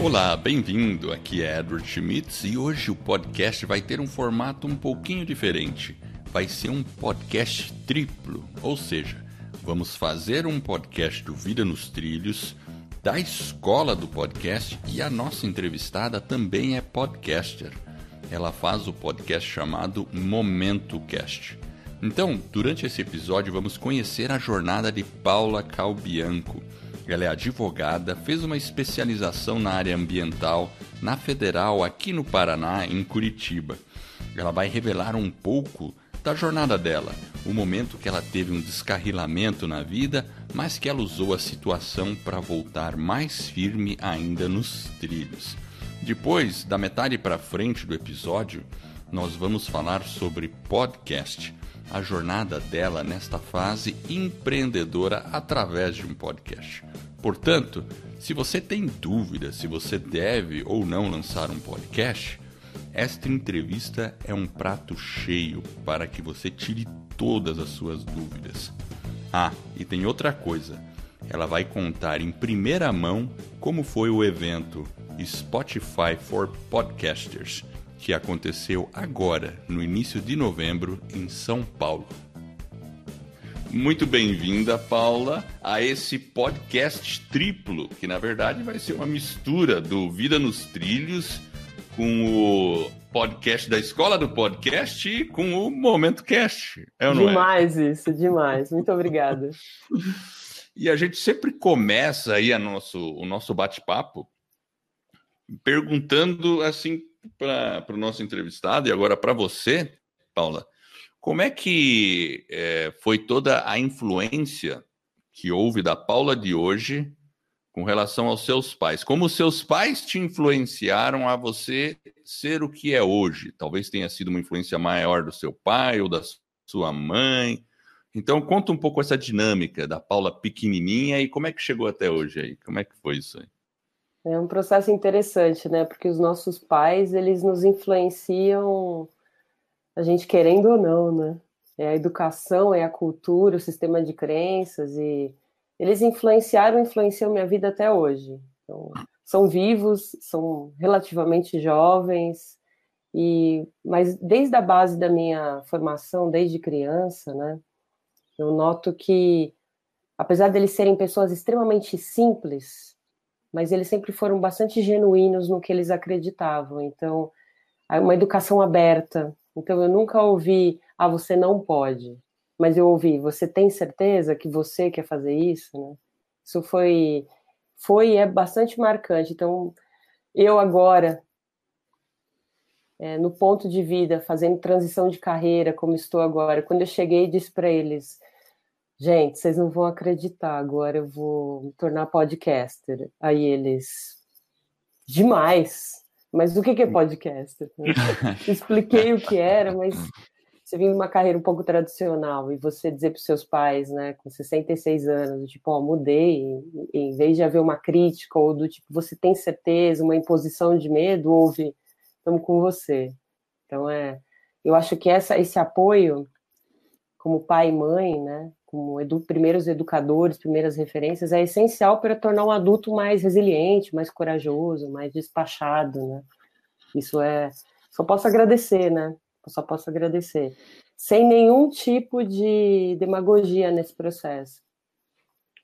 Olá, bem-vindo. Aqui é Edward Schmitz e hoje o podcast vai ter um formato um pouquinho diferente. Vai ser um podcast triplo, ou seja, vamos fazer um podcast do Vida nos Trilhos, da escola do podcast e a nossa entrevistada também é podcaster. Ela faz o podcast chamado Momento Cast. Então, durante esse episódio, vamos conhecer a jornada de Paula Calbianco. Ela é advogada, fez uma especialização na área ambiental na Federal aqui no Paraná, em Curitiba. Ela vai revelar um pouco da jornada dela, o momento que ela teve um descarrilamento na vida, mas que ela usou a situação para voltar mais firme ainda nos trilhos. Depois, da metade para frente do episódio, nós vamos falar sobre podcast a jornada dela nesta fase empreendedora através de um podcast. Portanto, se você tem dúvida se você deve ou não lançar um podcast, esta entrevista é um prato cheio para que você tire todas as suas dúvidas. Ah, e tem outra coisa. Ela vai contar em primeira mão como foi o evento Spotify for Podcasters que aconteceu agora, no início de novembro, em São Paulo. Muito bem-vinda, Paula, a esse podcast triplo, que na verdade vai ser uma mistura do Vida nos Trilhos com o podcast da Escola do Podcast e com o Momento Cast. É ou não é? demais é? isso, demais. Muito obrigada. e a gente sempre começa aí a nosso, o nosso bate-papo perguntando assim para o nosso entrevistado e agora para você, Paula, como é que é, foi toda a influência que houve da Paula de hoje com relação aos seus pais? Como os seus pais te influenciaram a você ser o que é hoje? Talvez tenha sido uma influência maior do seu pai ou da sua mãe. Então, conta um pouco essa dinâmica da Paula pequenininha e como é que chegou até hoje aí? Como é que foi isso aí? É um processo interessante, né? Porque os nossos pais, eles nos influenciam, a gente querendo ou não, né? É a educação, é a cultura, o sistema de crenças e eles influenciaram, influenciam minha vida até hoje. Então, são vivos, são relativamente jovens e mas desde a base da minha formação, desde criança, né? Eu noto que apesar deles serem pessoas extremamente simples, mas eles sempre foram bastante genuínos no que eles acreditavam. Então, uma educação aberta. Então, eu nunca ouvi, ah, você não pode. Mas eu ouvi, você tem certeza que você quer fazer isso? Né? Isso foi, foi é bastante marcante. Então, eu agora, é, no ponto de vida, fazendo transição de carreira, como estou agora, quando eu cheguei disse para eles, Gente, vocês não vão acreditar, agora eu vou me tornar podcaster. Aí eles, demais! Mas o que é podcaster? Expliquei o que era, mas você vem de uma carreira um pouco tradicional e você dizer para os seus pais, né, com 66 anos, tipo, ó, mudei, em vez de haver uma crítica ou do tipo, você tem certeza, uma imposição de medo, houve, estamos com você. Então, é, eu acho que essa, esse apoio, como pai e mãe, né, como edu primeiros educadores, primeiras referências, é essencial para tornar um adulto mais resiliente, mais corajoso, mais despachado, né? Isso é, só posso agradecer, né? só posso agradecer, sem nenhum tipo de demagogia nesse processo,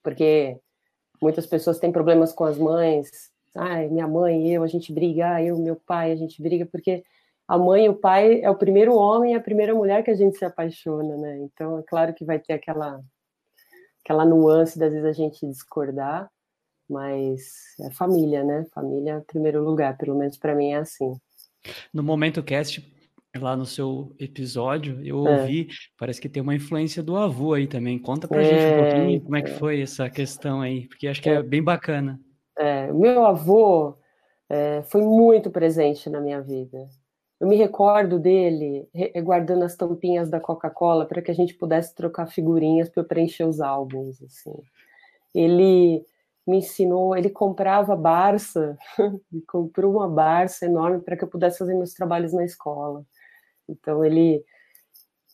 porque muitas pessoas têm problemas com as mães. Ai, minha mãe eu, a gente briga, eu, meu pai, a gente briga porque a mãe e o pai é o primeiro homem e a primeira mulher que a gente se apaixona, né? Então, é claro que vai ter aquela aquela nuance das vezes a gente discordar, mas é família, né? Família em primeiro lugar, pelo menos para mim é assim. No momento cast, lá no seu episódio, eu é. ouvi, parece que tem uma influência do avô aí também. Conta pra é, gente um pouquinho como é que foi essa questão aí, porque acho que é, é bem bacana. É, meu avô é, foi muito presente na minha vida. Eu me recordo dele guardando as tampinhas da Coca-Cola para que a gente pudesse trocar figurinhas para preencher os álbuns. Assim. Ele me ensinou, ele comprava Barça, comprou uma Barça enorme para que eu pudesse fazer meus trabalhos na escola. Então ele,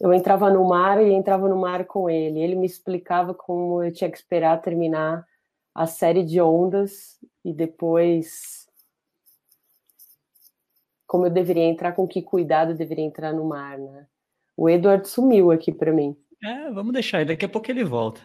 eu entrava no mar e entrava no mar com ele. Ele me explicava como eu tinha que esperar terminar a série de ondas e depois como eu deveria entrar, com que cuidado eu deveria entrar no mar, né? O Edward sumiu aqui para mim. É, vamos deixar daqui a pouco ele volta.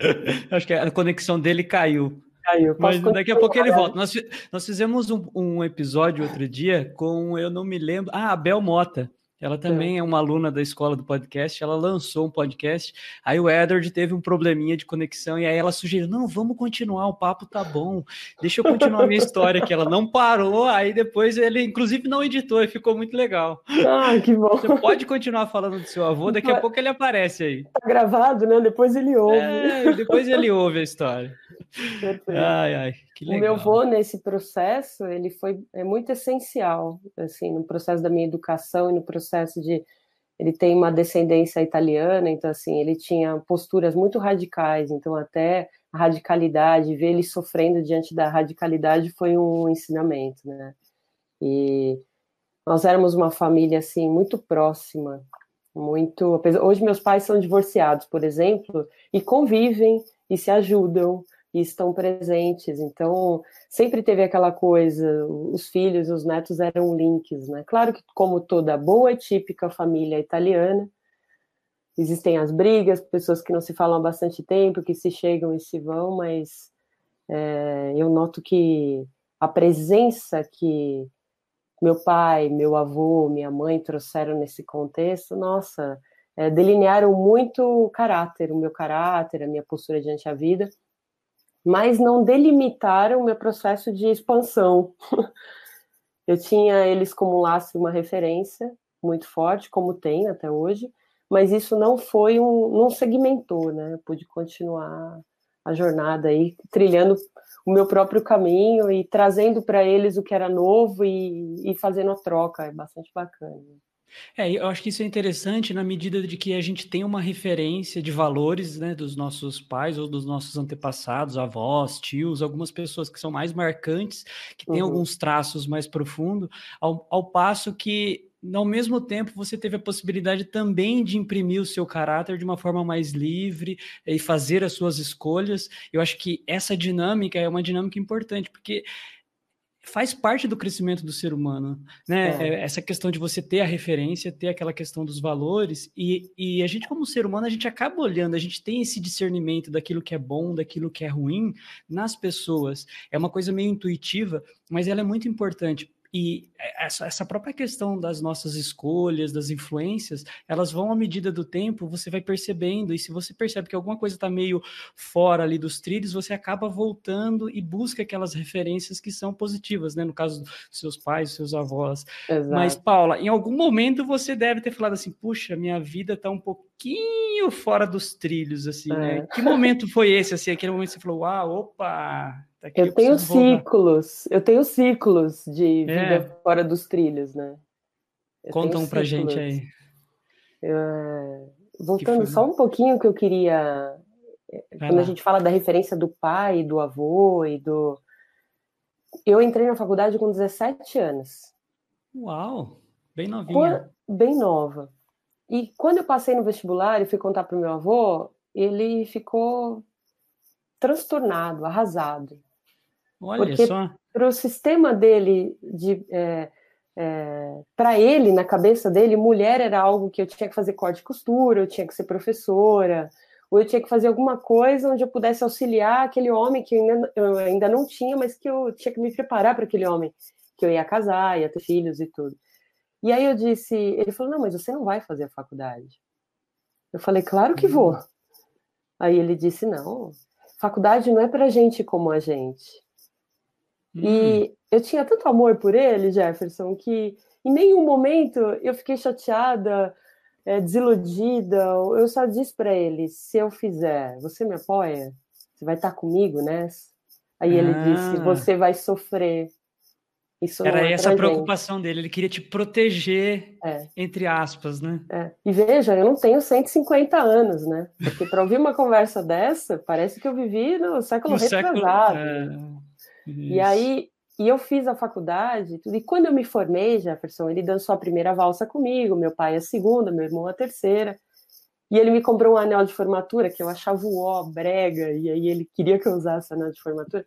Acho que a conexão dele caiu. Caiu. Mas daqui a pouco ele volta. Nós, nós fizemos um, um, episódio outro dia com, eu não me lembro, ah, a Bel Mota. Ela também é. é uma aluna da escola do podcast, ela lançou um podcast, aí o Edward teve um probleminha de conexão, e aí ela sugeriu, não, vamos continuar, o papo tá bom, deixa eu continuar a minha história, que ela não parou, aí depois ele, inclusive, não editou, e ficou muito legal. Ah, que bom. Você pode continuar falando do seu avô, daqui a pouco ele aparece aí. Tá gravado, né? Depois ele ouve. É, depois ele ouve a história. Ai, ai. O meu avô, nesse processo, ele foi é muito essencial, assim, no processo da minha educação e no processo de... Ele tem uma descendência italiana, então, assim, ele tinha posturas muito radicais, então, até a radicalidade, ver ele sofrendo diante da radicalidade foi um ensinamento, né? E nós éramos uma família, assim, muito próxima, muito... Hoje meus pais são divorciados, por exemplo, e convivem e se ajudam, e estão presentes. Então, sempre teve aquela coisa, os filhos, os netos eram links, né? Claro que, como toda boa e típica família italiana, existem as brigas, pessoas que não se falam há bastante tempo, que se chegam e se vão, mas é, eu noto que a presença que meu pai, meu avô, minha mãe trouxeram nesse contexto, nossa, é, delinearam muito o caráter, o meu caráter, a minha postura diante da vida, mas não delimitaram o meu processo de expansão. Eu tinha eles como laço, uma referência muito forte, como tem até hoje, mas isso não foi um, não segmentou, né? Eu pude continuar a jornada aí, trilhando o meu próprio caminho e trazendo para eles o que era novo e, e fazendo a troca, é bastante bacana. É, eu acho que isso é interessante na medida de que a gente tem uma referência de valores, né, dos nossos pais ou dos nossos antepassados, avós, tios, algumas pessoas que são mais marcantes, que têm uhum. alguns traços mais profundos, ao, ao passo que ao mesmo tempo você teve a possibilidade também de imprimir o seu caráter de uma forma mais livre e fazer as suas escolhas. Eu acho que essa dinâmica é uma dinâmica importante, porque faz parte do crescimento do ser humano, né? É. é. Essa questão de você ter a referência, ter aquela questão dos valores, e, e a gente, como ser humano, a gente acaba olhando, a gente tem esse discernimento daquilo que é bom, daquilo que é ruim nas pessoas. É uma coisa meio intuitiva, mas ela é muito importante. E essa, essa própria questão das nossas escolhas, das influências, elas vão à medida do tempo, você vai percebendo, e se você percebe que alguma coisa está meio fora ali dos trilhos, você acaba voltando e busca aquelas referências que são positivas, né? No caso dos seus pais, dos seus avós. Exato. Mas, Paula, em algum momento você deve ter falado assim, puxa, minha vida está um pouquinho fora dos trilhos, assim, né? é. né? Que momento foi esse, assim? Aquele momento que você falou, ah, opa, Aqui eu, eu tenho ciclos, eu tenho ciclos de vida é. fora dos trilhos, né? Eu Conta um pra gente aí. Eu, voltando só um pouquinho que eu queria. Vai quando lá. a gente fala da referência do pai, do avô e do. Eu entrei na faculdade com 17 anos. Uau! Bem novinha. bem nova. E quando eu passei no vestibular e fui contar para o meu avô, ele ficou transtornado, arrasado. Olha Porque só. Para o sistema dele, de, é, é, para ele, na cabeça dele, mulher era algo que eu tinha que fazer corte e costura, eu tinha que ser professora, ou eu tinha que fazer alguma coisa onde eu pudesse auxiliar aquele homem que eu ainda, eu ainda não tinha, mas que eu tinha que me preparar para aquele homem, que eu ia casar, ia ter filhos e tudo. E aí eu disse, ele falou, não, mas você não vai fazer a faculdade. Eu falei, claro que vou. Uhum. Aí ele disse, não, faculdade não é para gente como a gente. E hum. eu tinha tanto amor por ele, Jefferson, que em nenhum momento eu fiquei chateada, é, desiludida. Eu só disse para ele: se eu fizer, você me apoia? Você vai estar comigo, né? Aí ele ah. disse: você vai sofrer. Isso Era é essa a preocupação gente. dele, ele queria te proteger, é. entre aspas, né? É. E veja, eu não tenho 150 anos, né? Porque para ouvir uma conversa dessa, parece que eu vivi no século no retrasado. Século, é... E aí, e eu fiz a faculdade, e quando eu me formei, Jefferson, ele dançou a primeira valsa comigo, meu pai a segunda, meu irmão a terceira, e ele me comprou um anel de formatura que eu achava o ó, brega, e aí ele queria que eu usasse anel de formatura.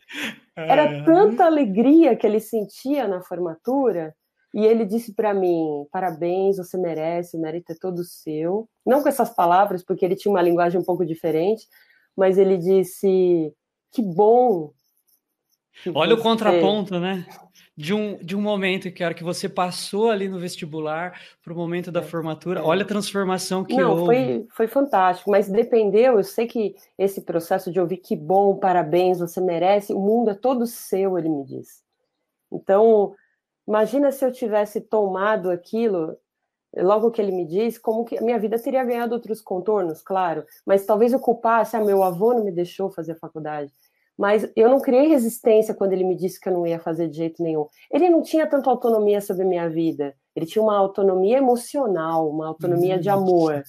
Era tanta alegria que ele sentia na formatura, E ele disse para mim: parabéns, você merece, o mérito é todo seu. Não com essas palavras, porque ele tinha uma linguagem um pouco diferente, mas ele disse: que bom. Olha o contraponto, né? De um, de um momento que era que você passou ali no vestibular para o momento da é, formatura. É. Olha a transformação que Não, houve. Foi, foi fantástico, mas dependeu. Eu sei que esse processo de ouvir que bom, parabéns, você merece, o mundo é todo seu, ele me disse. Então, Imagina se eu tivesse tomado aquilo, logo que ele me disse, como que a minha vida teria ganhado outros contornos, claro, mas talvez eu culpasse, ah, meu avô não me deixou fazer faculdade. Mas eu não criei resistência quando ele me disse que eu não ia fazer de jeito nenhum. Ele não tinha tanta autonomia sobre a minha vida. Ele tinha uma autonomia emocional, uma autonomia de amor.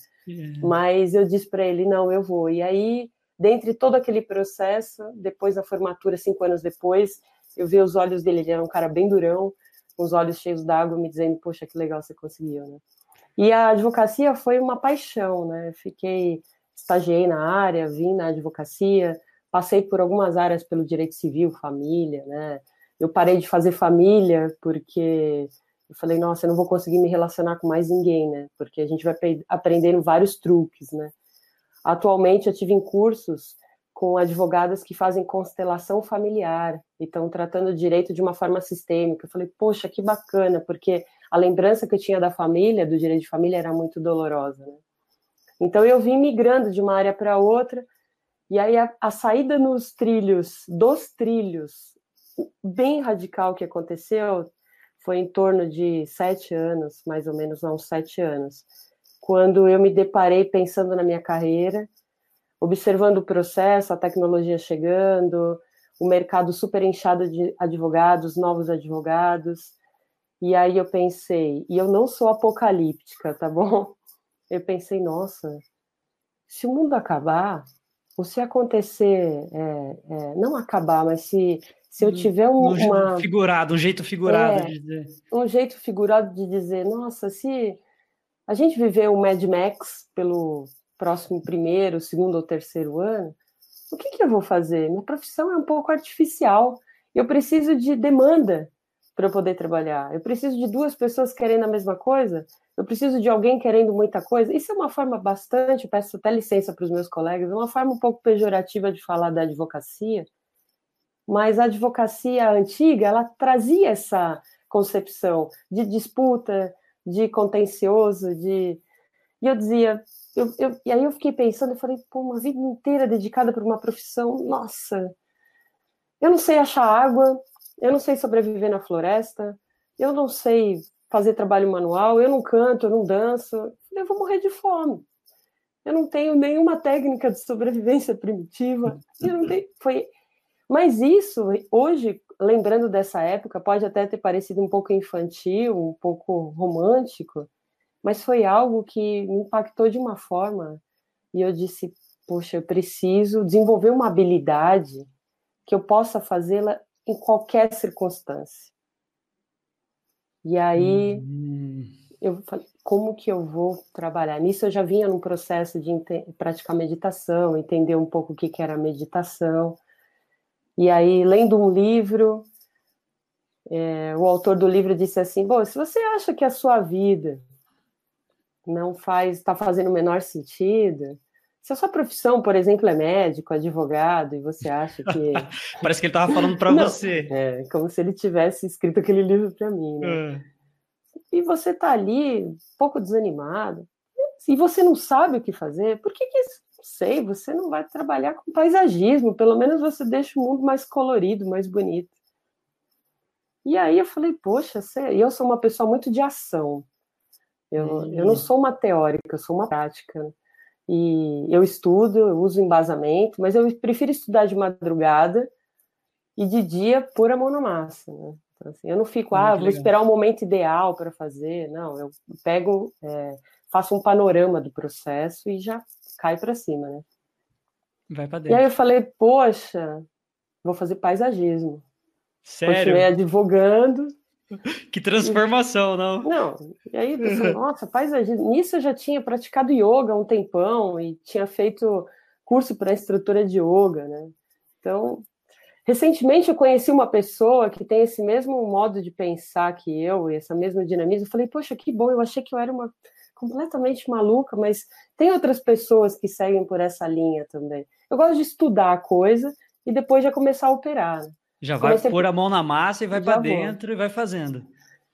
Mas eu disse para ele, não, eu vou. E aí, dentre todo aquele processo, depois da formatura, cinco anos depois, eu vi os olhos dele, ele era um cara bem durão, com os olhos cheios d'água, me dizendo, poxa, que legal você conseguiu, né? E a advocacia foi uma paixão, né? Fiquei, estagiei na área, vim na advocacia, passei por algumas áreas pelo direito civil, família, né? Eu parei de fazer família porque eu falei, nossa, eu não vou conseguir me relacionar com mais ninguém, né? Porque a gente vai aprendendo vários truques, né? Atualmente eu tive em cursos com advogadas que fazem constelação familiar e estão tratando o direito de uma forma sistêmica. Eu falei, poxa, que bacana, porque a lembrança que eu tinha da família, do direito de família, era muito dolorosa. Né? Então eu vim migrando de uma área para outra, e aí a, a, saída nos trilhos, dos trilhos, bem radical que aconteceu, foi em torno de sete anos, mais ou menos, não, sete anos, quando eu me deparei pensando na minha carreira observando o processo, a tecnologia chegando, o mercado super inchado de advogados, novos advogados. E aí eu pensei, e eu não sou apocalíptica, tá bom? Eu pensei, nossa, se o mundo acabar, ou se acontecer, é, é, não acabar, mas se, se eu tiver um, um uma. Figurado, um jeito figurado é, de dizer. Um jeito figurado de dizer, nossa, se a gente viver o Mad Max pelo, próximo primeiro, segundo ou terceiro ano, o que, que eu vou fazer? Minha profissão é um pouco artificial. Eu preciso de demanda para eu poder trabalhar. Eu preciso de duas pessoas querendo a mesma coisa. Eu preciso de alguém querendo muita coisa. Isso é uma forma bastante, peço até licença para os meus colegas, é uma forma um pouco pejorativa de falar da advocacia. Mas a advocacia antiga, ela trazia essa concepção de disputa, de contencioso, de e eu dizia, eu, eu, e aí eu fiquei pensando, eu falei, pô, uma vida inteira dedicada para uma profissão, nossa, eu não sei achar água, eu não sei sobreviver na floresta, eu não sei fazer trabalho manual, eu não canto, eu não danço, eu vou morrer de fome. Eu não tenho nenhuma técnica de sobrevivência primitiva. Eu não tenho, foi, mas isso hoje, lembrando dessa época, pode até ter parecido um pouco infantil, um pouco romântico, mas foi algo que me impactou de uma forma e eu disse, poxa, eu preciso desenvolver uma habilidade que eu possa fazê-la em qualquer circunstância. E aí uhum. eu falei, como que eu vou trabalhar? Nisso eu já vinha num processo de praticar meditação, entender um pouco o que, que era meditação. E aí, lendo um livro, é, o autor do livro disse assim: Bom, se você acha que a sua vida não faz, está fazendo o menor sentido. Se a sua profissão, por exemplo, é médico, advogado, e você acha que. Parece que ele estava falando para você. É, como se ele tivesse escrito aquele livro para mim. Né? É. E você está ali, um pouco desanimado, e você não sabe o que fazer, por que, que não sei, você não vai trabalhar com paisagismo, pelo menos você deixa o mundo mais colorido, mais bonito. E aí eu falei, poxa, eu sou uma pessoa muito de ação. Eu, uhum. eu não sou uma teórica, eu sou uma prática. E eu estudo, eu uso embasamento, mas eu prefiro estudar de madrugada e de dia pôr a mão na massa. Né? Então, assim, eu não fico, ah, vou esperar o um momento ideal para fazer. Não, eu pego, é, faço um panorama do processo e já cai para cima, né? Vai para dentro. E aí eu falei, poxa, vou fazer paisagismo. Sério? Continuei advogando, Que transformação, não? Não, e aí, pensei, nossa, paisagismo. Nisso eu já tinha praticado yoga há um tempão e tinha feito curso para instrutora de yoga, né? Então, Recentemente eu conheci uma pessoa que tem esse mesmo modo de pensar que eu, e essa mesma dinamismo. Eu falei, poxa, que bom, eu achei que eu era uma completamente maluca, mas tem outras pessoas que seguem por essa linha também. Eu gosto de estudar a coisa e depois já começar a operar. Já vai Comecei... pôr a mão na massa e vai para dentro e vai fazendo.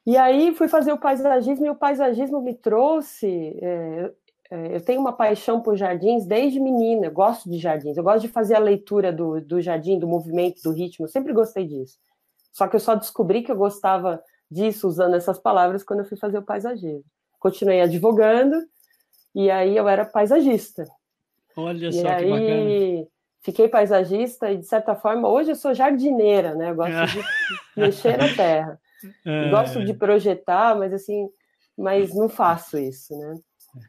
E aí fui fazer o paisagismo e o paisagismo me trouxe. É, é, eu tenho uma paixão por jardins desde menina, eu gosto de jardins, eu gosto de fazer a leitura do, do jardim, do movimento, do ritmo, eu sempre gostei disso. Só que eu só descobri que eu gostava disso usando essas palavras quando eu fui fazer o paisagismo. Continuei advogando e aí eu era paisagista. Olha e só aí, que bacana. Fiquei paisagista e, de certa forma, hoje eu sou jardineira, né? Eu gosto de mexer na terra. É. Gosto de projetar, mas assim, mas não faço isso, né?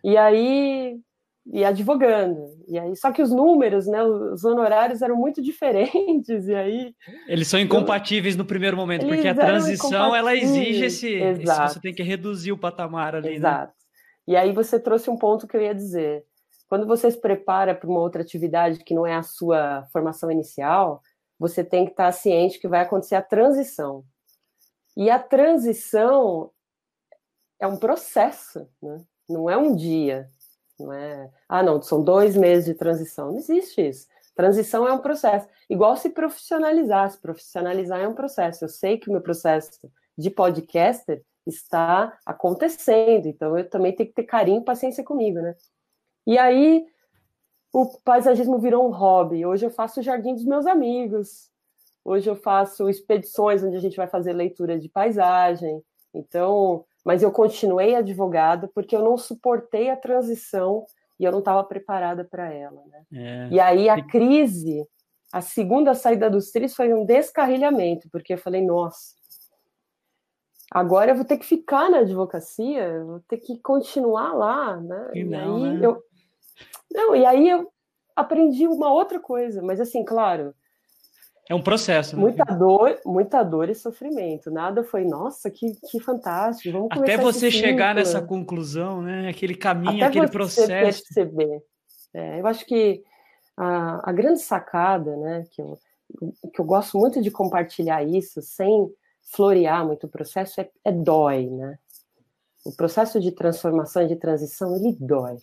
E aí e advogando. E aí, só que os números, né, os honorários eram muito diferentes e aí eles são incompatíveis eu... no primeiro momento, porque a transição ela exige esse, esse, você tem que reduzir o patamar ali, né? Exato. Né? E aí você trouxe um ponto que eu ia dizer. Quando você se prepara para uma outra atividade que não é a sua formação inicial, você tem que estar ciente que vai acontecer a transição. E a transição é um processo, né? não é um dia. Não é, ah, não, são dois meses de transição. Não existe isso. Transição é um processo. Igual se profissionalizar. Se profissionalizar é um processo. Eu sei que o meu processo de podcaster está acontecendo, então eu também tenho que ter carinho e paciência comigo, né? E aí o paisagismo virou um hobby. Hoje eu faço o jardim dos meus amigos, Hoje eu faço expedições onde a gente vai fazer leitura de paisagem. Então, mas eu continuei advogada porque eu não suportei a transição e eu não estava preparada para ela. Né? É. E aí a crise, a segunda saída dos trilhos foi um descarrilhamento, porque eu falei, nossa, agora eu vou ter que ficar na advocacia, vou ter que continuar lá, né? E, não, aí né? eu não, e aí eu aprendi uma outra coisa, mas assim, claro, é um processo. Né? Muita dor, muita dor e sofrimento. Nada foi, nossa, que, que fantástico. Vamos Até você chegar nessa conclusão, né? Aquele caminho, Até aquele processo. perceber. É, eu acho que a, a grande sacada, né? Que eu, que eu gosto muito de compartilhar isso, sem florear muito o processo, é, é dói, né? O processo de transformação e de transição, ele dói.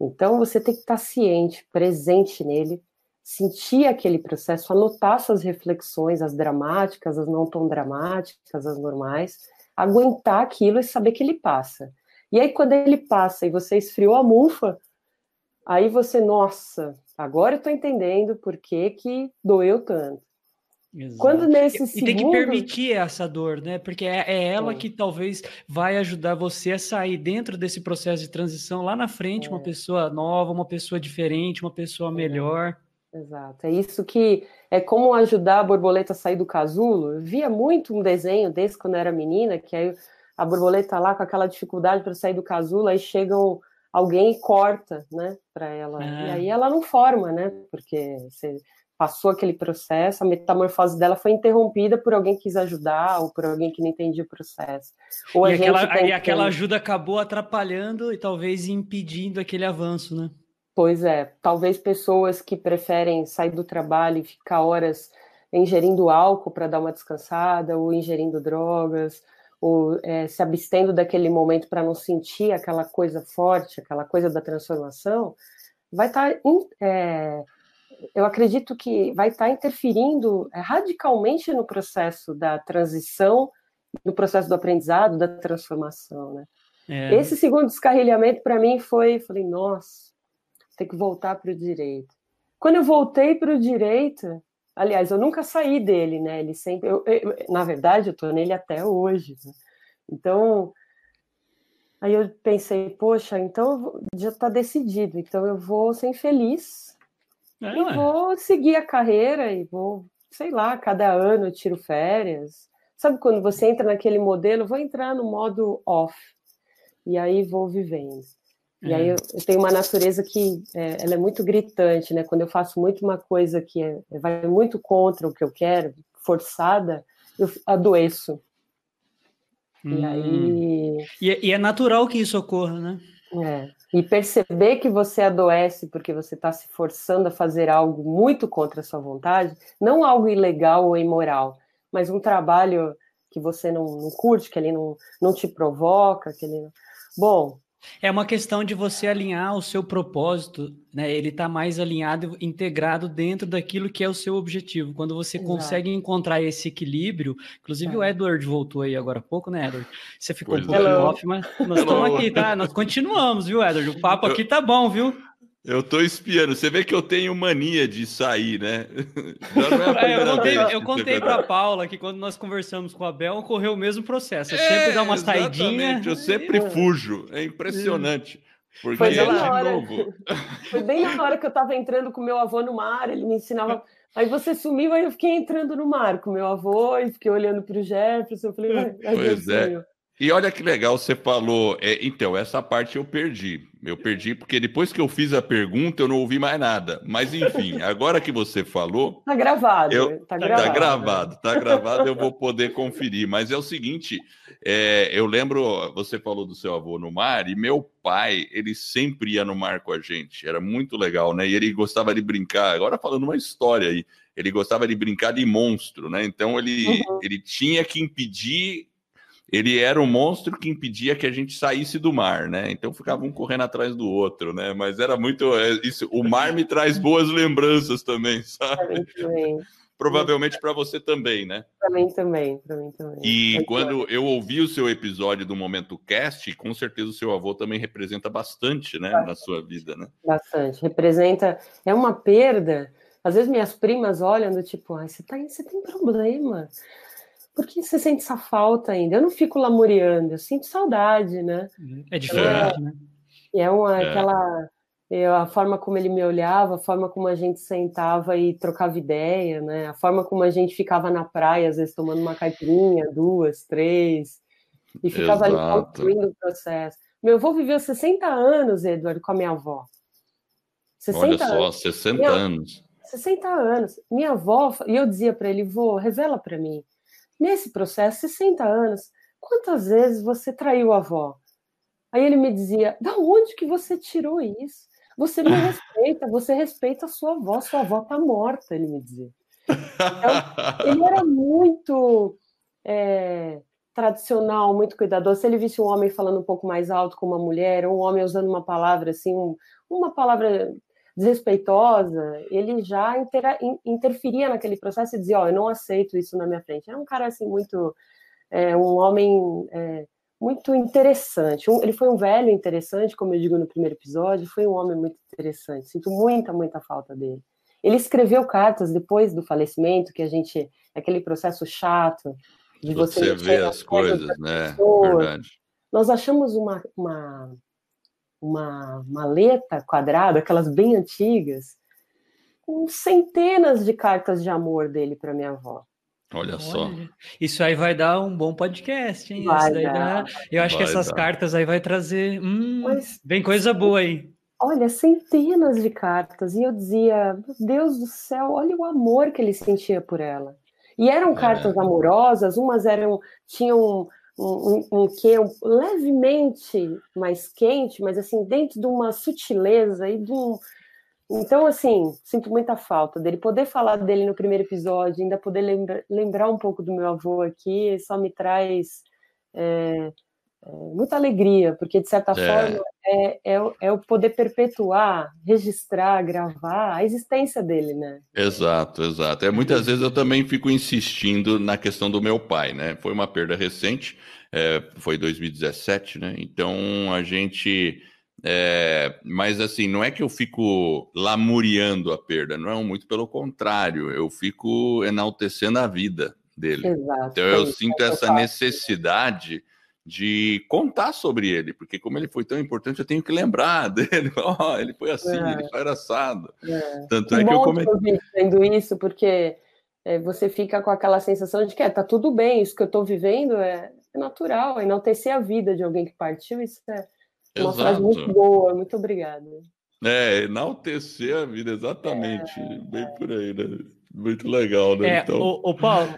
Então, você tem que estar ciente, presente nele, sentir aquele processo, anotar suas reflexões, as dramáticas, as não tão dramáticas, as normais, aguentar aquilo e saber que ele passa. E aí, quando ele passa e você esfriou a mufa, aí você, nossa, agora eu estou entendendo por que, que doeu tanto. Exato. Quando nesse e, segundo... E tem que permitir essa dor, né? Porque é, é ela é. que talvez vai ajudar você a sair dentro desse processo de transição lá na frente, é. uma pessoa nova, uma pessoa diferente, uma pessoa é. melhor. Exato. É isso que é como ajudar a borboleta a sair do casulo. Eu via muito um desenho desse quando eu era menina, que aí a borboleta lá com aquela dificuldade para sair do casulo, aí chegam alguém e corta, né, para ela. É. E aí ela não forma, né? Porque você passou aquele processo, a metamorfose dela foi interrompida por alguém que quis ajudar ou por alguém que não entendia o processo. Ou e, aquela, e aquela ajuda acabou atrapalhando e talvez impedindo aquele avanço, né? Pois é, talvez pessoas que preferem sair do trabalho e ficar horas ingerindo álcool para dar uma descansada, ou ingerindo drogas, ou é, se abstendo daquele momento para não sentir aquela coisa forte, aquela coisa da transformação, vai estar, tá é, eu acredito que vai estar tá interferindo é, radicalmente no processo da transição, no processo do aprendizado, da transformação, né? É. Esse segundo descarrilhamento para mim foi, falei, nossa, ter que voltar para o direito. Quando eu voltei para o direito, aliás, eu nunca saí dele, né? Ele sempre, eu, eu, na verdade, eu estou nele até hoje. Né? Então, aí eu pensei, poxa, então já está decidido, então eu vou ser infeliz é, e vou seguir a carreira e vou, sei lá, cada ano eu tiro férias. Sabe quando você entra naquele modelo, vou entrar no modo off e aí vou vivendo. E aí é. eu, eu, tenho uma natureza que é, ela é muito gritante, né? Quando eu faço muito uma coisa que é, vai muito contra o que eu quero, forçada, eu adoeço. Hum. E aí. E, é, e, é natural que isso ocorra, né? É. E perceber que você adoece porque você está se forçando a fazer algo muito contra a sua vontade, não algo ilegal ou imoral, mas um trabalho que você não, não curte, que ele não, não te provoca, que ele. Bom, é uma questão de você alinhar o seu propósito, né? Ele está mais alinhado, integrado dentro daquilo que é o seu objetivo. Quando você Exato. consegue encontrar esse equilíbrio, inclusive é. o Edward voltou aí agora há pouco, né, Edward? Você ficou pois um pouco é. off, mas nós estamos aqui, tá? Nós continuamos, viu, Edward? O papo aqui tá bom, viu? Eu tô espiando. Você vê que eu tenho mania de sair, né? É, eu contei, eu contei pra Paula que quando nós conversamos com a Bel, ocorreu o mesmo processo. Eu é, sempre dá uma saidinha. Eu sempre fujo. É impressionante. Porque Foi é de hora. novo. Foi bem na hora que eu tava entrando com meu avô no mar, ele me ensinava. Aí você sumiu, aí eu fiquei entrando no mar com meu avô e fiquei olhando para o Jefferson. Eu falei, pois é. E olha que legal, você falou. É, então, essa parte eu perdi. Eu perdi porque depois que eu fiz a pergunta, eu não ouvi mais nada. Mas enfim, agora que você falou. Tá gravado. Eu, tá, tá gravado. Tá gravado, tá gravado, eu vou poder conferir. Mas é o seguinte: é, eu lembro, você falou do seu avô no mar, e meu pai, ele sempre ia no mar com a gente. Era muito legal, né? E ele gostava de brincar. Agora falando uma história aí. Ele gostava de brincar de monstro, né? Então ele, uhum. ele tinha que impedir ele era um monstro que impedia que a gente saísse do mar, né? Então ficava um correndo atrás do outro, né? Mas era muito é, isso. O mar me traz boas lembranças também, sabe? Também. Provavelmente para você também, né? Para mim também, para mim também. E é quando eu ouvi o seu episódio do Momento Cast, com certeza o seu avô também representa bastante, né, bastante. na sua vida, né? Bastante. Representa. É uma perda. Às vezes minhas primas olham do tipo, ah, você, tá, você tem problema por que você sente essa falta ainda? Eu não fico lamuriando, eu sinto saudade, né? É diferente, é, né? É uma, é. aquela. É, a forma como ele me olhava, a forma como a gente sentava e trocava ideia, né? A forma como a gente ficava na praia, às vezes tomando uma caipirinha, duas, três, e ficava Exato. ali construindo o processo. Meu avô viveu 60 anos, Eduardo, com a minha avó. 60 Olha só, anos. 60 minha, anos. 60 anos. Minha avó, e eu dizia para ele, vô, revela para mim. Nesse processo, 60 anos, quantas vezes você traiu a avó? Aí ele me dizia: da onde que você tirou isso? Você me respeita, você respeita a sua avó, sua avó está morta, ele me dizia. Então, ele era muito é, tradicional, muito cuidadoso. Se ele visse um homem falando um pouco mais alto com uma mulher, ou um homem usando uma palavra assim, um, uma palavra desrespeitosa, ele já intera, interferia naquele processo e dizia, ó, oh, eu não aceito isso na minha frente. Era um cara, assim, muito, é, um homem é, muito interessante. Um, ele foi um velho interessante, como eu digo no primeiro episódio, foi um homem muito interessante. Sinto muita, muita falta dele. Ele escreveu cartas depois do falecimento, que a gente, aquele processo chato de você, você ver as coisas, né? Verdade. Nós achamos uma, uma uma maleta quadrada, aquelas bem antigas, com centenas de cartas de amor dele para minha avó. Olha só. isso aí vai dar um bom podcast, hein? Vai dar. Dá... Eu acho vai que essas dar. cartas aí vai trazer. Hum, Mas, bem coisa boa aí. Olha, centenas de cartas. E eu dizia, meu Deus do céu, olha o amor que ele sentia por ela. E eram é. cartas amorosas, umas eram. tinham um, um, um quê um, levemente mais quente, mas assim, dentro de uma sutileza e de um. Então, assim, sinto muita falta dele. Poder falar dele no primeiro episódio, ainda poder lembra, lembrar um pouco do meu avô aqui, só me traz é, muita alegria, porque de certa é. forma é, é, é, o poder perpetuar, registrar, gravar a existência dele, né? Exato, exato. É, muitas vezes eu também fico insistindo na questão do meu pai, né? Foi uma perda recente, é, foi 2017, né? Então a gente. É, mas assim, não é que eu fico lamuriando a perda, não é muito pelo contrário, eu fico enaltecendo a vida dele. Exato, então eu sinto essa necessidade de contar sobre ele, porque como ele foi tão importante, eu tenho que lembrar dele. Oh, ele foi assim, é. ele foi assado. É. Tanto é que eu comentei. vendo isso, porque é, você fica com aquela sensação de que é, tá tudo bem, isso que eu estou vivendo é, é natural, enaltecer a vida de alguém que partiu, isso é uma Exato. frase muito boa, muito obrigada. É, enaltecer a vida, exatamente, bem por aí, né? Muito legal, né? É, então... o, o Paulo,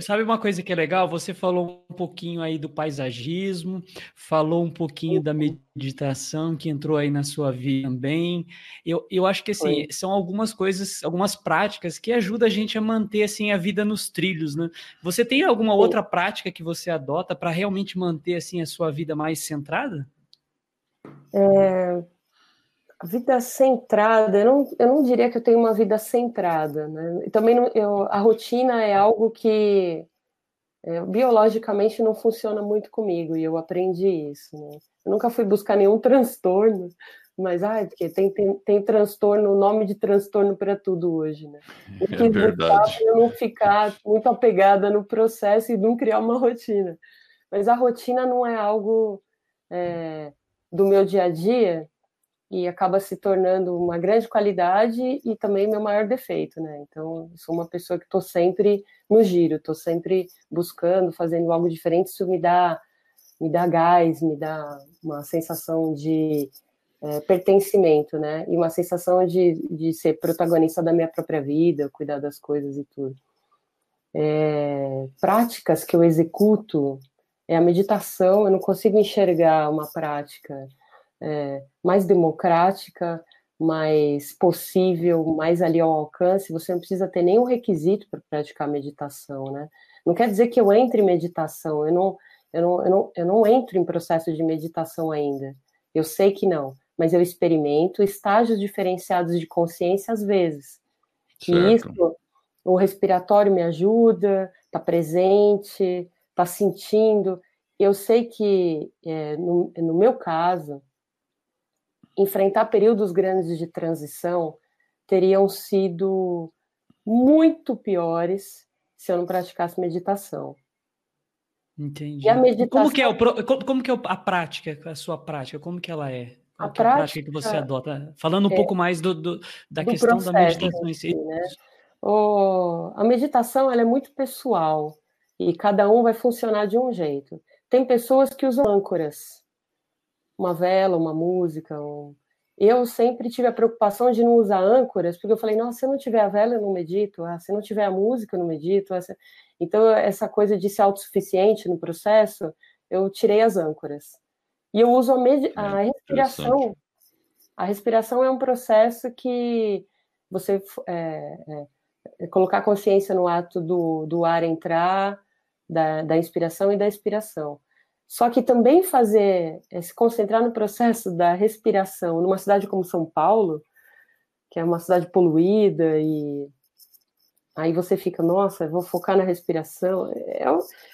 Sabe uma coisa que é legal? Você falou um pouquinho aí do paisagismo, falou um pouquinho da meditação que entrou aí na sua vida também. Eu, eu acho que assim, são algumas coisas, algumas práticas que ajudam a gente a manter assim a vida nos trilhos, né? Você tem alguma outra prática que você adota para realmente manter assim a sua vida mais centrada? É, vida centrada, eu não, eu não diria que eu tenho uma vida centrada, né? Também não, eu, a rotina é algo que é, biologicamente não funciona muito comigo e eu aprendi isso. Né? Eu nunca fui buscar nenhum transtorno, mas ai, porque tem, tem, tem transtorno, nome de transtorno para tudo hoje, né? Eu é verdade. Eu não ficar muito apegada no processo e não criar uma rotina. Mas a rotina não é algo é, do meu dia a dia e acaba se tornando uma grande qualidade e também meu maior defeito, né? Então, sou uma pessoa que estou sempre no giro, estou sempre buscando, fazendo algo diferente, isso me dá, me dá gás, me dá uma sensação de é, pertencimento, né? E uma sensação de, de ser protagonista da minha própria vida, cuidar das coisas e tudo. É, práticas que eu executo é a meditação, eu não consigo enxergar uma prática é, mais democrática, mais possível, mais ali ao alcance, você não precisa ter nenhum requisito para praticar meditação, né? Não quer dizer que eu entre em meditação, eu não, eu não, eu não, eu não entro em processo de meditação ainda. Eu sei que não, mas eu experimento estágios diferenciados de consciência às vezes. E isso, o respiratório me ajuda, tá presente, tá sentindo. Eu sei que, é, no, no meu caso, enfrentar períodos grandes de transição teriam sido muito piores se eu não praticasse meditação. Entendi. E a meditação... Como que é, o, como que é a prática, a sua prática? Como que ela é? A, prática, é a prática que você adota? Falando um é, pouco mais do, do da do questão da meditação em si. Né? O, a meditação ela é muito pessoal e cada um vai funcionar de um jeito. Tem pessoas que usam âncoras uma vela, uma música. Um... Eu sempre tive a preocupação de não usar âncoras, porque eu falei, nossa, se não tiver a vela, eu não medito. Ah, se não tiver a música, eu não medito. Essa... Então, essa coisa de ser autossuficiente no processo, eu tirei as âncoras. E eu uso a, med... a respiração. A respiração é um processo que você é, é, é colocar consciência no ato do, do ar entrar, da, da inspiração e da expiração. Só que também fazer, é, se concentrar no processo da respiração numa cidade como São Paulo, que é uma cidade poluída e aí você fica, nossa, vou focar na respiração. É,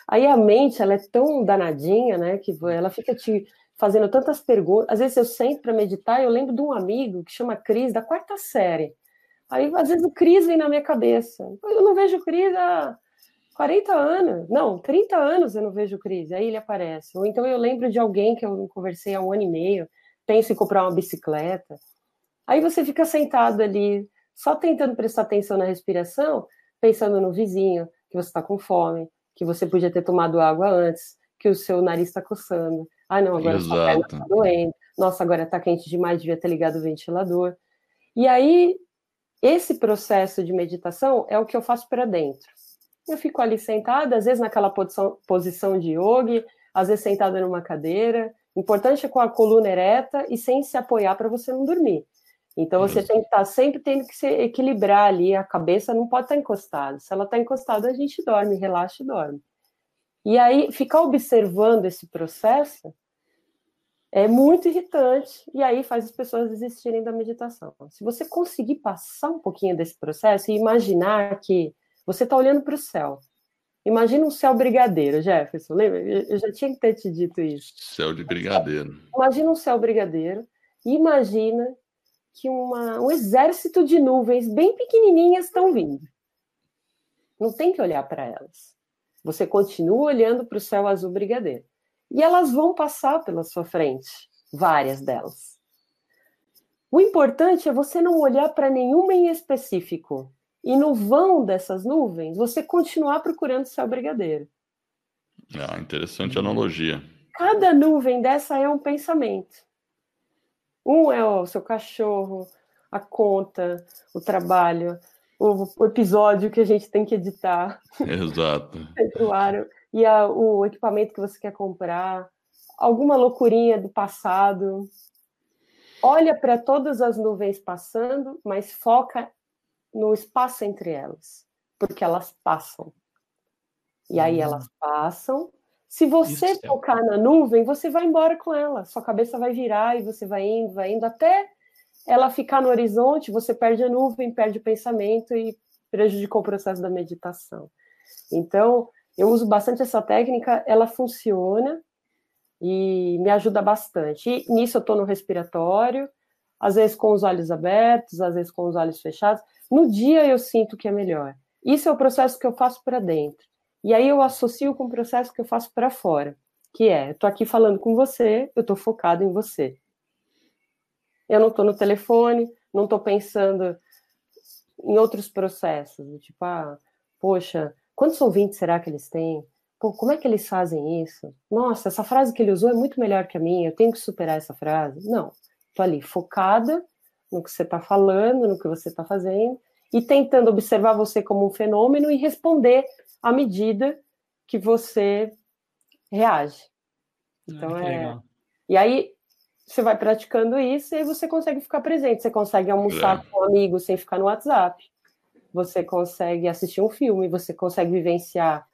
aí a mente, ela é tão danadinha, né, que ela fica te fazendo tantas perguntas. Às vezes eu sento para meditar e eu lembro de um amigo que chama Cris, da quarta série. Aí, às vezes, o Cris vem na minha cabeça. Eu não vejo o Cris há 40 anos, não, 30 anos eu não vejo crise, aí ele aparece. Ou então eu lembro de alguém que eu conversei há um ano e meio, penso em comprar uma bicicleta. Aí você fica sentado ali, só tentando prestar atenção na respiração, pensando no vizinho, que você está com fome, que você podia ter tomado água antes, que o seu nariz está coçando. Ah, não, agora sua perna está doendo. Nossa, agora está quente demais, devia ter ligado o ventilador. E aí, esse processo de meditação é o que eu faço para dentro. Eu fico ali sentada, às vezes naquela posição, posição de yoga, às vezes sentada numa cadeira. Importante é com a coluna ereta e sem se apoiar para você não dormir. Então você tem que estar tá sempre tendo que se equilibrar ali, a cabeça não pode estar tá encostada. Se ela está encostada, a gente dorme, relaxa e dorme. E aí, ficar observando esse processo é muito irritante e aí faz as pessoas desistirem da meditação. Se você conseguir passar um pouquinho desse processo e imaginar que você está olhando para o céu. Imagina um céu brigadeiro, Jefferson. Lembra? Eu já tinha que ter te dito isso. Céu de brigadeiro. Imagina um céu brigadeiro. E imagina que uma, um exército de nuvens bem pequenininhas estão vindo. Não tem que olhar para elas. Você continua olhando para o céu azul brigadeiro. E elas vão passar pela sua frente, várias delas. O importante é você não olhar para nenhuma em específico e no vão dessas nuvens você continuar procurando céu brigadeiro. Ah, interessante analogia. Cada nuvem dessa é um pensamento. Um é o seu cachorro, a conta, o trabalho, o, o, episódio que a gente tem que editar. Exato. e a, o equipamento que você quer comprar, alguma loucurinha do passado. Olha para todas as nuvens passando, mas foca no espaço entre elas, porque elas passam. E aí elas passam. Se você é. na nuvem, você vai embora com ela. Sua cabeça vai virar e você vai indo, vai indo até ela ficar no horizonte, você perde a nuvem, perde o pensamento e prejudicou o processo da meditação. Então, eu uso bastante essa técnica, ela funciona e me ajuda bastante. E nisso eu estou no respiratório, às vezes com os olhos abertos, às vezes com os olhos fechados. No dia eu sinto que é melhor. Isso é o processo que eu faço para dentro. E aí eu associo com o processo que eu faço para fora, que é, eu tô aqui falando com você, eu estou focado em você. Eu não estou no telefone, não estou pensando em outros processos, tipo, ah, poxa, quantos ouvintes será que eles têm? Pô, como é que eles fazem isso? Nossa, essa frase que ele usou é muito melhor que a minha, eu tenho que superar essa frase. Não, estou ali focada no que você está falando, no que você está fazendo, e tentando observar você como um fenômeno e responder à medida que você reage. Ah, então ah, é. Legal. E aí você vai praticando isso e você consegue ficar presente. Você consegue almoçar é. com um amigo sem ficar no WhatsApp. Você consegue assistir um filme, você consegue vivenciar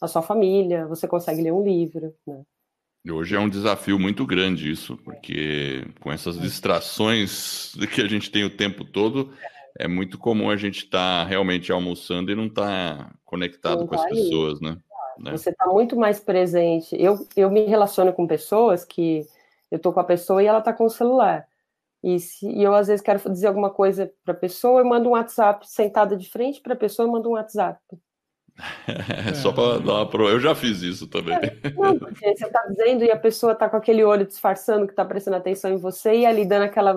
a sua família, você consegue ler um livro. Né? Hoje é um desafio muito grande isso, porque com essas distrações que a gente tem o tempo todo, é muito comum a gente estar tá realmente almoçando e não estar tá conectado não com as pessoas, né? né? Você está muito mais presente. Eu, eu me relaciono com pessoas que eu estou com a pessoa e ela está com o celular. E, se, e eu, às vezes, quero dizer alguma coisa para a pessoa, eu mando um WhatsApp sentada de frente para a pessoa, eu mando um WhatsApp. É, só para dar uma pro... Eu já fiz isso também. É, não, porque você está dizendo e a pessoa está com aquele olho disfarçando que está prestando atenção em você e ali dando aquela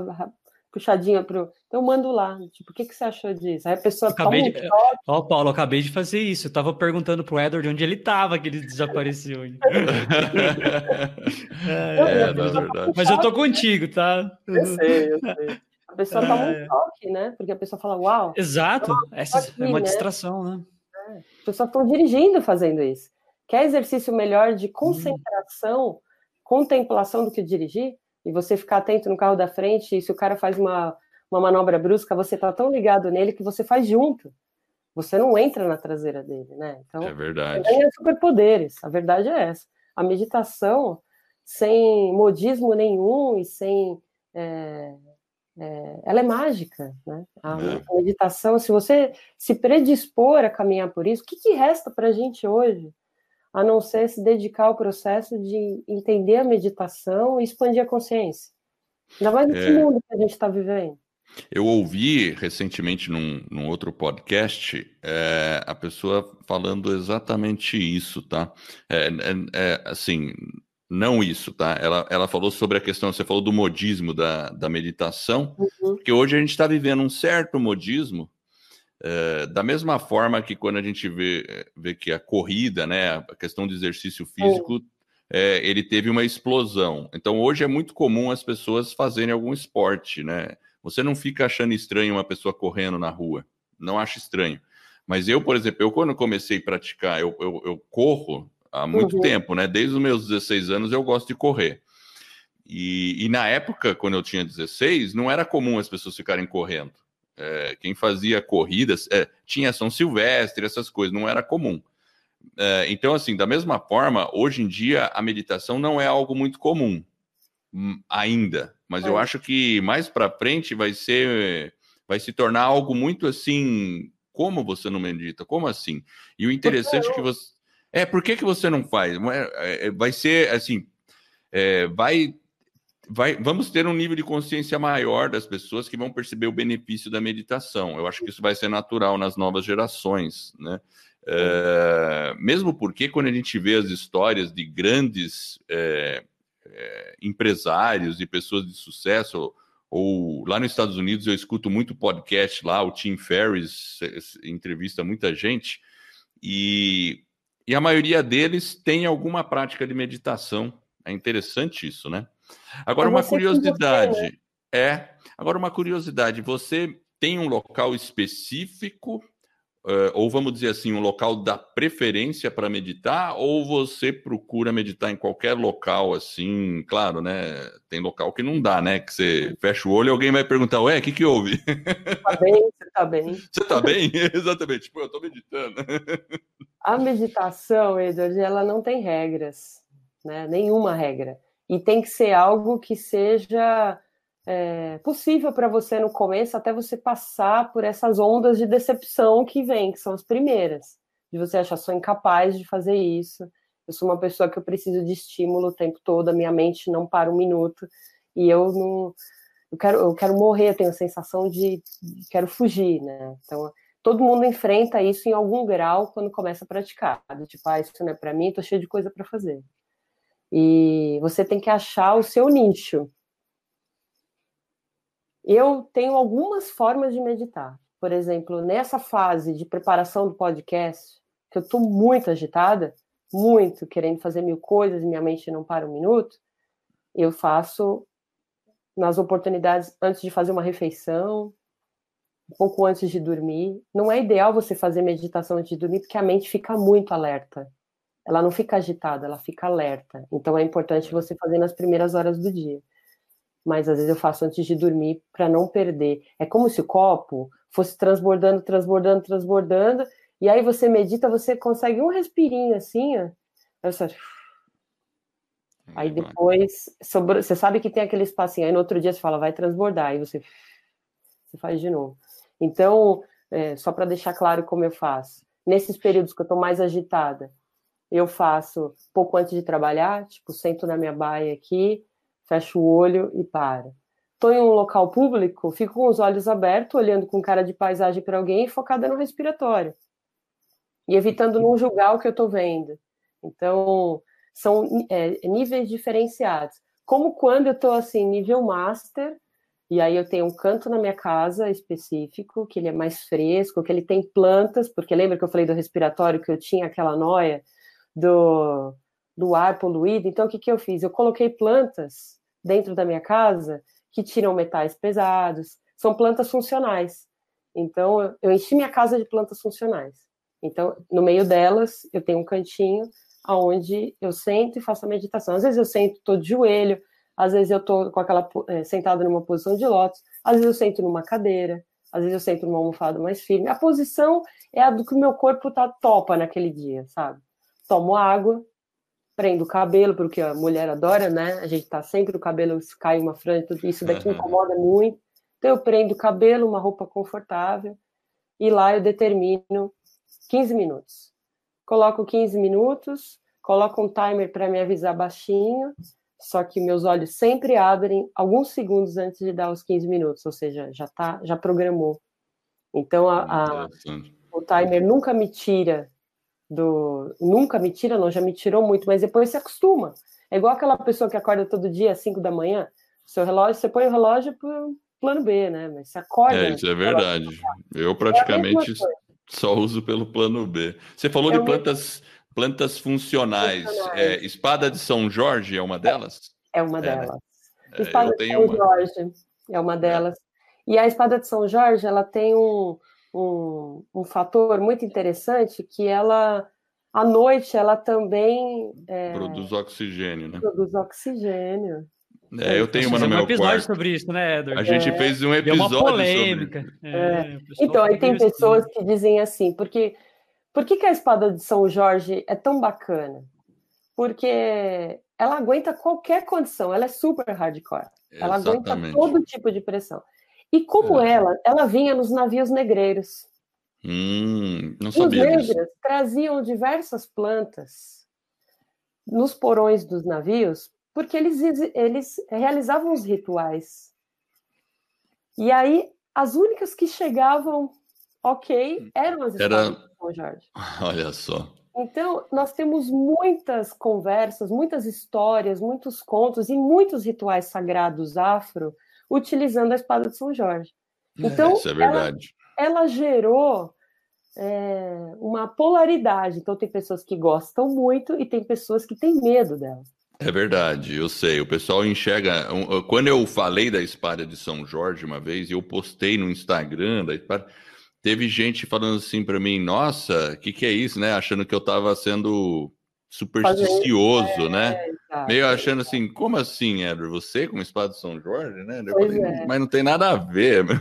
puxadinha pro. Então mando lá. Tipo, o que, que você achou disso? Aí a pessoa acabei toma de... Ó, Paulo, acabei de fazer isso. Eu tava perguntando pro Edward onde ele tava, que ele desapareceu. é, é, é verdade. Mas eu tô contigo, tá? Eu sei, eu sei. A pessoa toma um é. toque, né? Porque a pessoa fala, uau. Exato. Essa aqui, é uma né? distração, né? É. As pessoas estão dirigindo fazendo isso. Quer exercício melhor de concentração, hum. contemplação do que dirigir? e você ficar atento no carro da frente, e se o cara faz uma, uma manobra brusca, você está tão ligado nele que você faz junto. Você não entra na traseira dele, né? Então, é verdade. Ganha superpoderes. A verdade é essa. A meditação, sem modismo nenhum e sem. É, é, ela é mágica, né? A, é. a, meditação, se você se predispor a caminhar por isso, o que, que resta para a gente hoje? a não ser se dedicar ao processo de entender a meditação e expandir a consciência. Ainda mais nesse é... mundo que a gente está vivendo. Eu ouvi recentemente num, num outro podcast é, a pessoa falando exatamente isso, tá? É, é, é, assim, não isso, tá? Ela, ela falou sobre a questão, você falou do modismo da, da meditação, uhum. porque hoje a gente está vivendo um certo modismo é, da mesma forma que quando a gente vê, vê que a corrida, né, a questão do exercício físico, é, ele teve uma explosão. Então hoje é muito comum as pessoas fazerem algum esporte, né? Você não fica achando estranho uma pessoa correndo na rua, não acha estranho. Mas eu, por exemplo, eu quando comecei a praticar, eu, eu, eu corro há muito uhum. tempo, né? Desde os meus 16 anos eu gosto de correr. E, e na época, quando eu tinha 16, não era comum as pessoas ficarem correndo. É, quem fazia corridas é, tinha São Silvestre, essas coisas, não era comum. É, então, assim, da mesma forma, hoje em dia a meditação não é algo muito comum hum, ainda, mas é. eu acho que mais para frente vai ser, vai se tornar algo muito assim. Como você não medita? Como assim? E o interessante é que você é por que, que você não faz? É, é, vai ser assim, é, vai vai, vamos ter um nível de consciência maior das pessoas que vão perceber o benefício da meditação. Eu acho que isso vai ser natural nas novas gerações, né? É, mesmo porque quando a gente vê as histórias de grandes é, é, empresários e pessoas de sucesso, ou, lá nos Estados Unidos eu escuto muito podcast lá, o Tim Ferriss entrevista muita gente, e, e a maioria deles tem alguma prática de meditação. É interessante isso, né? Agora, uma curiosidade. Você? É. Agora, uma curiosidade. Você tem um local específico ou vamos dizer assim, um local da preferência para meditar, ou você procura meditar em qualquer local, assim, claro, né? Tem local que não dá, né? Que você fecha o olho e alguém vai perguntar, ué, o que, que houve? Tá bem, você tá bem. Você tá bem? Exatamente, tipo, eu tô meditando. A meditação, Edward, ela não tem regras, né? Nenhuma regra. E tem que ser algo que seja é, possível para você no começo, até você passar por essas ondas de decepção que vem, que são as primeiras, de você achar sou incapaz de fazer isso. Eu sou uma pessoa que eu preciso de estímulo o tempo todo, a minha mente não para um minuto e eu não, eu quero, eu quero morrer, eu tenho a sensação de, de quero fugir, né? Então todo mundo enfrenta isso em algum grau quando começa a praticar. Do tipo, ah, isso não é para mim, tô cheio de coisa para fazer. E você tem que achar o seu nicho. Eu tenho algumas formas de meditar. Por exemplo, nessa fase de preparação do podcast, que eu estou muito agitada, muito querendo fazer mil coisas e minha mente não para um minuto, eu faço nas oportunidades antes de fazer uma refeição, um pouco antes de dormir. Não é ideal você fazer meditação antes de dormir, porque a mente fica muito alerta. Ela não fica agitada, ela fica alerta. Então é importante você fazer nas primeiras horas do dia mas às vezes eu faço antes de dormir para não perder. É como se o copo fosse transbordando, transbordando, transbordando, e aí você medita, você consegue um respirinho assim, ó. Aí, você... aí depois sobre... você sabe que tem aquele espacinho, aí no outro dia você fala, vai transbordar, aí você, você faz de novo. Então, é, só para deixar claro como eu faço, nesses períodos que eu estou mais agitada, eu faço pouco antes de trabalhar, tipo, sento na minha baia aqui, fecho o olho e para. Estou em um local público, fico com os olhos abertos, olhando com cara de paisagem para alguém focada no respiratório. E evitando não julgar o que eu estou vendo. Então, são é, níveis diferenciados. Como quando eu estou assim, nível master, e aí eu tenho um canto na minha casa específico, que ele é mais fresco, que ele tem plantas, porque lembra que eu falei do respiratório, que eu tinha aquela noia do, do ar poluído? Então, o que, que eu fiz? Eu coloquei plantas dentro da minha casa que tiram metais pesados, são plantas funcionais. Então, eu enchi minha casa de plantas funcionais. Então, no meio delas, eu tenho um cantinho aonde eu sento e faço a meditação. Às vezes eu sento todo de joelho, às vezes eu estou com aquela é, sentada numa posição de lótus, às vezes eu sento numa cadeira, às vezes eu sento numa almofada mais firme. A posição é a do que o meu corpo tá topa naquele dia, sabe? Tomo água, prendo o cabelo, porque a mulher adora, né? A gente tá sempre o cabelo cai uma franja, tudo isso daqui incomoda muito. Então eu prendo o cabelo, uma roupa confortável, e lá eu determino 15 minutos. Coloco 15 minutos, coloco um timer para me avisar baixinho, só que meus olhos sempre abrem alguns segundos antes de dar os 15 minutos, ou seja, já tá, já programou. Então a, a o timer nunca me tira do. Nunca me tira, não, já me tirou muito, mas depois se acostuma. É igual aquela pessoa que acorda todo dia às 5 da manhã, seu relógio, você põe o relógio para plano B, né? Mas você acorda. É, isso é verdade. Eu praticamente é só uso pelo plano B. Você falou é de plantas, plantas funcionais. funcionais. É, espada de São Jorge é uma delas? É uma é, né? delas. É, espada de São uma. Jorge é uma delas. E a espada de São Jorge, ela tem um, um, um fator muito interessante que ela à noite ela também é, produz oxigênio, né? Produz oxigênio. É, eu tenho uma no meu um episódio quarto. sobre isso, né, Edward? A gente é. fez um episódio polêmica. sobre é. Então, aí tem pessoas que dizem assim, porque por que, que a espada de São Jorge é tão bacana? Porque ela aguenta qualquer condição, ela é super hardcore. Ela Exatamente. aguenta todo tipo de pressão. E como é. ela, ela vinha nos navios negreiros. Hum, não sabia Os negros traziam diversas plantas nos porões dos navios, porque eles, eles realizavam os rituais. E aí, as únicas que chegavam ok eram as Era... de São Jorge. Olha só. Então, nós temos muitas conversas, muitas histórias, muitos contos e muitos rituais sagrados afro utilizando a espada de São Jorge. É, então, Isso é verdade. Ela, ela gerou é, uma polaridade. Então, tem pessoas que gostam muito e tem pessoas que têm medo dela. É verdade, eu sei. O pessoal enxerga. Quando eu falei da espada de São Jorge uma vez, eu postei no Instagram da espada. Teve gente falando assim para mim: Nossa, o que, que é isso, né? Achando que eu estava sendo supersticioso, é, né? É, Meio achando assim, como assim, Edward? Você com espada de São Jorge, né? Falei, é. Mas não tem nada a ver.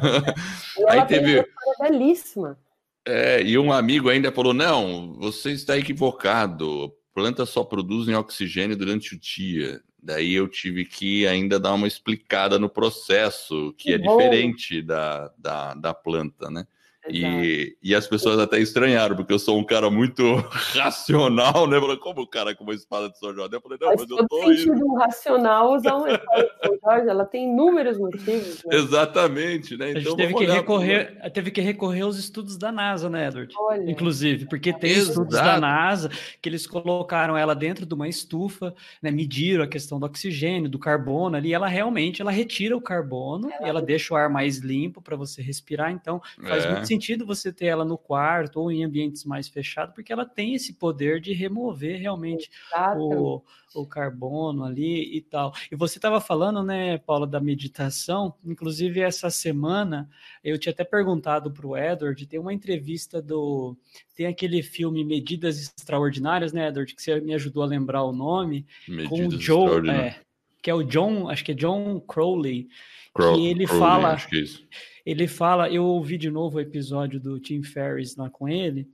É. Aí teve. belíssima. É, e um amigo ainda falou: Não, você está equivocado planta só produzem oxigênio durante o dia. Daí eu tive que ainda dar uma explicada no processo, que, que é bom. diferente da, da, da planta, né? E, e as pessoas até estranharam, porque eu sou um cara muito racional, né? Falei, como o cara com uma espada de São Jorge? Eu falei, não, mas, mas eu tô sentido indo. racional usar uma espada de São Jorge, ela tem inúmeros motivos. Né? Exatamente, né? Então, a gente teve que, recorrer, teve que recorrer aos estudos da NASA, né, Edward? Olha. Inclusive, porque tem Exato. estudos da NASA que eles colocaram ela dentro de uma estufa, né? Mediram a questão do oxigênio, do carbono ali, ela realmente ela retira o carbono é. e ela deixa o ar mais limpo para você respirar, então faz é. muito sentido sentido você ter ela no quarto ou em ambientes mais fechados, porque ela tem esse poder de remover realmente o, o carbono ali e tal. E você estava falando, né, Paula, da meditação. Inclusive, essa semana eu tinha até perguntado para o Edward, tem uma entrevista do. Tem aquele filme Medidas Extraordinárias, né, Edward, que você me ajudou a lembrar o nome, Medidas com o Joe. É, que é o John, acho que é John Crowley, Crow, que ele Crowley, fala. Acho que é isso ele fala, eu ouvi de novo o episódio do Tim Ferriss lá com ele,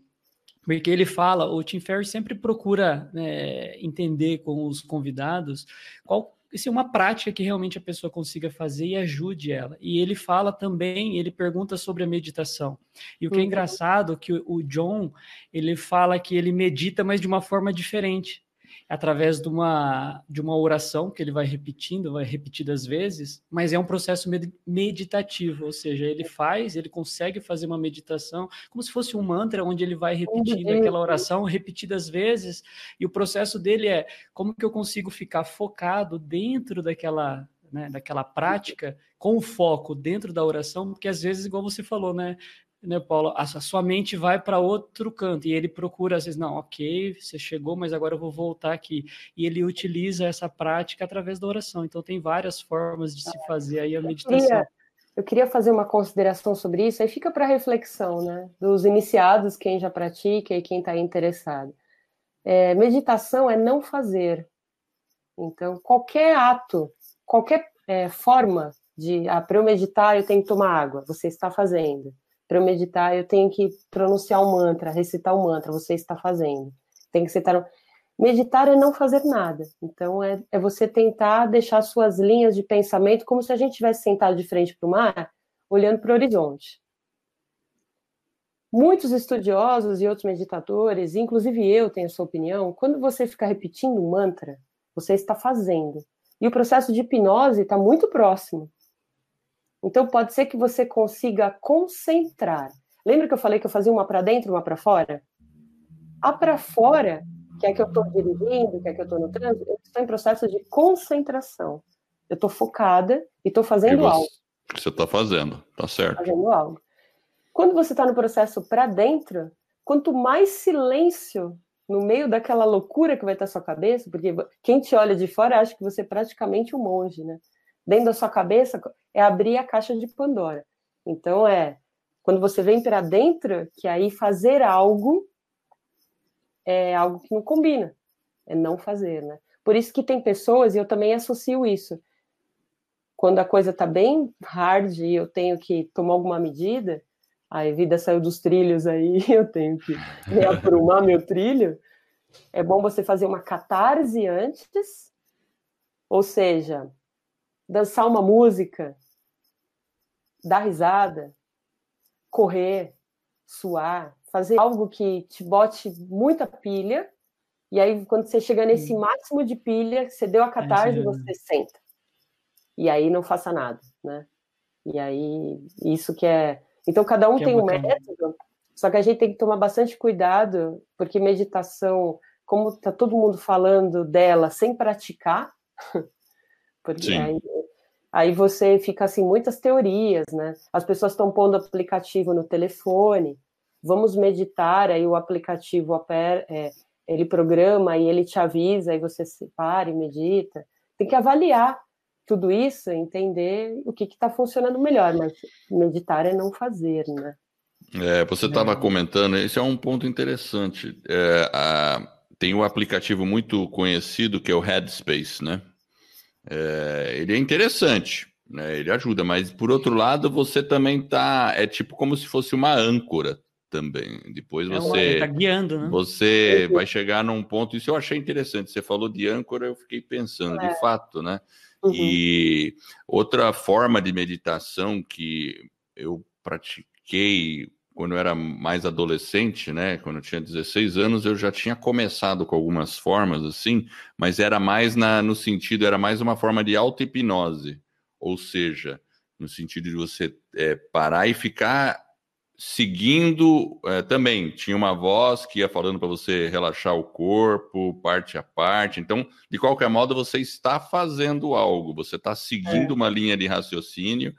porque ele fala, o Tim Ferriss sempre procura né, entender com os convidados qual se é uma prática que realmente a pessoa consiga fazer e ajude ela. E ele fala também, ele pergunta sobre a meditação. E o que é uhum. é engraçado que o John, ele fala que ele medita, mas de uma forma diferente através de uma, de uma oração que ele vai repetindo, vai repetidas vezes, mas é um processo meditativo, ou seja, ele faz, ele consegue fazer uma meditação como se fosse um mantra, onde ele vai repetindo aquela oração repetidas vezes, e o processo dele é como que eu consigo ficar focado dentro daquela né, daquela prática com o foco dentro da oração, porque às vezes, igual você falou, né, né, Paulo? A sua mente vai para outro canto e ele procura, às vezes, não, ok, você chegou, mas agora eu vou voltar aqui. E ele utiliza essa prática através da oração. Então, tem várias formas de se fazer aí a meditação. Eu queria, fazer uma consideração sobre isso, aí fica para reflexão, né? Dos iniciados, quem já pratica e quem está interessado. É, meditação é não fazer. Então, qualquer ato, qualquer é, forma de, ah, para eu meditar, eu tenho que tomar água, você está fazendo para eu meditar, eu tenho que pronunciar um mantra, recitar um mantra, você está fazendo. Tem que citar. Meditar é não fazer nada. Então, é, é você tentar deixar suas linhas de pensamento como se a gente tivesse sentado de frente para o mar, olhando para o horizonte. Muitos estudiosos e outros meditadores, inclusive eu tenho a sua opinião, quando você fica repetindo um mantra, você está fazendo. E o processo de hipnose está muito próximo. Então pode ser que você consiga concentrar. Lembra que eu falei que eu fazia uma para dentro, uma para fora? A para fora, que é que eu estou dirigindo, que é que eu estou no trânsito, eu estou em processo de concentração. Eu estou focada e estou fazendo você, algo. Você está fazendo, tá certo. Fazendo algo. Quando você está no processo para dentro, quanto mais silêncio no meio daquela loucura que vai estar sua cabeça, porque quem te olha de fora acha que você é praticamente um monge, né? Dentro da sua cabeça é abrir a caixa de Pandora. Então é quando você vem para dentro que aí fazer algo é algo que não combina, é não fazer, né? Por isso que tem pessoas e eu também associo isso. Quando a coisa está bem hard e eu tenho que tomar alguma medida, a vida saiu dos trilhos aí, eu tenho que reaprumar meu trilho. É bom você fazer uma catarse antes, ou seja, dançar uma música, dar risada, correr, suar, fazer algo que te bote muita pilha. E aí, quando você chega nesse máximo de pilha, você deu a catarse, é, você senta. E aí não faça nada, né? E aí, isso que é. Então, cada um que é tem é um método, só que a gente tem que tomar bastante cuidado, porque meditação, como está todo mundo falando dela sem praticar, porque aí Aí você fica assim, muitas teorias, né? As pessoas estão pondo aplicativo no telefone, vamos meditar, aí o aplicativo é, ele programa e ele te avisa, e você se para e medita. Tem que avaliar tudo isso, entender o que está funcionando melhor, mas meditar é não fazer, né? É, você estava é. comentando, esse é um ponto interessante. É, a, tem um aplicativo muito conhecido que é o Headspace, né? É, ele é interessante, né? Ele ajuda, mas por outro lado, você também tá. É tipo como se fosse uma âncora também. Depois é você. Tá guiando, né? Você vai chegar num ponto. Isso eu achei interessante. Você falou de âncora, eu fiquei pensando, de é. fato, né? Uhum. E outra forma de meditação que eu pratiquei quando eu era mais adolescente, né, quando eu tinha 16 anos, eu já tinha começado com algumas formas assim, mas era mais na, no sentido, era mais uma forma de auto-hipnose, ou seja, no sentido de você é, parar e ficar seguindo é, também. Tinha uma voz que ia falando para você relaxar o corpo, parte a parte. Então, de qualquer modo, você está fazendo algo, você está seguindo é. uma linha de raciocínio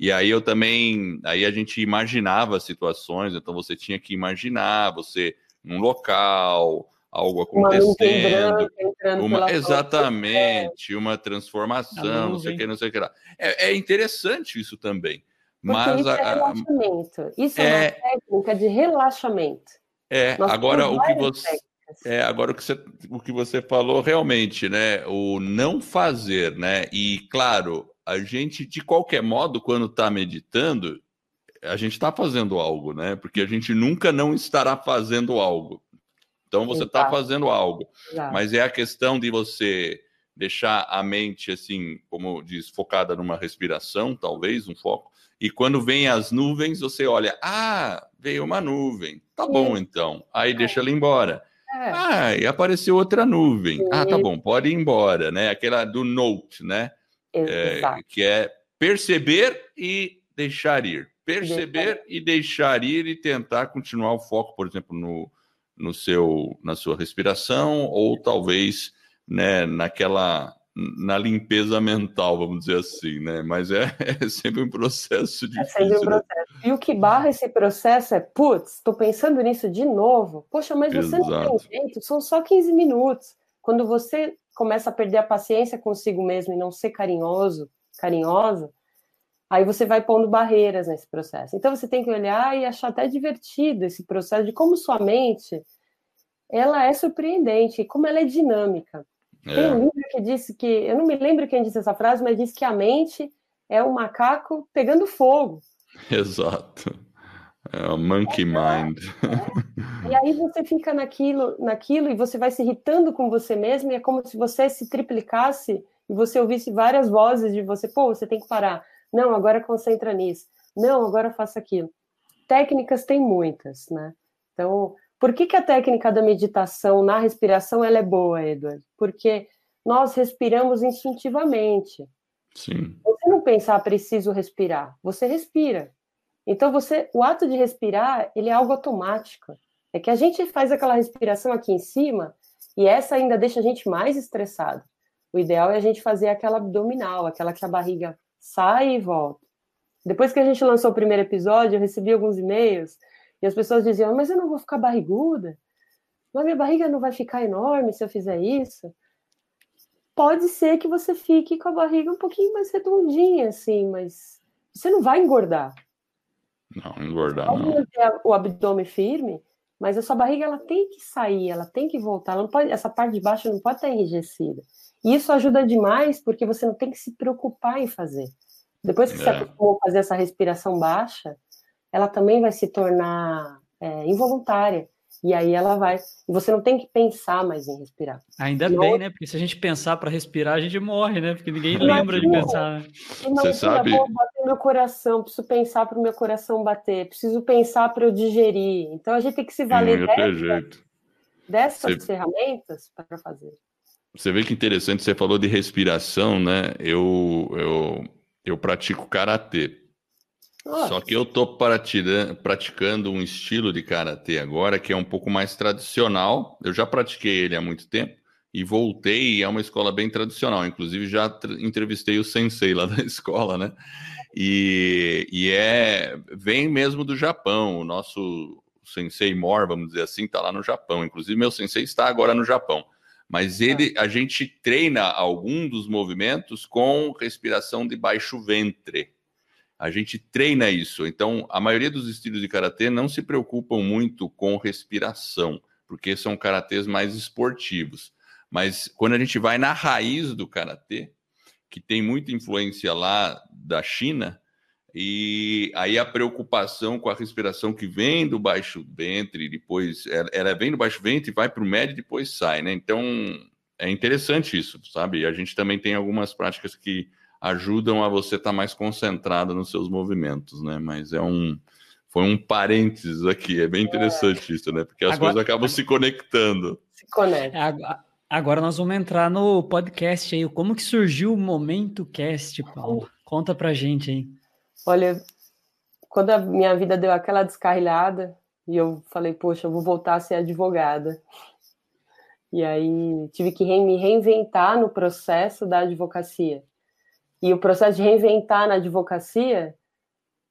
e aí eu também, aí a gente imaginava situações, então você tinha que imaginar você num local, algo acontecendo, uma, uma exatamente, uma transformação, não sei o que, não sei o que lá. É, é interessante isso também. Porque mas isso é relaxamento. Isso é, é uma técnica de relaxamento. É, Nós agora o que você é, agora o que, você, o que você falou realmente, né? O não fazer, né? E claro, a gente, de qualquer modo, quando está meditando, a gente está fazendo algo, né? Porque a gente nunca não estará fazendo algo. Então você está fazendo algo. Exato. Mas é a questão de você deixar a mente, assim, como diz, focada numa respiração, talvez, um foco. E quando vem as nuvens, você olha, ah, veio uma nuvem. Tá bom, então. Aí é. deixa ela embora. É. Ah, e apareceu outra nuvem. Ah, tá bom, pode ir embora, né? Aquela do note, né? É, que é perceber e deixar ir. Perceber e deixar ir e tentar continuar o foco, por exemplo, no, no seu, na sua respiração ou talvez né, naquela na limpeza mental, vamos dizer assim, né? Mas é, é sempre um processo difícil. É sempre um né? processo. Né? E o que barra esse processo é, putz, estou pensando nisso de novo. Poxa, mas você Exato. não tem jeito, são só 15 minutos. Quando você começa a perder a paciência consigo mesmo e não ser carinhoso, carinhosa, aí você vai pondo barreiras nesse processo. Então você tem que olhar e achar até divertido esse processo de como sua mente ela é surpreendente, como ela é dinâmica. É. Tem um livro que disse que, eu não me lembro quem disse essa frase, mas disse que a mente é um macaco pegando fogo. Exato. É o monkey mind. É. E aí você fica naquilo, naquilo e você vai se irritando com você mesmo, e é como se você se triplicasse e você ouvisse várias vozes de você, pô, você tem que parar. Não, agora concentra nisso. Não, agora faça aquilo. Técnicas tem muitas, né? Então, por que, que a técnica da meditação na respiração ela é boa, Edward? Porque nós respiramos instintivamente. Sim. Você não pensar, ah, preciso respirar. Você respira. Então você, o ato de respirar, ele é algo automático. É que a gente faz aquela respiração aqui em cima e essa ainda deixa a gente mais estressado. O ideal é a gente fazer aquela abdominal, aquela que a barriga sai e volta. Depois que a gente lançou o primeiro episódio, eu recebi alguns e-mails e as pessoas diziam: "Mas eu não vou ficar barriguda? Mas minha barriga não vai ficar enorme se eu fizer isso?" Pode ser que você fique com a barriga um pouquinho mais redondinha assim, mas você não vai engordar. Não, engordar pode não. manter o abdômen firme, mas a sua barriga ela tem que sair, ela tem que voltar, ela não pode, essa parte de baixo não pode estar enrijecida. E isso ajuda demais porque você não tem que se preocupar em fazer. Depois que é. você acostumou a fazer essa respiração baixa, ela também vai se tornar é, involuntária. E aí ela vai. Você não tem que pensar mais em respirar. Ainda não... bem, né? Porque se a gente pensar para respirar, a gente morre, né? Porque ninguém lembra de pensar. Né? Você sabe. Vou bater meu coração, preciso pensar para o meu coração bater, preciso pensar para eu digerir. Então a gente tem que se valer dessa, dessas você... ferramentas para fazer. Você vê que interessante, você falou de respiração, né? Eu, eu, eu pratico karatê. Só que eu estou praticando um estilo de karatê agora que é um pouco mais tradicional. Eu já pratiquei ele há muito tempo e voltei e é uma escola bem tradicional. Inclusive já entrevistei o sensei lá da escola, né? E, e é vem mesmo do Japão. O nosso sensei Mor, vamos dizer assim, está lá no Japão. Inclusive, meu sensei está agora no Japão. Mas ele, a gente treina algum dos movimentos com respiração de baixo ventre. A gente treina isso. Então, a maioria dos estilos de karatê não se preocupam muito com respiração, porque são karatês mais esportivos. Mas quando a gente vai na raiz do karatê, que tem muita influência lá da China, e aí a preocupação com a respiração que vem do baixo ventre, depois ela, vem do baixo ventre, vai para o médio e depois sai, né? Então é interessante isso, sabe? A gente também tem algumas práticas que ajudam a você estar tá mais concentrado nos seus movimentos, né? Mas é um foi um parênteses aqui, é bem interessante é. isso, né? Porque as agora, coisas acabam se conectando. Se conecta. É, agora nós vamos entrar no podcast aí. Como que surgiu o Momento Cast, Paulo? Conta pra gente aí. Olha, quando a minha vida deu aquela descarrilhada, e eu falei, poxa, eu vou voltar a ser advogada. E aí tive que me reinventar no processo da advocacia. E o processo de reinventar na advocacia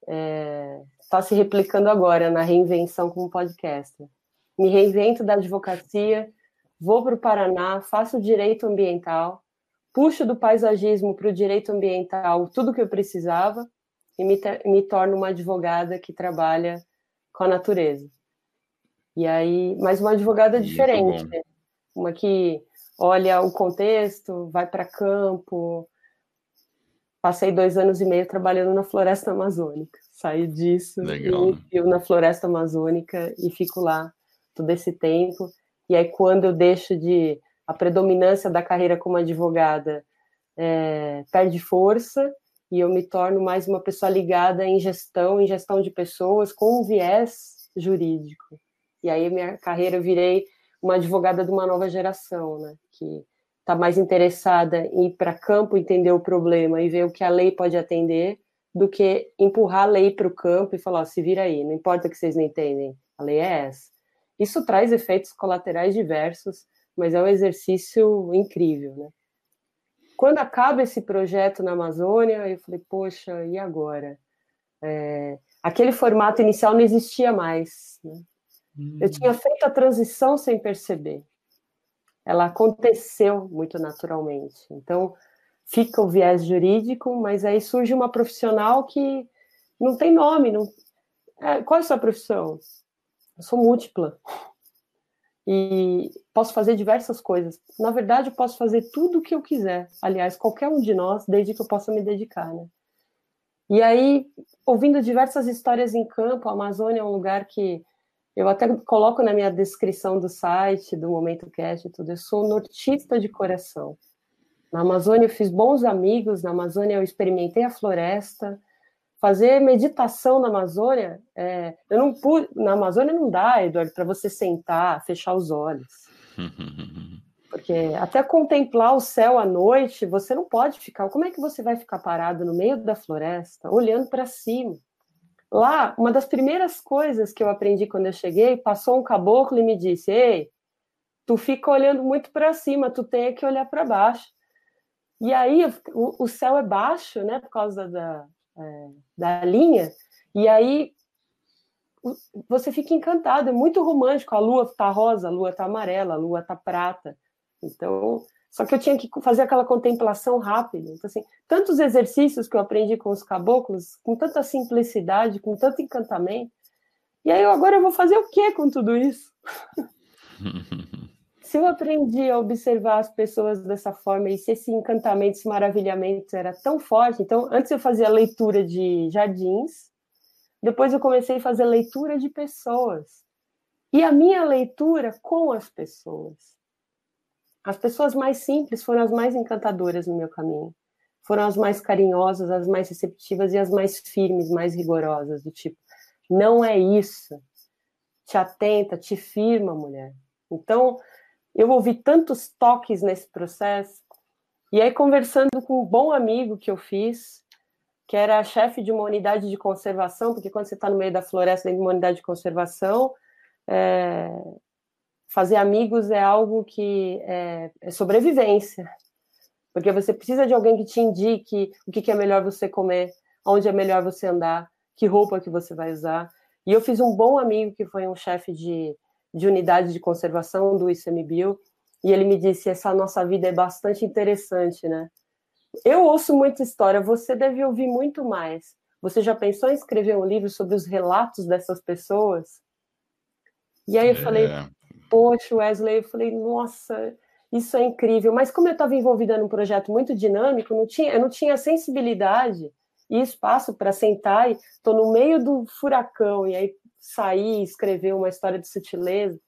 está é, tá se replicando agora na reinvenção como podcaster. Me reinvento da advocacia, vou para o Paraná, faço direito ambiental, puxo do paisagismo para o direito ambiental tudo que eu precisava e me, me torno uma advogada que trabalha com a natureza. E aí, mas uma advogada diferente, né? uma que olha o contexto, vai para campo. Passei dois anos e meio trabalhando na floresta amazônica. Saí disso Legal. e na floresta amazônica e fico lá todo esse tempo. E aí, quando eu deixo de. A predominância da carreira como advogada é, perde força e eu me torno mais uma pessoa ligada em gestão, em gestão de pessoas, com um viés jurídico. E aí minha carreira eu virei uma advogada de uma nova geração, né, que está mais interessada em ir para campo, entender o problema e ver o que a lei pode atender, do que empurrar a lei para o campo e falar, se vira aí, não importa que vocês não entendem, a lei é essa. Isso traz efeitos colaterais diversos, mas é um exercício incrível, né? Quando acaba esse projeto na Amazônia, eu falei, poxa, e agora? É, aquele formato inicial não existia mais. Né? Hum. Eu tinha feito a transição sem perceber. Ela aconteceu muito naturalmente. Então, fica o viés jurídico, mas aí surge uma profissional que não tem nome. Não... É, qual é a sua profissão? Eu sou múltipla e posso fazer diversas coisas. Na verdade, eu posso fazer tudo o que eu quiser. Aliás, qualquer um de nós, desde que eu possa me dedicar, né? E aí, ouvindo diversas histórias em campo, a Amazônia é um lugar que eu até coloco na minha descrição do site, do Momento Cast e tudo. Eu sou nortista de coração. Na Amazônia eu fiz bons amigos, na Amazônia eu experimentei a floresta, fazer meditação na Amazônia, é, eu não pude, na Amazônia não dá, Eduardo, para você sentar, fechar os olhos. Porque até contemplar o céu à noite, você não pode ficar. Como é que você vai ficar parado no meio da floresta, olhando para cima? Lá, uma das primeiras coisas que eu aprendi quando eu cheguei, passou um caboclo e me disse: "Ei, tu fica olhando muito para cima, tu tem que olhar para baixo". E aí o, o, céu é baixo, né, por causa da, é, da linha, e aí você fica encantado, é muito romântico, a lua tá rosa, a lua tá amarela, a lua tá prata. Então, só que eu tinha que fazer aquela contemplação rápida. Então, assim, tantos exercícios que eu aprendi com os caboclos, com tanta simplicidade, com tanto encantamento. E aí, agora eu vou fazer o que com tudo isso? se eu aprendi a observar as pessoas dessa forma e se esse encantamento, esse maravilhamento era tão forte, então antes eu fazia leitura de jardins, depois eu comecei a fazer leitura de pessoas. E a minha leitura com as pessoas. As pessoas mais simples foram as mais encantadoras no meu caminho. Foram as mais carinhosas, as mais receptivas e as mais firmes, mais rigorosas, do tipo, não é isso. Te atenta, te firma, mulher. Então, eu ouvi tantos toques nesse processo. E aí, conversando com um bom amigo que eu fiz, que era chefe de uma unidade de conservação, porque quando você está no meio da floresta, dentro de uma unidade de conservação, é... fazer amigos é algo que é... é, sobrevivência. Porque você precisa de alguém que te indique o que é melhor você comer, onde é melhor você andar, que roupa que você vai usar. E eu fiz um bom amigo que foi um chefe de, de unidade de conservação do ICMBio, e ele me disse: essa nossa vida é bastante interessante, né? Eu ouço muita história, você deve ouvir muito mais. Você já pensou em escrever um livro sobre os relatos dessas pessoas? E aí eu é. falei, poxa, Wesley, eu falei, nossa, isso é incrível. Mas como eu estava envolvida num projeto muito dinâmico, não tinha, eu não tinha sensibilidade e espaço para sentar e estou no meio do furacão e aí sair e escrever uma história de sutileza.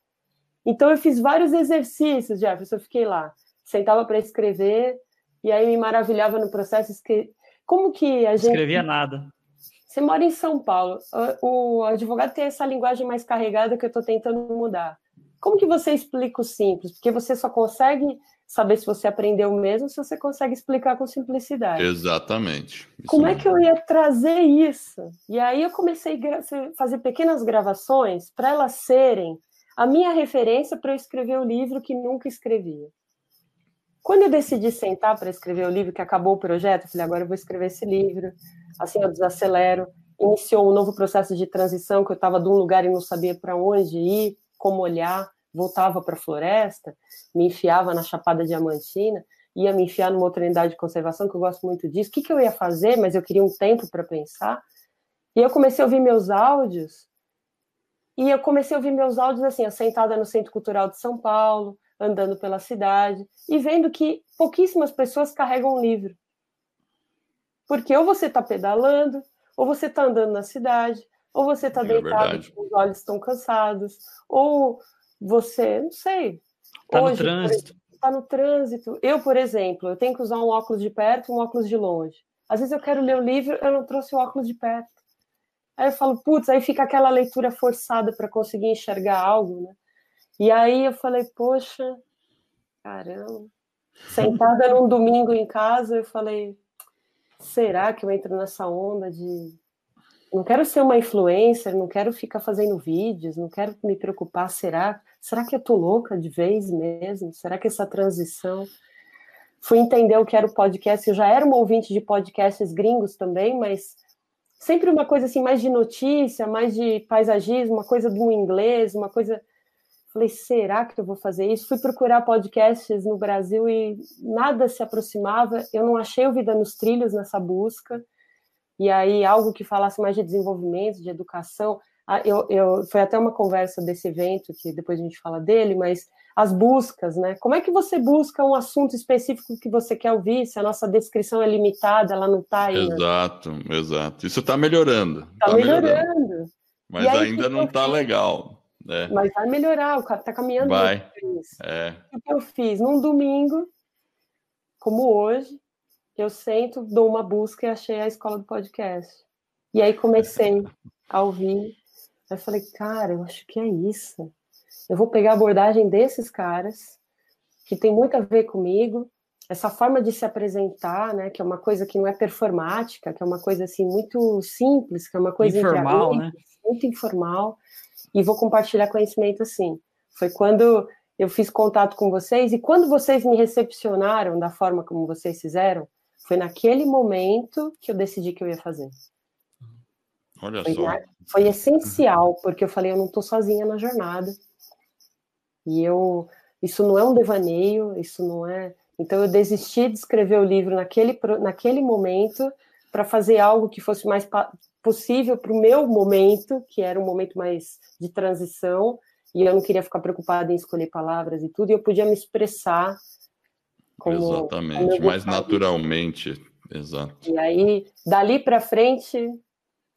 Então eu fiz vários exercícios, Jefferson, eu fiquei lá, sentava para escrever e aí me maravilhava no processo. Escre... Como que a gente. Escrevia nada. Você mora em São Paulo, o advogado tem essa linguagem mais carregada que eu estou tentando mudar. Como que você explica o simples? Porque você só consegue saber se você aprendeu mesmo se você consegue explicar com simplicidade. Exatamente. Isso Como é que eu ia trazer isso? E aí eu comecei a fazer pequenas gravações para elas serem a minha referência para eu escrever o livro que nunca escrevia. Quando eu decidi sentar para escrever o livro, que acabou o projeto, eu falei, agora eu vou escrever esse livro. Assim, eu desacelero. Iniciou um novo processo de transição, que eu estava de um lugar e não sabia para onde ir, como olhar. Voltava para a floresta, me enfiava na Chapada Diamantina, ia me enfiar numa outra unidade de conservação, que eu gosto muito disso. O que, que eu ia fazer? Mas eu queria um tempo para pensar. E eu comecei a ouvir meus áudios, e eu comecei a ouvir meus áudios assim, sentada no Centro Cultural de São Paulo, andando pela cidade e vendo que pouquíssimas pessoas carregam um livro. Porque ou você está pedalando, ou você está andando na cidade, ou você está é deitado, é os olhos estão cansados, ou você, não sei. Está no trânsito. Está no trânsito. Eu, por exemplo, eu tenho que usar um óculos de perto e um óculos de longe. Às vezes eu quero ler o livro, eu não trouxe o óculos de perto. Aí eu falo, putz, aí fica aquela leitura forçada para conseguir enxergar algo, né? E aí eu falei, poxa, caramba. Sentada num domingo em casa, eu falei, será que eu entro nessa onda de. Não quero ser uma influencer, não quero ficar fazendo vídeos, não quero me preocupar. Será? Será que eu tô louca de vez mesmo? Será que essa transição. Fui entender o que era o podcast. Eu já era uma ouvinte de podcasts gringos também, mas sempre uma coisa assim, mais de notícia, mais de paisagismo, uma coisa do inglês, uma coisa Falei, será que eu vou fazer isso? Fui procurar podcasts no Brasil e nada se aproximava. Eu não achei o Vida nos Trilhos nessa busca. E aí, algo que falasse mais de desenvolvimento, de educação. Eu, eu, foi até uma conversa desse evento, que depois a gente fala dele, mas as buscas, né? Como é que você busca um assunto específico que você quer ouvir? Se a nossa descrição é limitada, ela não está aí. Né? Exato, né? exato. Isso está melhorando. Está tá melhorando. melhorando. Mas aí, ainda não está legal. É. Mas vai melhorar, o cara tá caminhando. Vai. É. O que eu fiz? Num domingo, como hoje, eu sento, dou uma busca e achei a escola do podcast. E aí comecei a ouvir. Aí falei, cara, eu acho que é isso. Eu vou pegar a abordagem desses caras, que tem muito a ver comigo, essa forma de se apresentar, né, que é uma coisa que não é performática, que é uma coisa assim muito simples, que é uma coisa informal, né? muito informal e vou compartilhar conhecimento assim. Foi quando eu fiz contato com vocês e quando vocês me recepcionaram da forma como vocês fizeram, foi naquele momento que eu decidi que eu ia fazer. Olha foi, só. foi essencial, porque eu falei, eu não estou sozinha na jornada. E eu, isso não é um devaneio, isso não é. Então eu desisti de escrever o livro naquele, naquele momento para fazer algo que fosse mais possível para o meu momento, que era um momento mais de transição, e eu não queria ficar preocupada em escolher palavras e tudo, e eu podia me expressar como, Exatamente, como mais naturalmente, exato. E aí, dali para frente,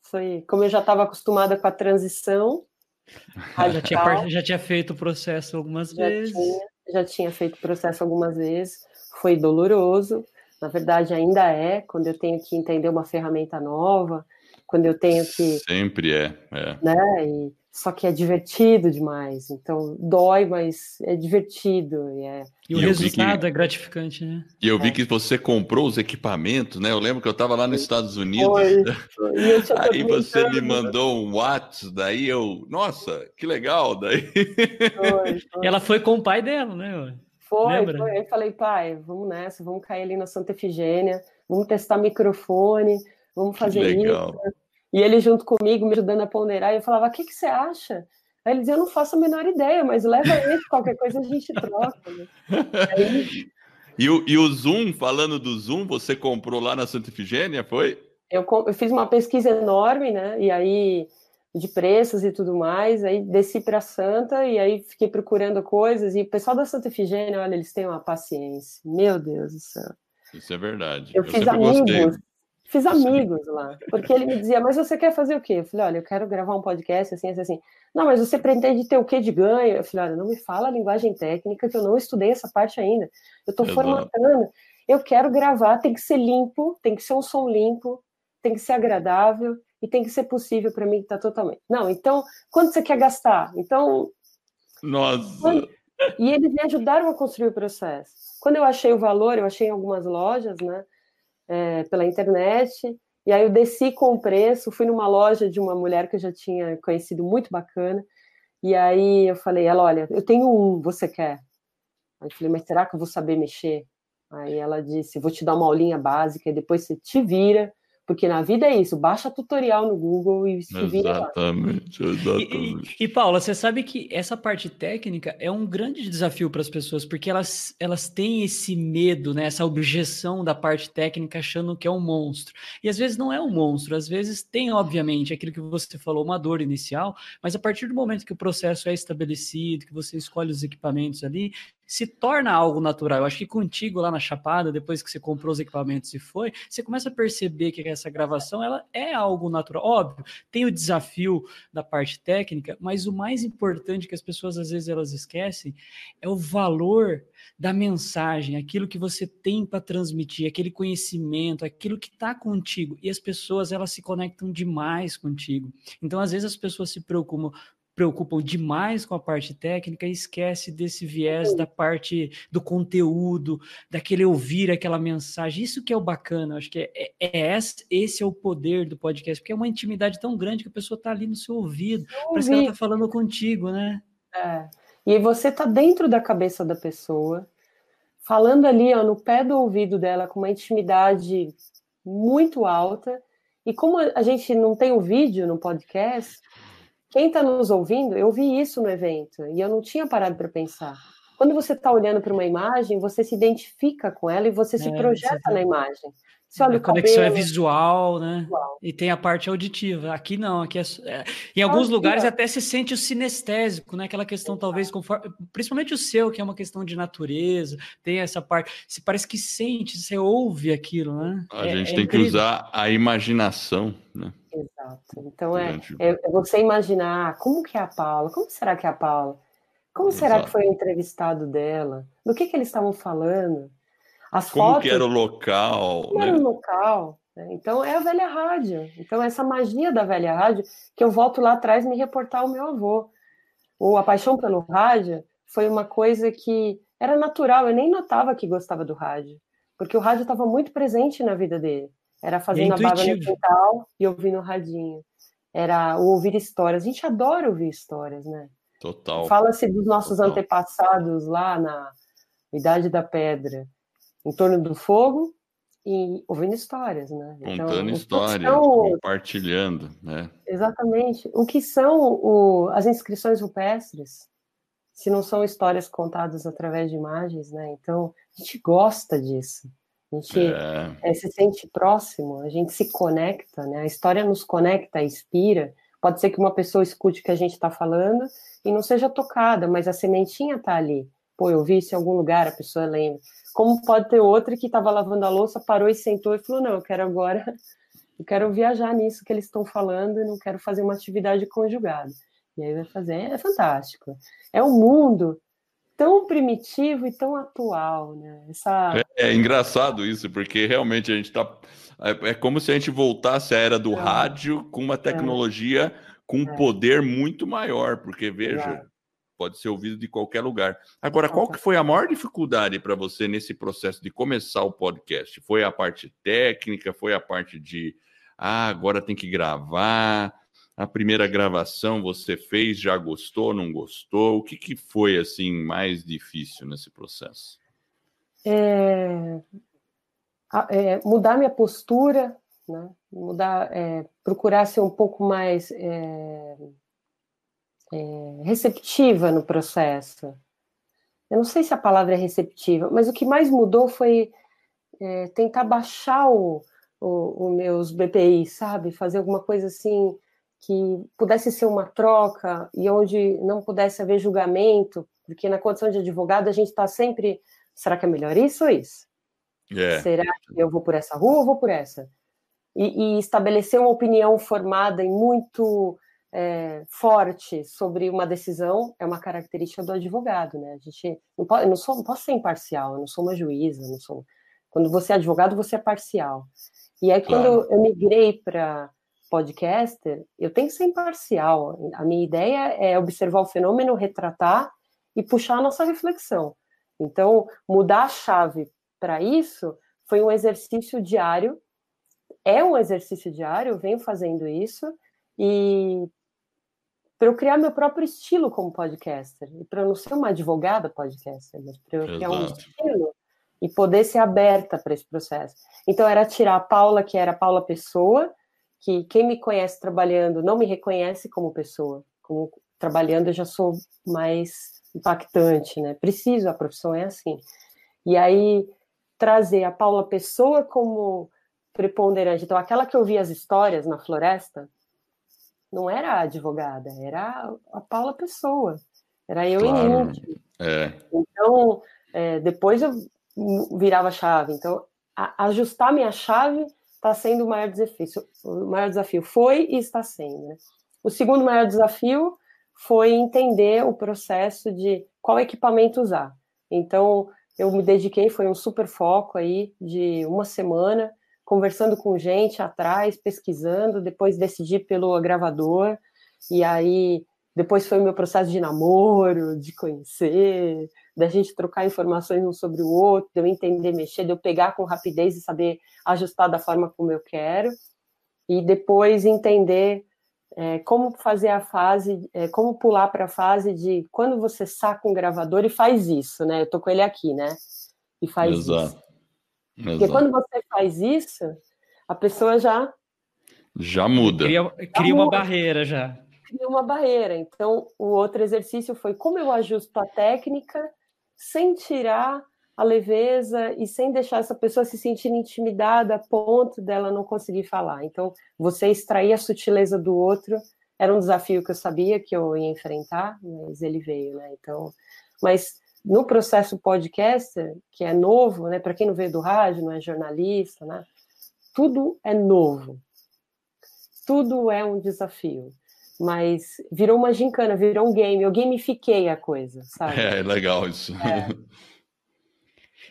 foi como eu já estava acostumada com a transição. já, tinha, já tinha feito o processo algumas já vezes. Tinha, já tinha feito o processo algumas vezes, foi doloroso, na verdade ainda é, quando eu tenho que entender uma ferramenta nova, quando eu tenho que. Sempre é. é. Né? E, só que é divertido demais. Então, dói, mas é divertido. E, é... e o e resultado que... é gratificante, né? E eu vi é. que você comprou os equipamentos, né? Eu lembro que eu estava lá nos Estados Unidos. Foi. Aí você me mandou um WhatsApp, daí eu. Nossa, que legal! Daí. Foi, foi. Ela foi com o pai dela, né? Foi, foi. Eu falei, pai, vamos nessa, vamos cair ali na Santa Efigênia, vamos testar microfone, vamos fazer isso. E ele junto comigo, me ajudando a ponderar, e eu falava, o que, que você acha? Aí ele dizia, eu não faço a menor ideia, mas leva ele, qualquer coisa a gente troca. Né? Aí... E, o, e o Zoom, falando do Zoom, você comprou lá na Santa Efigênia, foi? Eu, eu fiz uma pesquisa enorme, né? E aí, de preços e tudo mais, aí desci para Santa e aí fiquei procurando coisas. E o pessoal da Santa Efigênia, olha, eles têm uma paciência. Meu Deus do céu. Isso é verdade. Eu, eu fiz amigos. Gostei. Fiz amigos lá, porque ele me dizia, mas você quer fazer o quê? Eu falei, olha, eu quero gravar um podcast assim, assim, assim. Não, mas você pretende ter o quê de ganho? Eu falei, olha, não me fala a linguagem técnica, que eu não estudei essa parte ainda. Eu estou formatando. Eu quero gravar, tem que ser limpo, tem que ser um som limpo, tem que ser agradável e tem que ser possível para mim estar tá totalmente. Não, então, quanto você quer gastar? Então. Nossa! Quando... E eles me ajudaram a construir o processo. Quando eu achei o valor, eu achei em algumas lojas, né? É, pela internet. E aí eu desci com o preço, fui numa loja de uma mulher que eu já tinha conhecido muito bacana. E aí eu falei, ela, olha, eu tenho um, você quer? Aí eu falei, mas será que eu vou saber mexer? Aí ela disse, vou te dar uma aulinha básica e depois você te vira porque na vida é isso, baixa tutorial no Google e se vira Exatamente, exatamente. E, e, e, Paula, você sabe que essa parte técnica é um grande desafio para as pessoas, porque elas, elas têm esse medo, né, essa objeção da parte técnica, achando que é um monstro. E às vezes não é um monstro, às vezes tem, obviamente, aquilo que você falou, uma dor inicial, mas a partir do momento que o processo é estabelecido, que você escolhe os equipamentos ali, se torna algo natural. Eu acho que contigo lá na Chapada, depois que você comprou os equipamentos e foi, você começa a perceber que essa gravação ela é algo natural. Óbvio, tem o desafio da parte técnica, mas o mais importante que as pessoas às vezes elas esquecem é o valor da mensagem, aquilo que você tem para transmitir, aquele conhecimento, aquilo que está contigo. E as pessoas elas se conectam demais contigo. Então, às vezes as pessoas se preocupam preocupam demais com a parte técnica e esquece desse viés da parte do conteúdo, daquele ouvir aquela mensagem. Isso que é o bacana, acho que é, é, é esse, é o poder do podcast, porque é uma intimidade tão grande que a pessoa está ali no seu ouvido, parece que ela está falando contigo, né? É. E você está dentro da cabeça da pessoa, falando ali ó, no pé do ouvido dela com uma intimidade muito alta. E como a gente não tem o um vídeo no podcast, quem está nos ouvindo, eu vi isso no evento e eu não tinha parado para pensar. Quando você está olhando para uma imagem, você se identifica com ela e você se é, projeta você na imagem. Você olha a conexão é cabelo, é visual, né? Visual. E tem a parte auditiva. Aqui não, aqui é, é em alguns lugares até se sente o sinestésico, né? Aquela questão talvez conforme, principalmente o seu, que é uma questão de natureza, tem essa parte, se parece que sente, você ouve aquilo, né? A é, gente é tem incrível. que usar a imaginação, né? Exato. Então é, é, é, você imaginar como que é a Paula, como será que é a Paula? Como Exato. será que foi o entrevistado dela? Do que que eles estavam falando? As como fotos, que era o local? Como né? era o local? Né? Então é a velha rádio. Então essa magia da velha rádio que eu volto lá atrás me reportar o meu avô. O a paixão pelo rádio foi uma coisa que era natural. Eu nem notava que gostava do rádio, porque o rádio estava muito presente na vida dele. Era fazendo é a barba no quintal e ouvindo o radinho. Era o ouvir histórias. A gente adora ouvir histórias, né? Total. Fala-se dos nossos Total. antepassados lá na Idade da Pedra, em torno do fogo e ouvindo histórias, né? Então, Contando histórias, são... compartilhando, né? Exatamente. O que são o... as inscrições rupestres? Se não são histórias contadas através de imagens, né? Então, a gente gosta disso. A gente é. É, se sente próximo, a gente se conecta, né? A história nos conecta, inspira. Pode ser que uma pessoa escute o que a gente está falando e não seja tocada, mas a sementinha está ali. Pô, eu vi isso em algum lugar, a pessoa lembra. Como pode ter outra que estava lavando a louça, parou e sentou e falou: Não, eu quero agora, eu quero viajar nisso que eles estão falando e não quero fazer uma atividade conjugada. E aí vai fazer, é fantástico. É um mundo tão primitivo e tão atual, né? Essa... É, é engraçado isso, porque realmente a gente está. É, é, como se a gente voltasse à era do é. rádio com uma é. tecnologia com um é. poder muito maior, porque veja, pode ser ouvido de qualquer lugar. Agora, qual que foi a maior dificuldade para você nesse processo de começar o podcast? Foi a parte técnica? Foi a parte de ah, agora tem que gravar? A primeira gravação você fez, já gostou, não gostou? O que, que foi assim mais difícil nesse processo? É, é, mudar minha postura né? Mudar, é, procurar ser um pouco mais é, é, receptiva no processo. Eu não sei se a palavra é receptiva, mas o que mais mudou foi é, tentar baixar o, o, o, meus BPI, sabe? Fazer alguma coisa assim que pudesse ser uma troca e onde não pudesse haver julgamento, porque na condição de advogado a gente está sempre, será que é melhor isso ou isso? Yeah. É. Será que eu vou por essa rua ou vou por essa? E, e estabelecer uma opinião formada e muito é, forte sobre uma decisão é uma característica do advogado, né? A gente não pode, eu não, sou, não posso ser imparcial, eu não sou uma juíza, não sou. Quando você é advogado, você é parcial. E aí, quando claro. eu migrei para podcaster, eu tenho que ser imparcial. A minha ideia é observar o fenômeno, retratar e puxar a nossa reflexão. Então, mudar a chave para isso foi um exercício diário, é um exercício diário, eu venho fazendo isso, e para eu criar meu próprio estilo como podcaster, e para eu não ser uma advogada podcaster, mas para eu criar um estilo e poder ser aberta para esse processo. Então, era tirar a Paula, que era a Paula Pessoa, que quem me conhece trabalhando não me reconhece como pessoa, como trabalhando eu já sou mais impactante, né? Preciso, a profissão é assim. E aí trazer a Paula Pessoa como preponderante. Então, aquela que ouvia as histórias na floresta não era a advogada, era a Paula Pessoa. Era eu claro. em é. Então, é, depois eu virava a chave. Então, a, ajustar minha chave está sendo o maior desafio. O maior desafio foi e está sendo. Né? O segundo maior desafio foi entender o processo de qual equipamento usar. Então, eu me dediquei, foi um super foco aí de uma semana, conversando com gente atrás, pesquisando, depois decidi pelo gravador, e aí depois foi o meu processo de namoro, de conhecer, da gente trocar informações um sobre o outro, de eu entender mexer, de eu pegar com rapidez e saber ajustar da forma como eu quero, e depois entender é, como fazer a fase, é, como pular para a fase de quando você saca um gravador e faz isso, né? Eu tô com ele aqui, né? E faz Exato. isso. Porque Exato. quando você faz isso, a pessoa já já muda. Cria, cria uma barreira já. Cria uma barreira. Então, o outro exercício foi como eu ajusto a técnica sem tirar a leveza e sem deixar essa pessoa se sentir intimidada a ponto dela não conseguir falar. Então, você extrair a sutileza do outro era um desafio que eu sabia que eu ia enfrentar, mas ele veio, né? Então, mas no processo podcaster, que é novo, né? Para quem não veio do rádio, não é jornalista, né? Tudo é novo. Tudo é um desafio. Mas virou uma gincana, virou um game. Eu gamifiquei a coisa, sabe? É, legal isso. É.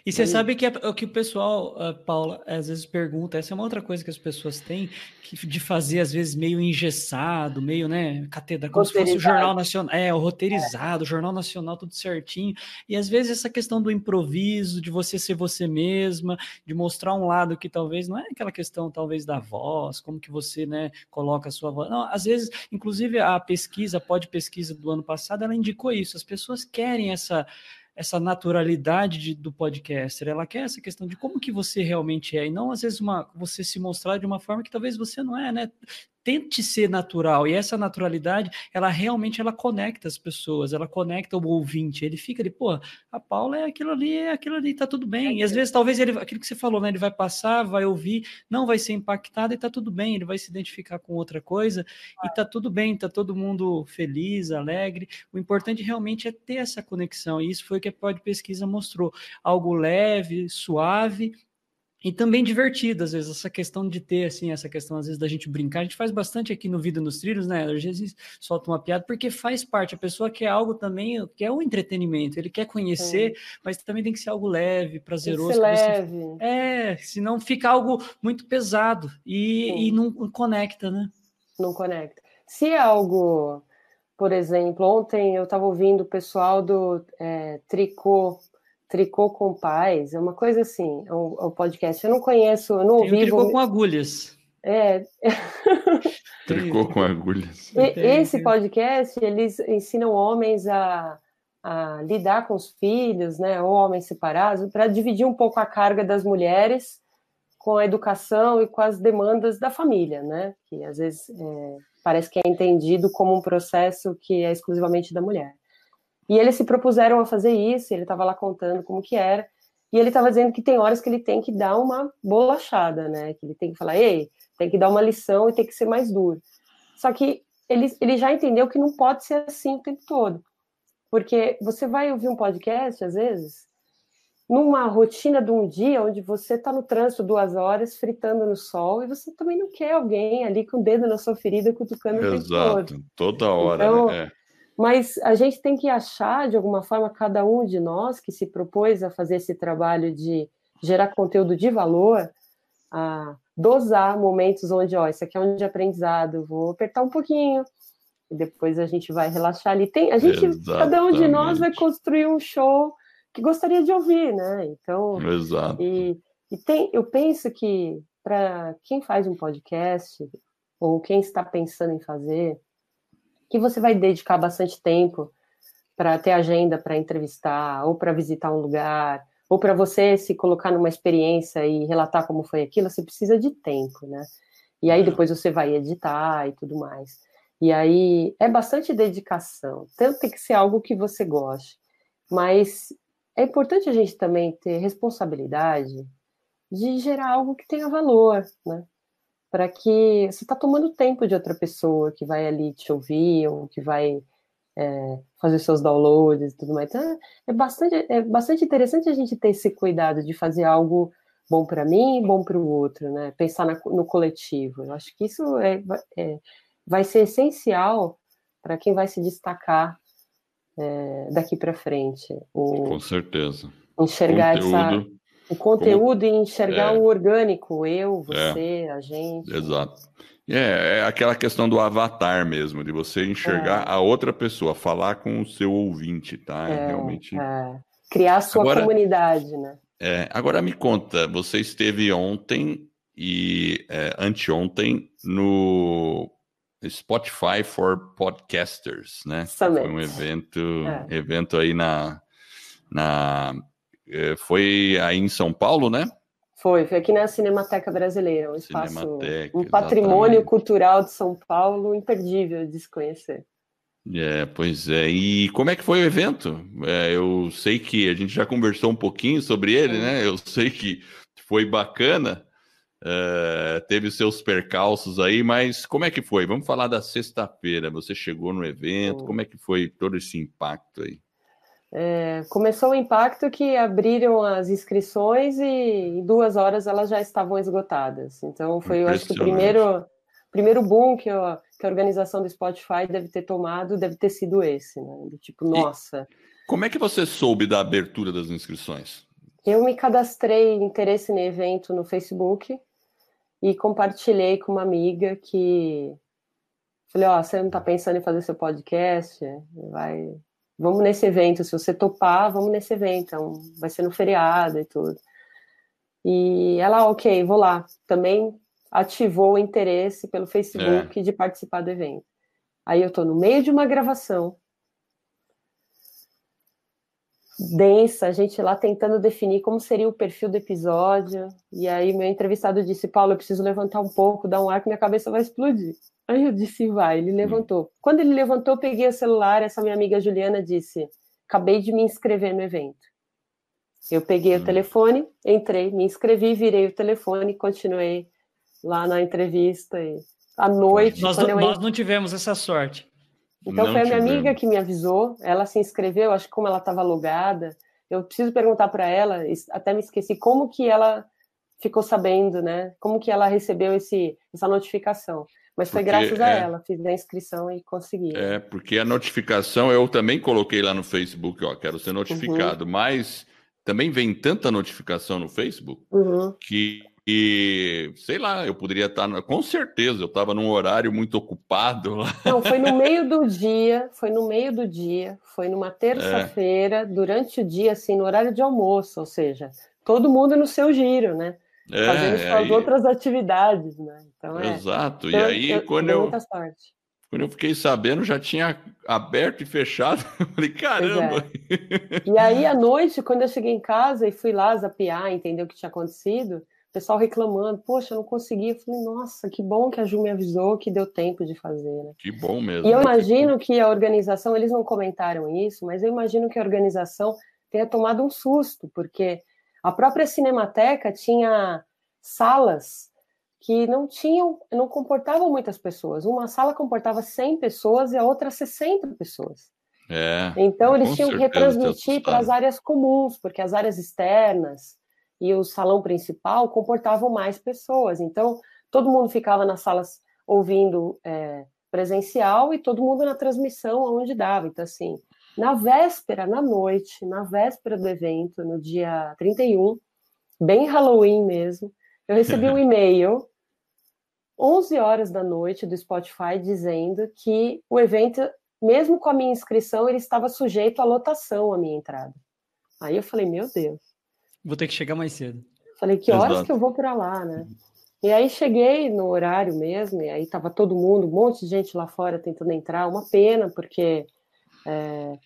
E você sabe que é o que o pessoal, uh, Paula, às vezes pergunta, essa é uma outra coisa que as pessoas têm, que, de fazer, às vezes, meio engessado, meio, né, catedra, como se fosse o Jornal Nacional, é, o roteirizado, é. o Jornal Nacional, tudo certinho. E às vezes essa questão do improviso, de você ser você mesma, de mostrar um lado que talvez não é aquela questão, talvez, da voz, como que você, né, coloca a sua voz. Não, às vezes, inclusive a pesquisa, a pode pesquisa do ano passado, ela indicou isso. As pessoas querem essa essa naturalidade de, do podcaster, ela quer essa questão de como que você realmente é, e não às vezes uma, você se mostrar de uma forma que talvez você não é, né? Tente ser natural e essa naturalidade ela realmente ela conecta as pessoas ela conecta o ouvinte ele fica ali pô a Paula é aquilo ali é aquilo ali tá tudo bem. E às vezes talvez ele aquilo que você falou né ele vai passar vai ouvir não vai ser impactado e tá tudo bem ele vai se identificar com outra coisa e tá tudo bem tá todo mundo feliz alegre. O importante realmente é ter essa conexão e isso foi o que a Pod Pesquisa mostrou. Algo leve suave e também divertido, às vezes, essa questão de ter, assim, essa questão, às vezes, da gente brincar. A gente faz bastante aqui no Vida nos Trilhos, né? Às vezes solta uma piada, porque faz parte. A pessoa quer algo também, quer o um entretenimento, ele quer conhecer, é. mas também tem que ser algo leve, prazeroso. leve. Você... É, senão fica algo muito pesado e, e não conecta, né? Não conecta. Se é algo, por exemplo, ontem eu estava ouvindo o pessoal do é, Tricô Tricô com Paz, é uma coisa assim, o, é o é podcast. Eu não conheço, eu não ouvi. Tricô com agulhas. É. tricô com agulhas. E, esse podcast, eles ensinam homens a, a lidar com os filhos, né, ou homens separados, para dividir um pouco a carga das mulheres com a educação e com as demandas da família, né? Que às vezes é, parece que é entendido como um processo que é exclusivamente da mulher. E eles se propuseram a fazer isso, ele estava lá contando como que era, e ele estava dizendo que tem horas que ele tem que dar uma bolachada, né? Que ele tem que falar, ei, tem que dar uma lição e tem que ser mais duro. Só que ele, ele já entendeu que não pode ser assim o tempo todo. Porque você vai ouvir um podcast, às vezes, numa rotina de um dia onde você está no trânsito duas horas, fritando no sol, e você também não quer alguém ali com o dedo na sua ferida, cutucando o tempo todo. toda hora, então, né? É. Mas a gente tem que achar, de alguma forma, cada um de nós que se propôs a fazer esse trabalho de gerar conteúdo de valor, a dosar momentos onde, ó, isso aqui é um de aprendizado, vou apertar um pouquinho, e depois a gente vai relaxar ali. Tem, a gente, Exatamente. cada um de nós vai construir um show que gostaria de ouvir, né? Então, Exato. E, e tem, eu penso que para quem faz um podcast ou quem está pensando em fazer, que você vai dedicar bastante tempo para ter agenda para entrevistar ou para visitar um lugar ou para você se colocar numa experiência e relatar como foi aquilo, você precisa de tempo, né? E aí depois você vai editar e tudo mais. E aí é bastante dedicação. Tanto tem que ser algo que você goste, mas é importante a gente também ter responsabilidade de gerar algo que tenha valor, né? Para que você está tomando tempo de outra pessoa que vai ali te ouvir ou que vai é, fazer seus downloads e tudo mais. Então, é bastante, é bastante interessante a gente ter esse cuidado de fazer algo bom para mim e bom para o outro, né? Pensar na, no coletivo. Eu acho que isso é, é vai ser essencial para quem vai se destacar é, daqui para frente. O, Com certeza. Enxergar conteúdo, essa, o conteúdo como, e enxergar é, o orgânico, eu, você, é, a gente. Exato. É, é aquela questão do avatar mesmo, de você enxergar é. a outra pessoa, falar com o seu ouvinte, tá? É, realmente. É. Criar a sua agora, comunidade, né? É, agora me conta, você esteve ontem e anteontem no Spotify for Podcasters, né? Summit. Foi um evento, é. evento aí na, na, é, foi aí em São Paulo, né? Foi, foi aqui na Cinemateca Brasileira, um espaço, Cinemateca, um patrimônio exatamente. cultural de São Paulo imperdível de se conhecer. É, pois é. E como é que foi o evento? É, eu sei que a gente já conversou um pouquinho sobre ele, né? Eu sei que foi bacana. Uh, teve seus percalços aí, mas como é que foi? Vamos falar da sexta-feira. Você chegou no evento, como é que foi todo esse impacto aí? É, começou o impacto que abriram as inscrições e em duas horas elas já estavam esgotadas. Então foi, eu acho que o primeiro, primeiro boom que, eu, que a organização do Spotify deve ter tomado deve ter sido esse, né? Do tipo, nossa. E como é que você soube da abertura das inscrições? Eu me cadastrei interesse no evento no Facebook e compartilhei com uma amiga que falei, ó, oh, você não está pensando em fazer seu podcast? Vai, vamos nesse evento, se você topar, vamos nesse evento, então, vai ser no feriado e tudo. E ela, ok, vou lá. Também ativou o interesse pelo Facebook é. de participar do evento. Aí eu estou no meio de uma gravação densa, a gente lá tentando definir como seria o perfil do episódio. E aí meu entrevistado disse: Paulo, eu preciso levantar um pouco, dar um ar que minha cabeça vai explodir. Aí eu disse: vai. Ele levantou. Quando ele levantou, eu peguei o celular. Essa minha amiga Juliana disse: acabei de me inscrever no evento. Eu peguei o telefone, entrei, me inscrevi, virei o telefone, continuei lá na entrevista. E à noite. Nós, não, nós não tivemos essa sorte. Então não foi a minha tivemos. amiga que me avisou, ela se inscreveu, acho que como ela estava logada, eu preciso perguntar para ela, até me esqueci como que ela ficou sabendo, né? Como que ela recebeu esse, essa notificação. Mas foi porque, graças a é, ela, fiz a inscrição e consegui. É, porque a notificação eu também coloquei lá no Facebook, ó, quero ser notificado, uhum. mas também vem tanta notificação no Facebook uhum. que e sei lá, eu poderia estar, com certeza, eu estava num horário muito ocupado lá. Não, foi no meio do dia, foi no meio do dia, foi numa terça-feira, é. durante o dia, assim, no horário de almoço, ou seja, todo mundo no seu giro, né? É, Fazendo suas aí... outras atividades, né? Então, é, Exato, e aí eu, quando eu. Muita sorte. Quando eu fiquei sabendo, já tinha aberto e fechado. Eu falei, caramba! É. E aí, à noite, quando eu cheguei em casa e fui lá zapear, entender o que tinha acontecido, pessoal reclamando, poxa, eu não consegui. Eu falei, nossa, que bom que a Ju me avisou que deu tempo de fazer, né? Que bom mesmo. E eu imagino que a organização, eles não comentaram isso, mas eu imagino que a organização tenha tomado um susto, porque a própria Cinemateca tinha salas que não tinham, não comportavam muitas pessoas. Uma sala comportava 100 pessoas e a outra 60 pessoas. É, então eles tinham que retransmitir para as áreas comuns, porque as áreas externas e o salão principal comportavam mais pessoas. Então todo mundo ficava nas salas ouvindo é, presencial e todo mundo na transmissão onde dava. Então assim, na véspera, na noite, na véspera do evento, no dia 31, bem Halloween mesmo, eu recebi um e-mail 11 horas da noite do Spotify dizendo que o evento, mesmo com a minha inscrição, ele estava sujeito à lotação a minha entrada. Aí eu falei, meu Deus. Vou ter que chegar mais cedo. Falei, que horas Exato. que eu vou para lá, né? E aí cheguei no horário mesmo, e aí tava todo mundo, um monte de gente lá fora tentando entrar, uma pena, porque é,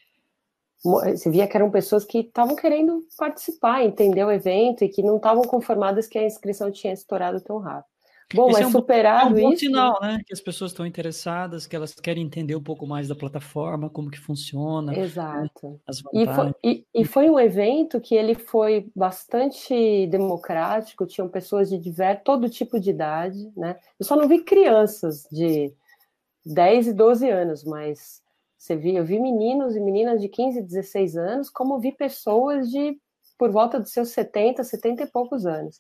você via que eram pessoas que estavam querendo participar, entender o evento e que não estavam conformadas que a inscrição tinha estourado tão rápido. Bom, Esse mas é um, superado é um isso. sinal, né? Que as pessoas estão interessadas, que elas querem entender um pouco mais da plataforma, como que funciona. Né, Exato. E foi, e, e foi, um evento que ele foi bastante democrático, tinham pessoas de todo tipo de idade, né? Eu só não vi crianças de 10 e 12 anos, mas você via, eu vi meninos e meninas de 15 e 16 anos, como vi pessoas de por volta dos seus 70, 70 e poucos anos.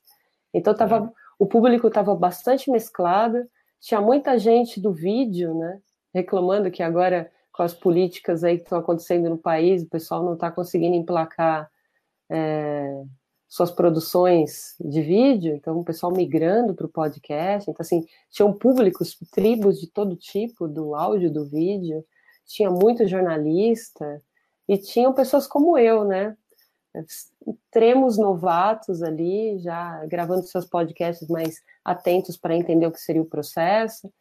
Então tava é. o público estava bastante mesclado, tinha muita gente do vídeo, né, reclamando que agora com as políticas aí que estão acontecendo no país, o pessoal não está conseguindo emplacar é, suas produções de vídeo, então o pessoal migrando para o podcast, então assim, tinham públicos, tribos de todo tipo, do áudio, do vídeo, tinha muito jornalista, e tinham pessoas como eu, né, extremos novatos ali, já gravando seus podcasts mais atentos para entender o que seria o processo.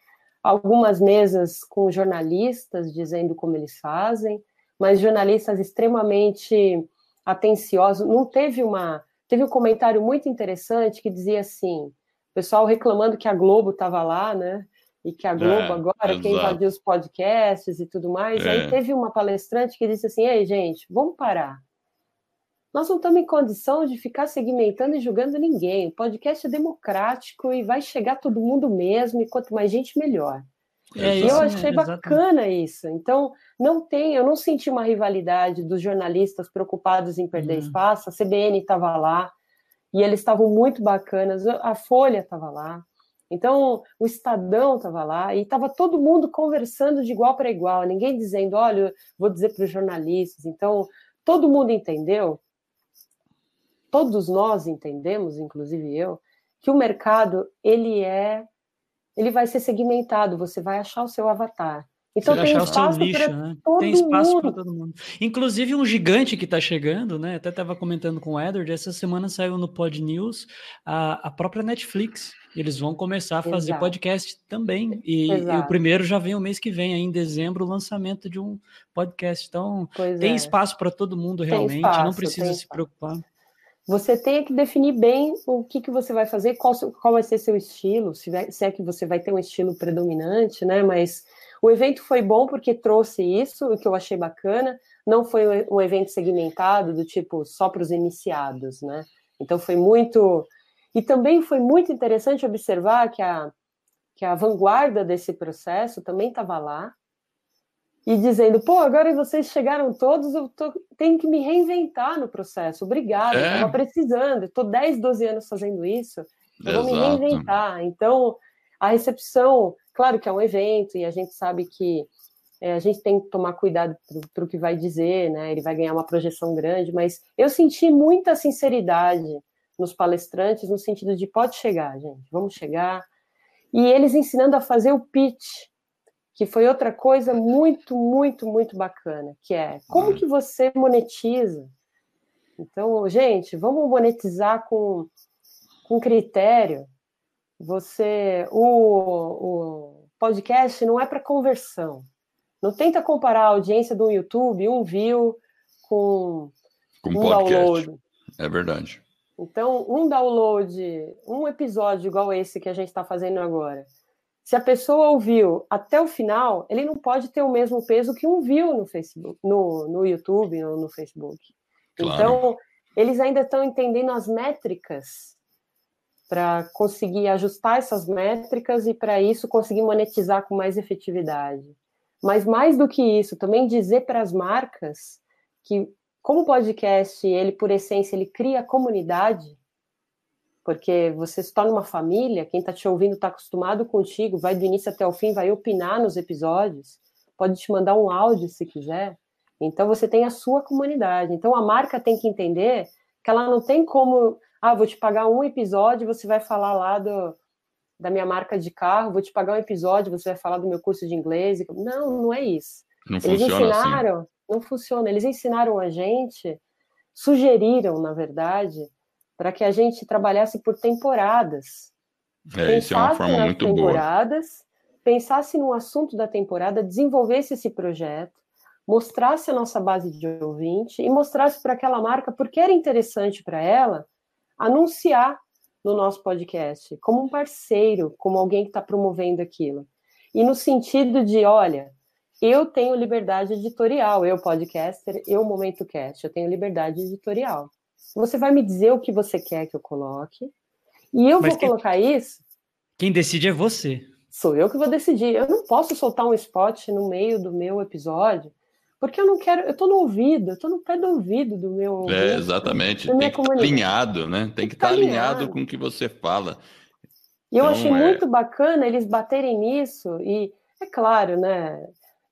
Algumas mesas com jornalistas dizendo como eles fazem, mas jornalistas extremamente atenciosos. Não teve uma. Teve um comentário muito interessante que dizia assim: pessoal reclamando que a Globo estava lá, né? E que a Globo é, agora exato. quer invadir os podcasts e tudo mais. É. Aí teve uma palestrante que disse assim: Ei, gente, vamos parar nós não estamos em condição de ficar segmentando e julgando ninguém. O podcast é democrático e vai chegar todo mundo mesmo, e quanto mais gente, melhor. É, eu achei é, bacana isso. Então, não tem, eu não senti uma rivalidade dos jornalistas preocupados em perder uhum. espaço. A CBN estava lá e eles estavam muito bacanas. A Folha estava lá. Então, o Estadão estava lá e estava todo mundo conversando de igual para igual, ninguém dizendo, olha, vou dizer para os jornalistas. Então, todo mundo entendeu todos nós entendemos, inclusive eu, que o mercado ele é ele vai ser segmentado, você vai achar o seu avatar. Então tem espaço, nicho, né? tem espaço para todo mundo. Inclusive um gigante que está chegando, né? Até estava comentando com o Edward, essa semana saiu no Pod News a, a própria Netflix. Eles vão começar a fazer Exato. podcast também. E, e, o primeiro já vem o mês que vem, aí em dezembro, o lançamento de um podcast. Então, pois tem é. espaço para todo mundo realmente, espaço, não precisa se preocupar você tem que definir bem o que, que você vai fazer, qual, qual vai ser seu estilo, se, vai, se é que você vai ter um estilo predominante, né? Mas o evento foi bom porque trouxe isso, o que eu achei bacana. Não foi um evento segmentado do tipo só para os iniciados, né? Então foi muito. E também foi muito interessante observar que a, que a vanguarda desse processo também estava lá, e dizendo, pô, agora vocês chegaram todos, eu tô, tenho que me reinventar no processo. Obrigada, é. estava precisando, estou 10, 12 anos fazendo isso, eu vou me reinventar. Então, a recepção, claro que é um evento, e a gente sabe que é, a gente tem que tomar cuidado para o que vai dizer, né? Ele vai ganhar uma projeção grande, mas eu senti muita sinceridade nos palestrantes, no sentido de pode chegar, gente, vamos chegar. E eles ensinando a fazer o pitch que foi outra coisa muito, muito, muito bacana, que é como que você monetiza. Então, gente, vamos monetizar com, com critério. Você, o, o podcast não é para conversão. Não tenta comparar a audiência do YouTube, um view, com, com um podcast. download. É verdade. Então, um download, um episódio igual esse que a gente está fazendo agora, se a pessoa ouviu até o final, ele não pode ter o mesmo peso que um viu no Facebook, no, no YouTube ou no Facebook. Claro. Então, eles ainda estão entendendo as métricas para conseguir ajustar essas métricas e para isso conseguir monetizar com mais efetividade. Mas mais do que isso, também dizer para as marcas que como o podcast, ele por essência, ele cria comunidade, porque você se torna uma família, quem está te ouvindo está acostumado contigo, vai do início até o fim, vai opinar nos episódios, pode te mandar um áudio se quiser. Então você tem a sua comunidade. Então a marca tem que entender que ela não tem como, ah, vou te pagar um episódio, você vai falar lá do, da minha marca de carro, vou te pagar um episódio, você vai falar do meu curso de inglês. Não, não é isso. Não Eles assim. ensinaram, assim não funciona. Eles ensinaram a gente, sugeriram, na verdade, para que a gente trabalhasse por temporadas. É, isso é uma forma muito temporadas, boa. Pensasse no assunto da temporada, desenvolvesse esse projeto, mostrasse a nossa base de ouvinte e mostrasse para aquela marca porque era interessante para ela anunciar no nosso podcast, como um parceiro, como alguém que está promovendo aquilo. E no sentido de, olha, eu tenho liberdade editorial, eu podcaster, eu momento cast, eu tenho liberdade editorial. Você vai me dizer o que você quer que eu coloque, e eu Mas vou quem, colocar isso. Quem decide é você. Sou eu que vou decidir. Eu não posso soltar um spot no meio do meu episódio, porque eu não quero. Eu estou no ouvido, eu estou no pé do ouvido do meu. É, exatamente. Tem que estar tá alinhado, né? Tem, Tem que estar tá alinhado, alinhado com o que você fala. E eu então, achei é... muito bacana eles baterem nisso, e é claro, né?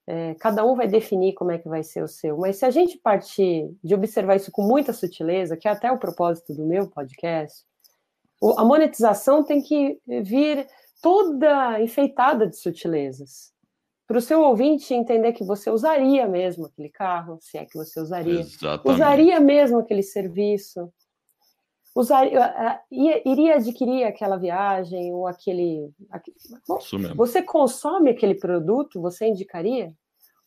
É, cada um vai definir como é que vai ser o seu, mas se a gente partir de observar isso com muita sutileza, que é até o propósito do meu podcast, a monetização tem que vir toda enfeitada de sutilezas. Para o seu ouvinte entender que você usaria mesmo aquele carro, se é que você usaria, Exatamente. usaria mesmo aquele serviço, usaria, iria adquirir aquela viagem ou aquele. aquele bom, você consome aquele produto, você indicaria?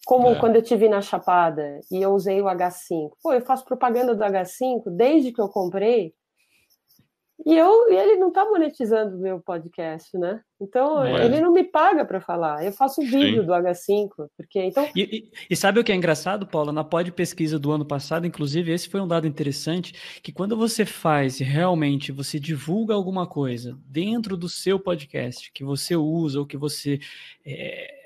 Como é. quando eu tive na Chapada e eu usei o H5. Pô, eu faço propaganda do H5 desde que eu comprei e, eu, e ele não está monetizando o meu podcast, né? Então, é. ele não me paga para falar. Eu faço um vídeo Sim. do H5, porque então. E, e, e, sabe o que é engraçado, Paula? Na pod pesquisa do ano passado, inclusive, esse foi um dado interessante: que quando você faz realmente, você divulga alguma coisa dentro do seu podcast, que você usa ou que você. É,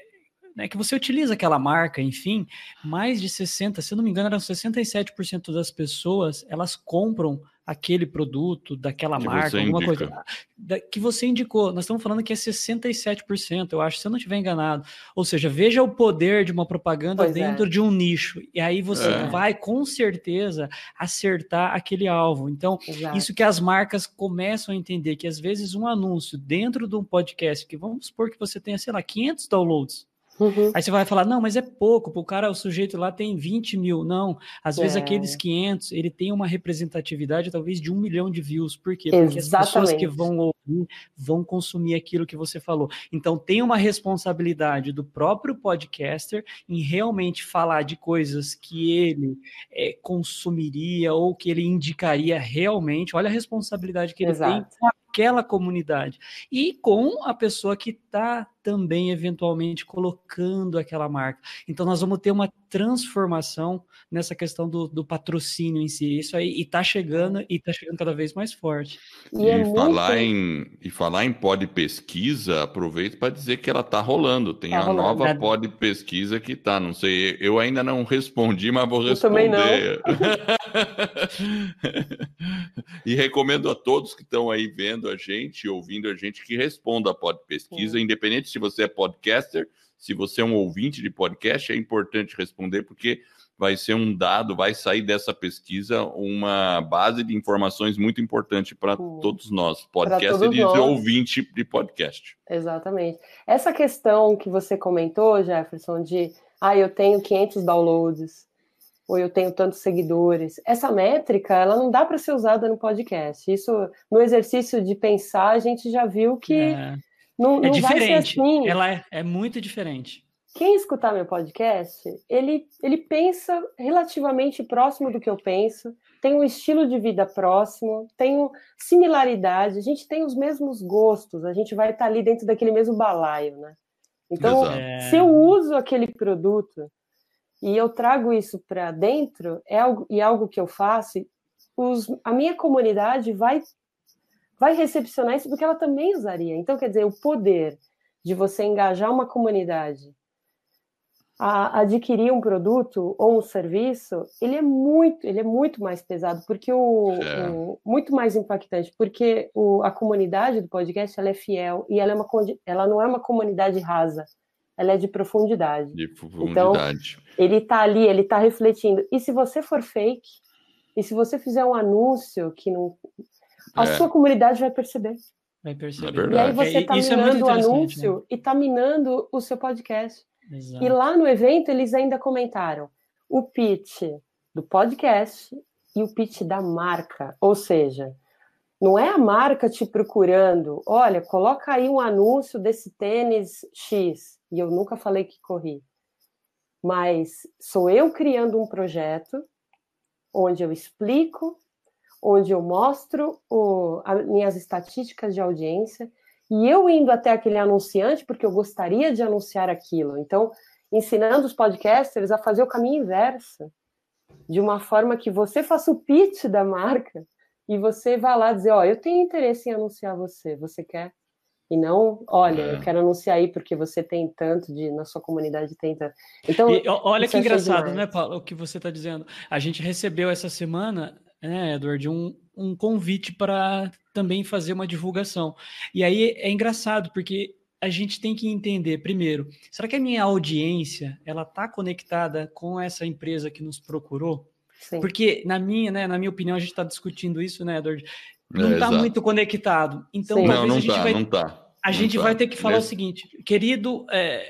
né, que você utiliza aquela marca, enfim, mais de 60, se eu não me engano, eram 67% das pessoas, elas compram aquele produto, daquela que marca, alguma indica. coisa da, que você indicou. Nós estamos falando que é 67%, eu acho, se eu não estiver enganado. Ou seja, veja o poder de uma propaganda pois é. dentro é. de um nicho. E aí você é. vai, com certeza, acertar aquele alvo. Então, Exato. isso que as marcas começam a entender, que às vezes um anúncio dentro de um podcast, que vamos supor que você tenha, sei lá, 500 downloads, Uhum. Aí você vai falar, não, mas é pouco, o cara, o sujeito lá tem 20 mil. Não, às é. vezes aqueles 500, ele tem uma representatividade talvez de um milhão de views. Por quê? Porque Exatamente. as pessoas que vão ouvir vão consumir aquilo que você falou. Então tem uma responsabilidade do próprio podcaster em realmente falar de coisas que ele é, consumiria ou que ele indicaria realmente. Olha a responsabilidade que ele Exato. tem aquela comunidade e com a pessoa que está também eventualmente colocando aquela marca. Então nós vamos ter uma transformação nessa questão do, do patrocínio em si. Isso aí e está chegando e está chegando cada vez mais forte. E, é e falar em e falar em pod pesquisa, aproveito para dizer que ela está rolando. Tem tá a rolando. nova pod pesquisa que está. Não sei, eu ainda não respondi, mas vou responder. Eu também não. e recomendo a todos que estão aí vendo a gente, ouvindo a gente, que responda a pod pesquisa, Sim. independente se você é podcaster, se você é um ouvinte de podcast, é importante responder, porque vai ser um dado, vai sair dessa pesquisa uma base de informações muito importante para todos nós, podcasters e ouvinte de podcast. Exatamente. Essa questão que você comentou, Jefferson, de ah, eu tenho 500 downloads, ou eu tenho tantos seguidores. Essa métrica, ela não dá para ser usada no podcast. Isso, no exercício de pensar, a gente já viu que é. Não, é diferente. Assim. Ela é, é, muito diferente. quem escutar meu podcast, ele, ele pensa relativamente próximo do que eu penso, tem um estilo de vida próximo, tem similaridade, a gente tem os mesmos gostos, a gente vai estar ali dentro daquele mesmo balaio, né? Então, Exato. se eu uso aquele produto e eu trago isso para dentro, é algo, e é algo que eu faço, os, a minha comunidade vai, vai recepcionar isso porque ela também usaria. Então, quer dizer, o poder de você engajar uma comunidade a adquirir um produto ou um serviço, ele é muito, ele é muito mais pesado, porque o, é. o muito mais impactante, porque o, a comunidade do podcast ela é fiel e ela é uma ela não é uma comunidade rasa, ela é de profundidade. De profundidade. Então, ele está ali, ele está refletindo. E se você for fake, e se você fizer um anúncio que não, a é. sua comunidade vai perceber. Vai perceber. É e aí você está é minando é o anúncio né? e está minando o seu podcast. Exato. E lá no evento eles ainda comentaram o pitch do podcast e o pitch da marca. Ou seja, não é a marca te procurando, olha, coloca aí um anúncio desse tênis X. E eu nunca falei que corri. Mas sou eu criando um projeto onde eu explico, onde eu mostro o, as minhas estatísticas de audiência, e eu indo até aquele anunciante, porque eu gostaria de anunciar aquilo. Então, ensinando os podcasters a fazer o caminho inverso, de uma forma que você faça o pitch da marca e você vá lá dizer: Ó, oh, eu tenho interesse em anunciar você, você quer? E não, olha, é. eu quero anunciar aí porque você tem tanto de na sua comunidade tem tanto. Então, e, olha que engraçado, né, Paulo, o que você está dizendo. A gente recebeu essa semana, né, Edward, um, um convite para também fazer uma divulgação. E aí é engraçado, porque a gente tem que entender, primeiro, será que a minha audiência ela está conectada com essa empresa que nos procurou? Sim. Porque, na minha, né, na minha opinião, a gente está discutindo isso, né, Edward? Não está é, muito conectado. Então, Sim. não, não tá, vai, não tá. A gente tá. vai ter que falar o seguinte, querido é,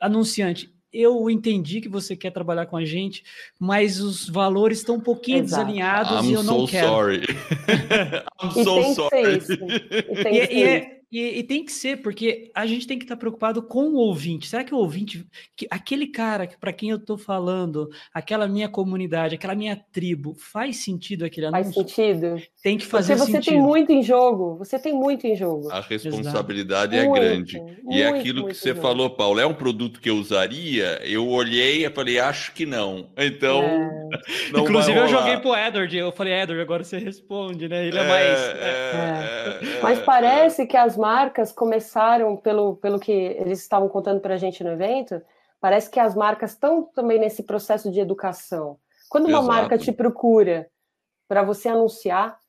anunciante, eu entendi que você quer trabalhar com a gente, mas os valores estão um pouquinho Exato. desalinhados I'm e eu não so quero. Sorry. I'm so sorry. E, e, e, é, e, e, tem que ser, porque a gente tem que estar preocupado com o ouvinte. Será que o ouvinte, que, aquele cara para quem eu estou falando, aquela minha comunidade, aquela minha tribo, faz sentido aquele anúncio? Faz sentido. Tem que fazer porque você sentido. tem muito em jogo. Você tem muito em jogo. A responsabilidade Exato. é muito, grande. Muito, e é aquilo que você falou, Paulo, é um produto que eu usaria. Eu olhei e falei, acho que não. Então. É. Não Inclusive, eu joguei pro Edward. Eu falei, Edward, agora você responde, né? Ele é, é mais. É. é. Mas parece que as marcas começaram, pelo, pelo que eles estavam contando para a gente no evento, parece que as marcas estão também nesse processo de educação. Quando uma Exato. marca te procura para você anunciar,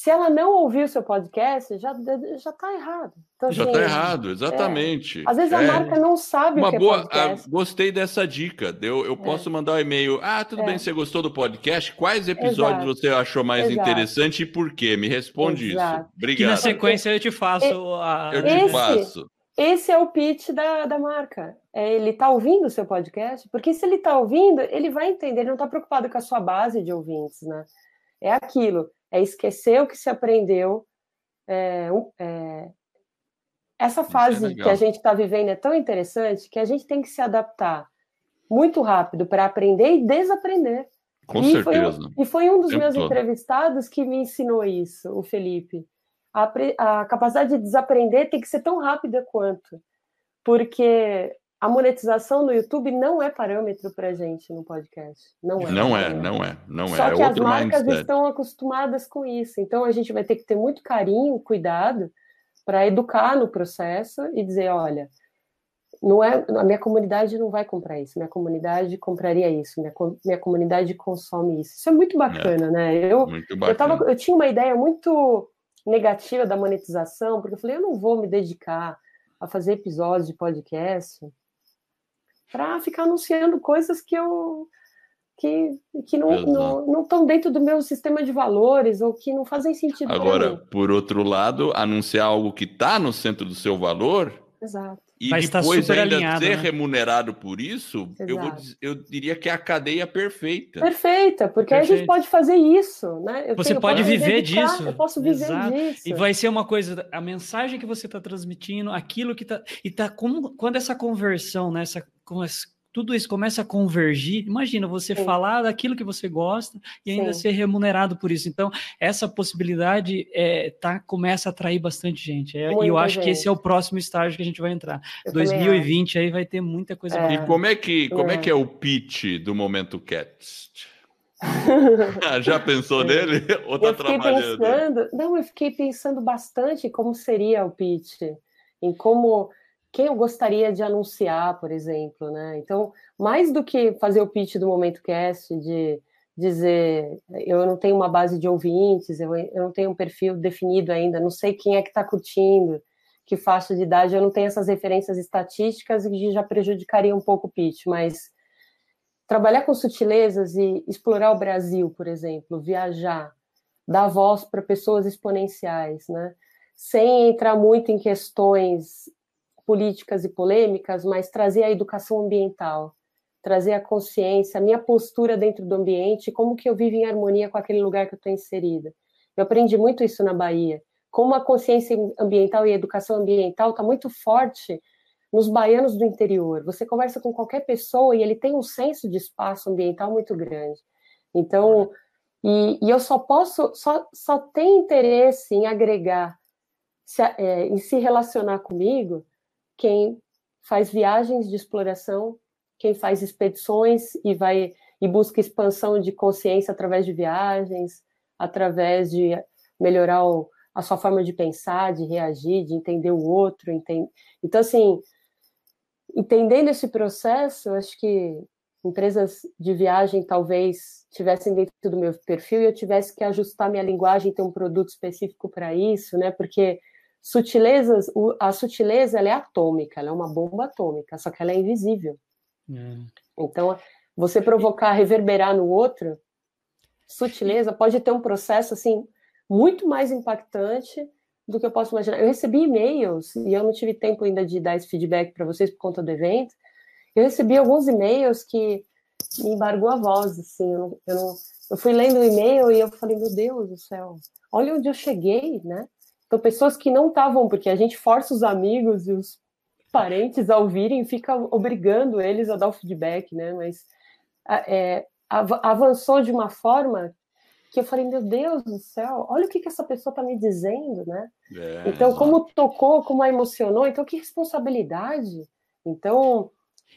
se ela não ouvir o seu podcast, já já está errado. Então, já está assim, errado, exatamente. É, às vezes a é, marca não sabe uma o que boa, é podcast. A, gostei dessa dica. Eu, eu é. posso mandar um e-mail. Ah, tudo bem, é. você gostou do podcast? Quais episódios Exato. você achou mais Exato. interessante e por quê? Me responde Exato. isso. Obrigado. Que na sequência eu te faço a... Eu te esse, faço. Esse é o pitch da, da marca. É, ele está ouvindo o seu podcast? Porque se ele está ouvindo, ele vai entender. Ele não está preocupado com a sua base de ouvintes, né? É aquilo é esquecer o que se aprendeu. É, é, essa é fase é que a gente está vivendo é tão interessante que a gente tem que se adaptar muito rápido para aprender e desaprender. Com e certeza. Foi, e foi um dos meus todo. entrevistados que me ensinou isso, o Felipe. A, a capacidade de desaprender tem que ser tão rápida quanto. Porque a monetização no YouTube não é parâmetro para gente no podcast. Não é. Não é, não é, não Só é. Só que as marcas mindset. estão acostumadas com isso. Então a gente vai ter que ter muito carinho, cuidado para educar no processo e dizer, olha, não é, a minha comunidade não vai comprar isso, minha comunidade compraria isso, minha, minha comunidade consome isso. Isso é muito bacana, é, né? Eu, bacana. Eu, tava, eu tinha uma ideia muito negativa da monetização, porque eu falei, eu não vou me dedicar a fazer episódios de podcast para ficar anunciando coisas que eu que, que não estão não, não dentro do meu sistema de valores ou que não fazem sentido. Agora, por outro lado, anunciar algo que está no centro do seu valor Exato. e Vai depois ainda alinhado, ser né? remunerado por isso, eu, vou, eu diria que é a cadeia perfeita. Perfeita, porque aí a gente pode fazer isso, né? Eu você tenho, pode viver dedicar, disso. Eu posso viver Exato. disso. E vai ser uma coisa, a mensagem que você está transmitindo, aquilo que está. E tá como quando essa conversão, né? Essa, tudo isso começa a convergir. Imagina você Sim. falar daquilo que você gosta e ainda Sim. ser remunerado por isso. Então, essa possibilidade é, tá, começa a atrair bastante gente. É, e eu acho gente. que esse é o próximo estágio que a gente vai entrar. Eu 2020 aí vai ter muita coisa. É. E como é que como é. é que é o pitch do Momento Cast? Já pensou é. nele? Ou tá eu fiquei trabalhando? Pensando, não, eu fiquei pensando bastante como seria o pitch, em como quem eu gostaria de anunciar, por exemplo, né? Então, mais do que fazer o pitch do Momento Cast, de dizer eu não tenho uma base de ouvintes, eu, eu não tenho um perfil definido ainda, não sei quem é que está curtindo, que faixa de idade, eu não tenho essas referências estatísticas e já prejudicaria um pouco o pitch, mas trabalhar com sutilezas e explorar o Brasil, por exemplo, viajar, dar voz para pessoas exponenciais, né? Sem entrar muito em questões políticas e polêmicas, mas trazer a educação ambiental, trazer a consciência, a minha postura dentro do ambiente, como que eu vivo em harmonia com aquele lugar que eu estou inserida. Eu aprendi muito isso na Bahia, como a consciência ambiental e a educação ambiental está muito forte nos baianos do interior. Você conversa com qualquer pessoa e ele tem um senso de espaço ambiental muito grande. Então, e, e eu só posso, só, só tem interesse em agregar, se, é, em se relacionar comigo quem faz viagens de exploração, quem faz expedições e vai e busca expansão de consciência através de viagens, através de melhorar o, a sua forma de pensar, de reagir, de entender o outro. Então, assim, entendendo esse processo, acho que empresas de viagem talvez tivessem dentro do meu perfil e eu tivesse que ajustar minha linguagem, ter um produto específico para isso, né? Porque sutilezas, a sutileza ela é atômica, ela é uma bomba atômica, só que ela é invisível. É. Então, você provocar, reverberar no outro, sutileza pode ter um processo assim muito mais impactante do que eu posso imaginar. Eu recebi e-mails e eu não tive tempo ainda de dar esse feedback para vocês por conta do evento. Eu recebi alguns e-mails que me embargou a voz, assim. Eu, não, eu, não, eu fui lendo o e-mail e eu falei, meu Deus do céu, olha onde eu cheguei, né? Então, pessoas que não estavam, porque a gente força os amigos e os parentes a ouvirem, fica obrigando eles a dar o feedback, né? Mas é, avançou de uma forma que eu falei, meu Deus do céu, olha o que, que essa pessoa está me dizendo, né? É, então, como tocou, como a emocionou, então que responsabilidade. Então,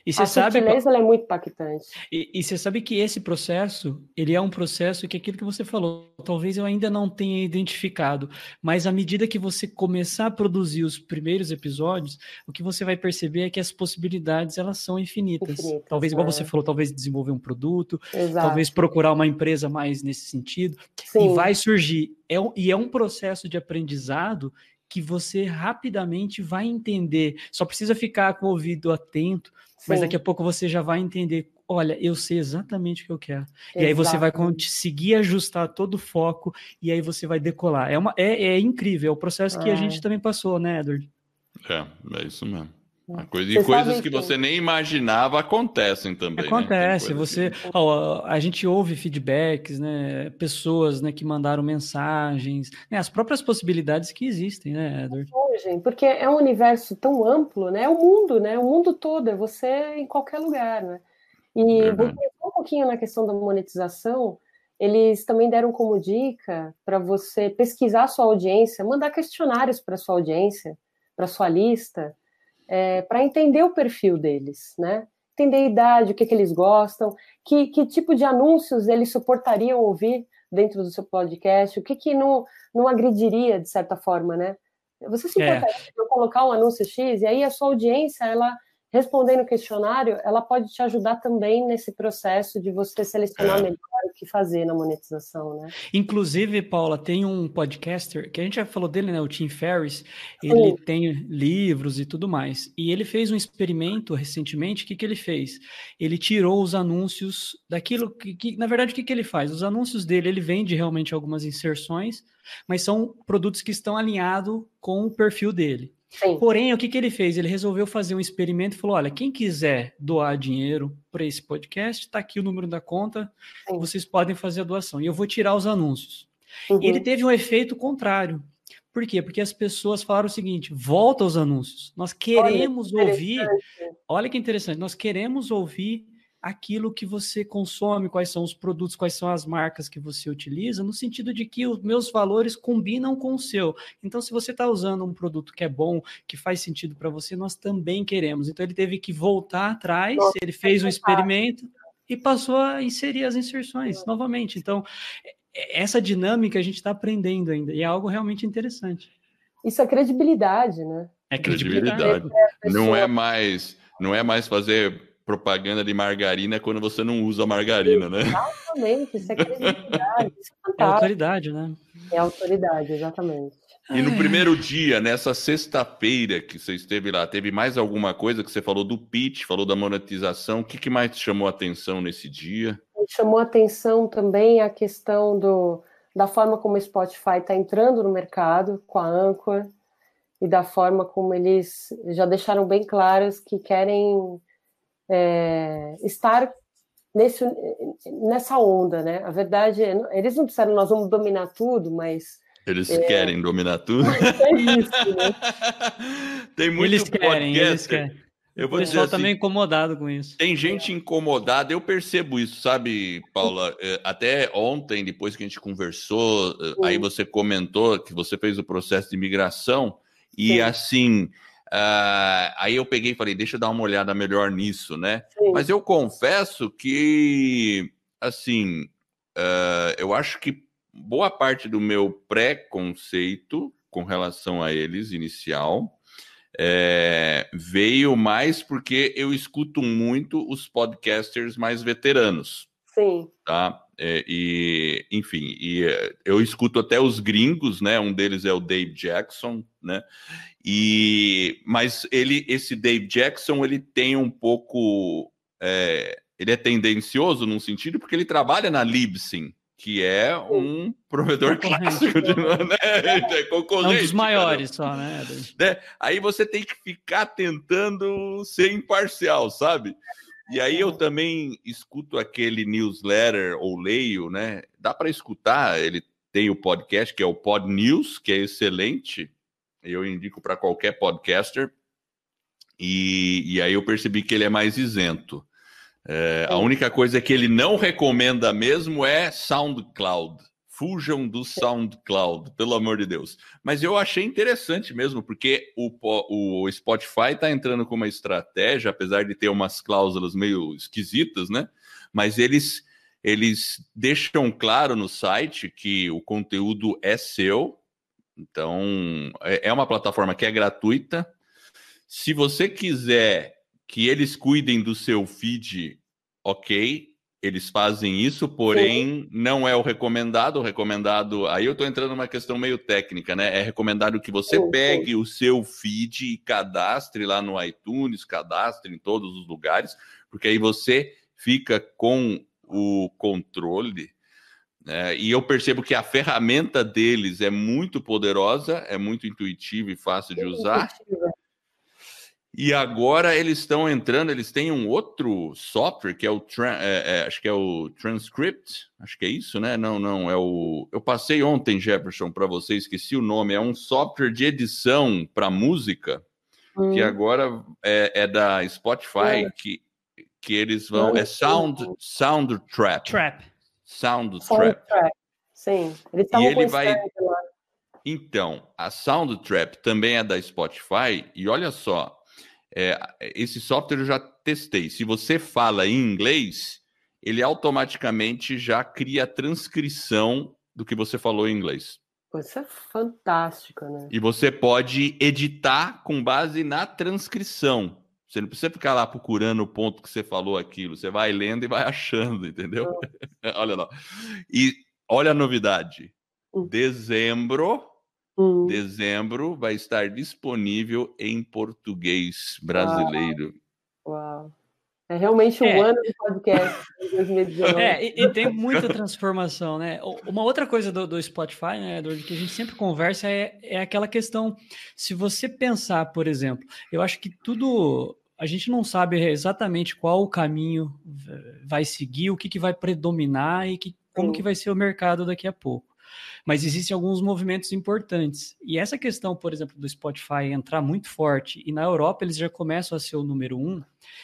e você a sabe, sutileza é muito impactante. E, e, você sabe que esse processo, ele é um processo que aquilo que você falou, talvez eu ainda não tenha identificado, mas à medida que você começar a produzir os primeiros episódios, o que você vai perceber é que as possibilidades elas são infinitas. infinitas talvez, igual é. você falou, talvez desenvolver um produto, Exato. talvez procurar uma empresa mais nesse sentido, Sim. e vai surgir. É, e é um processo de aprendizado que você rapidamente vai entender. Só precisa ficar com o ouvido atento mas daqui a pouco você já vai entender, olha, eu sei exatamente o que eu quero. E aí você vai conseguir ajustar todo o foco e aí você vai decolar. É, uma, é, é incrível, é o processo que a gente também passou, né, Edward? É, é isso mesmo. Coisa, e coisas que, que você nem imaginava acontecem também. Né? Acontece, né? você. Ó, a gente ouve feedbacks, né? Pessoas né, que mandaram mensagens, né? as próprias possibilidades que existem, né, Edward? Surgem, porque é um universo tão amplo, né? É o mundo, né? O mundo todo, é você em qualquer lugar, né? E um pouquinho na questão da monetização, eles também deram como dica para você pesquisar a sua audiência, mandar questionários para sua audiência, para sua lista é, para entender o perfil deles, né? Entender a idade, o que, que eles gostam, que, que tipo de anúncios eles suportariam ouvir dentro do seu podcast, o que, que não, não agrediria, de certa forma, né? Você se importaria é. de eu colocar um anúncio X e aí a sua audiência, ela respondendo o questionário, ela pode te ajudar também nesse processo de você selecionar é. melhor que fazer na monetização, né? Inclusive, Paula, tem um podcaster que a gente já falou dele, né? O Tim Ferriss. Ele Sim. tem livros e tudo mais. E ele fez um experimento recentemente. O que, que ele fez? Ele tirou os anúncios daquilo que, que na verdade, o que, que ele faz? Os anúncios dele, ele vende realmente algumas inserções, mas são produtos que estão alinhados com o perfil dele. Sim. Porém, o que, que ele fez? Ele resolveu fazer um experimento e falou: olha, quem quiser doar dinheiro para esse podcast, está aqui o número da conta, Sim. vocês podem fazer a doação. E eu vou tirar os anúncios. Uhum. Ele teve um efeito contrário. Por quê? Porque as pessoas falaram o seguinte: volta aos anúncios. Nós queremos olha, ouvir. Olha que interessante, nós queremos ouvir aquilo que você consome, quais são os produtos, quais são as marcas que você utiliza, no sentido de que os meus valores combinam com o seu. Então, se você está usando um produto que é bom, que faz sentido para você, nós também queremos. Então, ele teve que voltar atrás, Nossa, ele fez um experimento e passou a inserir as inserções novamente. Então, essa dinâmica a gente está aprendendo ainda, e é algo realmente interessante. Isso é credibilidade, né? É credibilidade. É, não é mais, não é mais fazer propaganda de margarina quando você não usa margarina, né? Exatamente, isso é credibilidade. Isso é, é autoridade, né? É autoridade, exatamente. E no primeiro dia, nessa sexta-feira que você esteve lá, teve mais alguma coisa que você falou do pitch, falou da monetização? O que, que mais te chamou a atenção nesse dia? Chamou a atenção também a questão do, da forma como o Spotify está entrando no mercado com a Anchor e da forma como eles já deixaram bem claros que querem é, estar nesse, nessa onda, né? A verdade, é, eles não disseram nós vamos dominar tudo, mas eles é... querem dominar tudo. É isso, né? Tem muito eles querem, eles querem. Eu vou o pessoal está assim, meio incomodado com isso. Tem gente incomodada, eu percebo isso, sabe, Paula? É, até ontem, depois que a gente conversou, aí você comentou que você fez o processo de imigração, e Sim. assim, Uh, aí eu peguei e falei, deixa eu dar uma olhada melhor nisso, né? Sim. Mas eu confesso que, assim, uh, eu acho que boa parte do meu pré-conceito com relação a eles, inicial, é, veio mais porque eu escuto muito os podcasters mais veteranos. Sim. Tá? É, e, enfim, e, é, eu escuto até os gringos, né? Um deles é o Dave Jackson, né? E, mas ele, esse Dave Jackson, ele tem um pouco, é, ele é tendencioso num sentido porque ele trabalha na Libsyn, que é um provedor clássico de né? é concorrente. É um dos maiores só, né? né? Aí você tem que ficar tentando ser imparcial, sabe? E aí eu também escuto aquele newsletter ou leio, né? Dá para escutar, ele tem o podcast que é o Pod News, que é excelente eu indico para qualquer podcaster. E, e aí eu percebi que ele é mais isento. É, a única coisa que ele não recomenda mesmo é SoundCloud. Fujam do SoundCloud, pelo amor de Deus. Mas eu achei interessante mesmo, porque o, o Spotify está entrando com uma estratégia, apesar de ter umas cláusulas meio esquisitas, né? Mas eles, eles deixam claro no site que o conteúdo é seu, então, é, é uma plataforma que é gratuita. Se você quiser que eles cuidem do seu feed, ok, eles fazem isso, porém Sim. não é o recomendado. O recomendado, aí eu estou entrando numa questão meio técnica, né? É recomendado que você Sim. pegue o seu feed e cadastre lá no iTunes, cadastre em todos os lugares, porque aí você fica com o controle é, e eu percebo que a ferramenta deles é muito poderosa, é muito intuitiva e fácil de usar. E agora eles estão entrando, eles têm um outro software que é o é, é, acho que é o Transcript, acho que é isso, né? Não, não, é o. Eu passei ontem, Jefferson, para você, esqueci o nome. É um software de edição para música hum. que agora é, é da Spotify, é. que, que eles vão. É Sound Sound Trap. Trap. Soundtrap. Sound Sim, eles estavam ele vai... lá. Então, a Soundtrap também é da Spotify, e olha só, é, esse software eu já testei. Se você fala em inglês, ele automaticamente já cria a transcrição do que você falou em inglês. Isso é fantástico, né? E você pode editar com base na transcrição. Você não precisa ficar lá procurando o ponto que você falou aquilo. Você vai lendo e vai achando, entendeu? olha lá. E olha a novidade. Hum. Dezembro, hum. dezembro vai estar disponível em português brasileiro. Uau. Uau. É realmente um é. ano de podcast 2019. É, e, e, tem muita transformação, né? Uma outra coisa do, do Spotify, né, Eduardo, que a gente sempre conversa é, é aquela questão, se você pensar, por exemplo, eu acho que tudo a gente não sabe exatamente qual o caminho vai seguir, o que, que vai predominar e que, como que vai ser o mercado daqui a pouco. Mas existem alguns movimentos importantes. E essa questão, por exemplo, do Spotify entrar muito forte, e na Europa eles já começam a ser o número um,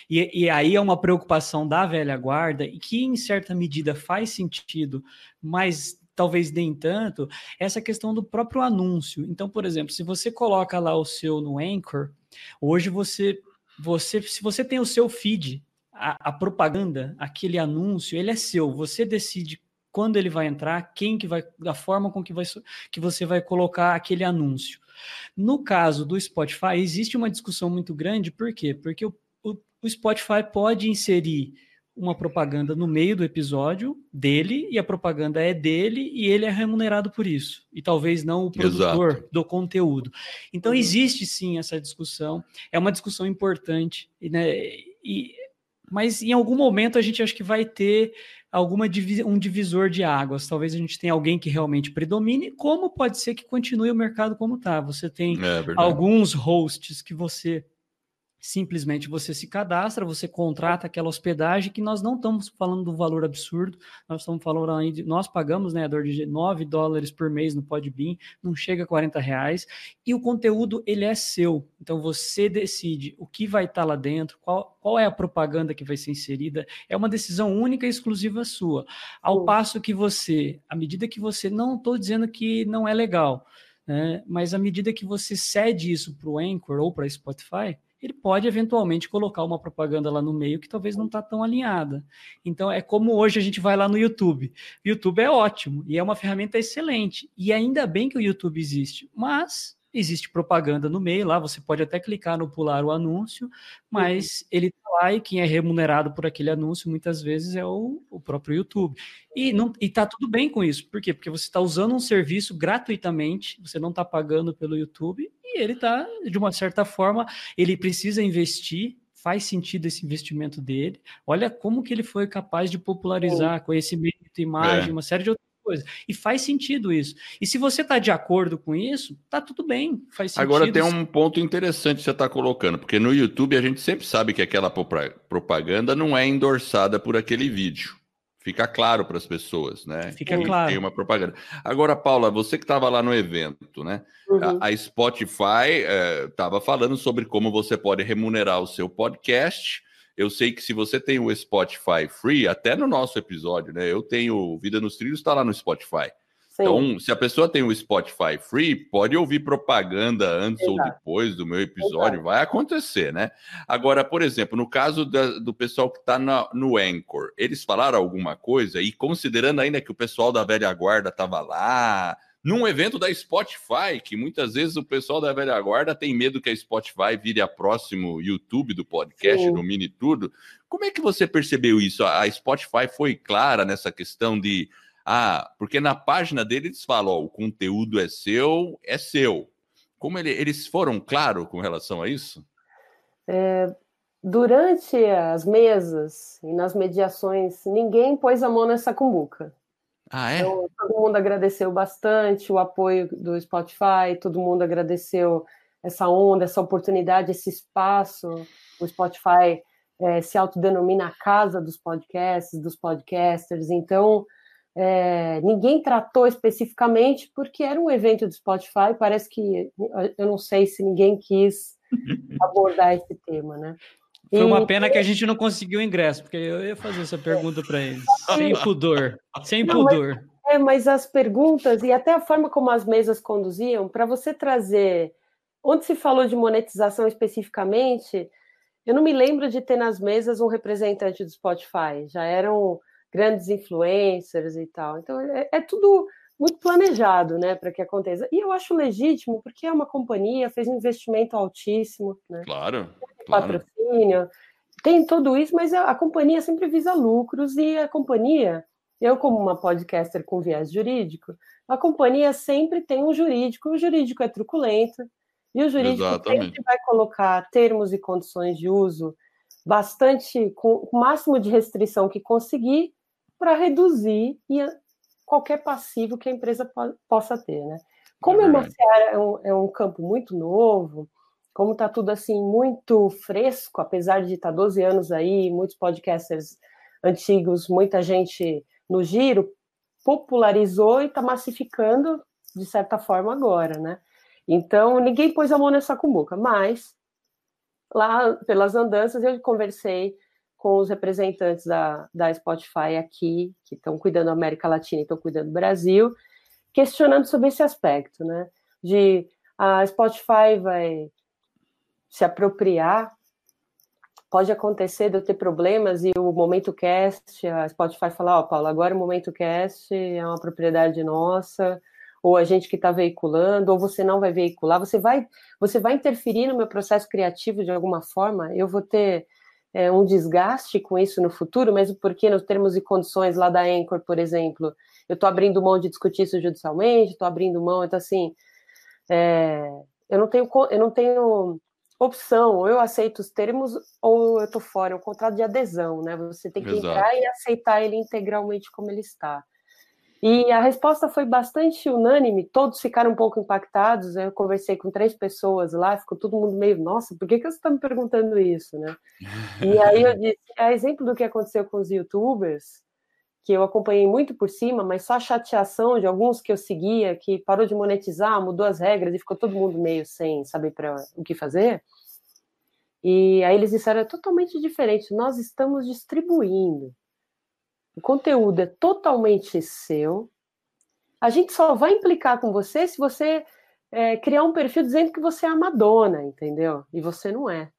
e, e aí é uma preocupação da velha guarda, e que em certa medida faz sentido, mas talvez nem tanto, essa questão do próprio anúncio. Então, por exemplo, se você coloca lá o seu no Anchor, hoje você, você se você tem o seu feed, a, a propaganda, aquele anúncio, ele é seu, você decide quando ele vai entrar, quem que vai, da forma com que, vai, que você vai colocar aquele anúncio. No caso do Spotify, existe uma discussão muito grande, por quê? Porque o, o, o Spotify pode inserir uma propaganda no meio do episódio dele e a propaganda é dele e ele é remunerado por isso e talvez não o produtor Exato. do conteúdo. Então uhum. existe sim essa discussão, é uma discussão importante, né? E, mas em algum momento a gente acho que vai ter alguma um divisor de águas. Talvez a gente tenha alguém que realmente predomine, como pode ser que continue o mercado como está. Você tem é, alguns hosts que você Simplesmente você se cadastra, você contrata aquela hospedagem que nós não estamos falando do valor absurdo, nós estamos falando aí de, nós pagamos, né, dor de 9 dólares por mês no Podbean, não chega a 40 reais, e o conteúdo ele é seu, então você decide o que vai estar tá lá dentro, qual, qual é a propaganda que vai ser inserida, é uma decisão única e exclusiva sua, ao passo que você, à medida que você, não estou dizendo que não é legal, né, mas à medida que você cede isso para o Anchor ou para a Spotify, ele pode eventualmente colocar uma propaganda lá no meio que talvez não está tão alinhada. Então é como hoje a gente vai lá no YouTube. O YouTube é ótimo e é uma ferramenta excelente. E ainda bem que o YouTube existe, mas existe propaganda no meio lá, você pode até clicar no pular o anúncio, mas uhum. ele está lá e quem é remunerado por aquele anúncio muitas vezes é o, o próprio YouTube. E não e tá tudo bem com isso. Por quê? Porque você está usando um serviço gratuitamente, você não está pagando pelo YouTube e ele está, de uma certa forma, ele precisa investir faz sentido esse investimento dele. Olha como que ele foi capaz de popularizar conhecimento, imagem, é. uma série de outras coisa. E faz sentido isso. E se você está de acordo com isso, tá tudo bem, faz sentido. Agora tem um ponto interessante que você está colocando, porque no YouTube a gente sempre sabe que aquela propaganda não é endossada por aquele vídeo. Fica claro para as pessoas, né? Fica que claro. Tem uma propaganda. Agora, Paula, você que estava lá no evento, né? Uhum. A, a, Spotify estava é, falando sobre como você pode remunerar o seu podcast eu sei que se você tem o Spotify Free, até no nosso episódio, né? Eu tenho Vida nos Trilhos, está lá no Spotify. Sim. Então, se a pessoa tem o Spotify Free, pode ouvir propaganda antes Exato. ou depois do meu episódio, Exato. vai acontecer, né? Agora, por exemplo, no caso da, do pessoal que está no Anchor, eles falaram alguma coisa e considerando ainda que o pessoal da velha guarda estava lá, num evento da Spotify, que muitas vezes o pessoal da velha guarda tem medo que a Spotify vire a próximo YouTube do podcast, Sim. no Mini Tudo. Como é que você percebeu isso? A Spotify foi clara nessa questão de ah, porque na página deles falam, ó, o conteúdo é seu, é seu. Como ele, eles foram claros com relação a isso? É, durante as mesas e nas mediações, ninguém pôs a mão nessa cumbuca. Ah, é? Então, todo mundo agradeceu bastante o apoio do Spotify, todo mundo agradeceu essa onda, essa oportunidade, esse espaço. O Spotify é, se autodenomina a casa dos podcasts, dos podcasters, então é, ninguém tratou especificamente porque era um evento do Spotify, parece que eu não sei se ninguém quis abordar esse tema, né? Foi uma pena que a gente não conseguiu o ingresso, porque eu ia fazer essa pergunta para eles. Sem pudor. Sem não, pudor. Mas, é, mas as perguntas e até a forma como as mesas conduziam, para você trazer. Onde se falou de monetização especificamente, eu não me lembro de ter nas mesas um representante do Spotify. Já eram grandes influencers e tal. Então, é, é tudo muito planejado, né, para que aconteça. E eu acho legítimo, porque é uma companhia, fez um investimento altíssimo, né? Claro. Patrocínio, tem tudo isso, mas a, a, companhia sempre visa lucros e a companhia, eu como uma podcaster com viés jurídico, a companhia sempre tem um jurídico, o jurídico é truculento, e o jurídico Exatamente. sempre vai colocar termos e condições de uso bastante, com o máximo de restrição que conseguir, para reduzir qualquer passivo que a empresa po possa ter, né? Como é uma é um, é um campo muito novo, como está tudo assim muito fresco, apesar de estar tá 12 anos aí, muitos podcasters antigos, muita gente no giro, popularizou e está massificando de certa forma agora, né? Então, ninguém pôs a mão nessa cumbuca, mas lá pelas andanças eu conversei com os representantes da, da Spotify aqui, que estão cuidando da América Latina e estão cuidando do Brasil, questionando sobre esse aspecto, né? De a Spotify vai se apropriar, pode acontecer de eu ter problemas e o Momento Cast, a Spotify falar, ó, oh, Paulo, agora o Momento Cast é uma propriedade nossa, ou a gente que está veiculando, ou você não vai veicular, você vai, você vai interferir no meu processo criativo de alguma forma, eu vou ter é, um desgaste com isso no futuro, mesmo porque nos termos e condições lá da Anchor, por exemplo, eu estou abrindo mão de discutir isso judicialmente, estou abrindo mão, então assim, é, eu não tenho, eu não tenho opção, ou eu aceito os termos ou eu estou fora, é um contrato de adesão, né? Você tem que Exato. entrar e aceitar ele integralmente como ele está. E a resposta foi bastante unânime, todos ficaram um pouco impactados. Eu conversei com três pessoas lá, ficou todo mundo meio, nossa, por que, que você está me perguntando isso, né? E aí eu disse, a exemplo do que aconteceu com os youtubers, que eu acompanhei muito por cima, mas só a chateação de alguns que eu seguia, que parou de monetizar, mudou as regras e ficou todo mundo meio sem saber para o que fazer. E aí eles disseram, é totalmente diferente, nós estamos distribuindo. O conteúdo é totalmente seu. A gente só vai implicar com você se você é, criar um perfil dizendo que você é a Madonna, entendeu? E você não é.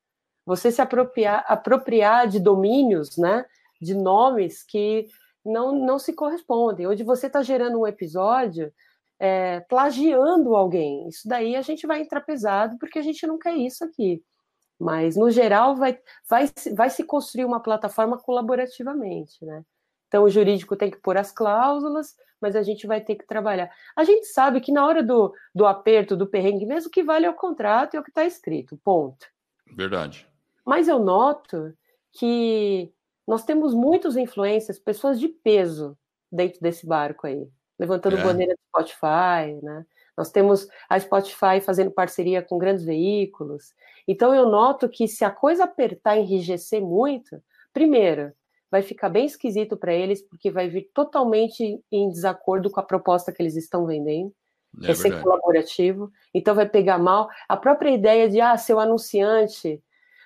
Você se apropriar, apropriar de domínios, né? De nomes que não, não se correspondem. Onde você está gerando um episódio é, plagiando alguém. Isso daí a gente vai entrar pesado porque a gente não quer isso aqui. Mas, no geral, vai, vai, vai se construir uma plataforma colaborativamente, né? Então, o jurídico tem que pôr as cláusulas, mas a gente vai ter que trabalhar. A gente sabe que na hora do, do aperto, do perrengue, mesmo que vale é o contrato e é o que está escrito, ponto. Verdade. Mas eu noto que nós temos muitos influências, pessoas de peso dentro desse barco aí, levantando é. bandeira do Spotify, né? Nós temos a Spotify fazendo parceria com grandes veículos. Então eu noto que se a coisa apertar e enrijecer muito, primeiro, vai ficar bem esquisito para eles, porque vai vir totalmente em desacordo com a proposta que eles estão vendendo. É, é ser colaborativo, então vai pegar mal. A própria ideia de, ah, seu anunciante,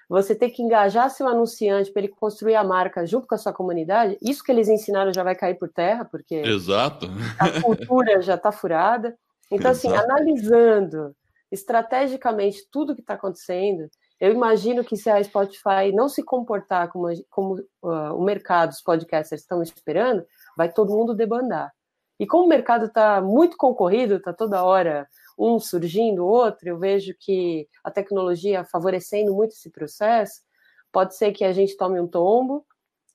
você tem que engajar seu anunciante para ele construir a marca junto com a sua comunidade, isso que eles ensinaram já vai cair por terra, porque Exato. a cultura já está furada. Então, assim, Exato. analisando estrategicamente tudo que está acontecendo, eu imagino que se a Spotify não se comportar como, como uh, o mercado, os podcasters estão esperando, vai todo mundo debandar. E como o mercado está muito concorrido, está toda hora um surgindo, outro, eu vejo que a tecnologia favorecendo muito esse processo, pode ser que a gente tome um tombo,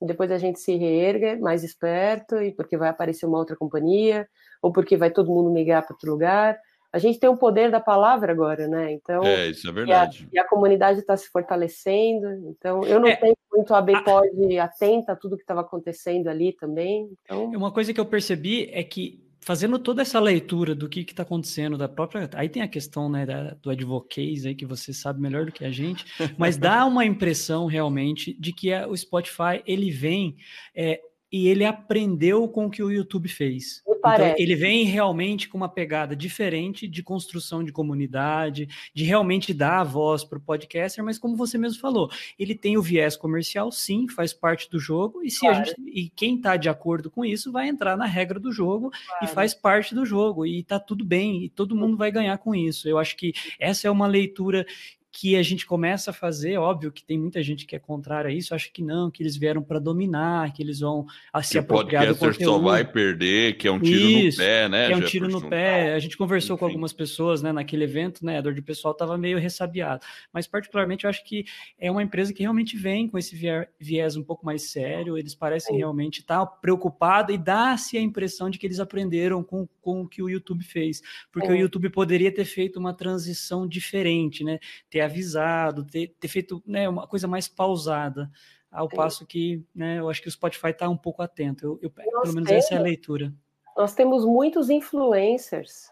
depois a gente se reerga mais esperto, e porque vai aparecer uma outra companhia, ou porque vai todo mundo migrar para outro lugar a gente tem o poder da palavra agora, né? Então, é, isso é verdade. E a, e a comunidade está se fortalecendo. Então, eu não é, tenho muito a BPOD atenta a tudo que estava acontecendo ali também. Então... É uma coisa que eu percebi é que fazendo toda essa leitura do que está acontecendo, da própria. Aí tem a questão né, da, do advocase aí, que você sabe melhor do que a gente, mas dá uma impressão realmente de que é, o Spotify ele vem é, e ele aprendeu com o que o YouTube fez. Então, ele vem realmente com uma pegada diferente de construção de comunidade, de realmente dar a voz para o podcaster, mas como você mesmo falou, ele tem o viés comercial, sim, faz parte do jogo, e se claro. a gente e quem está de acordo com isso vai entrar na regra do jogo claro. e faz parte do jogo, e está tudo bem, e todo mundo vai ganhar com isso. Eu acho que essa é uma leitura que a gente começa a fazer, óbvio que tem muita gente que é contrária a isso, acha que não, que eles vieram para dominar, que eles vão a se que apropriar do conteúdo. só vai perder, que é um tiro isso, no pé, né? Que é um tiro no pé. A gente conversou Enfim. com algumas pessoas, né, naquele evento, né, a dor de pessoal estava meio ressabiado, mas particularmente eu acho que é uma empresa que realmente vem com esse viés um pouco mais sério, eles parecem realmente estar tá preocupados e dá-se a impressão de que eles aprenderam com, com o que o YouTube fez, porque é. o YouTube poderia ter feito uma transição diferente, né, ter ter avisado, ter, ter feito né, uma coisa mais pausada. Ao Sim. passo que né, eu acho que o Spotify está um pouco atento. Eu, eu pelo menos temos, essa é a leitura. Nós temos muitos influencers,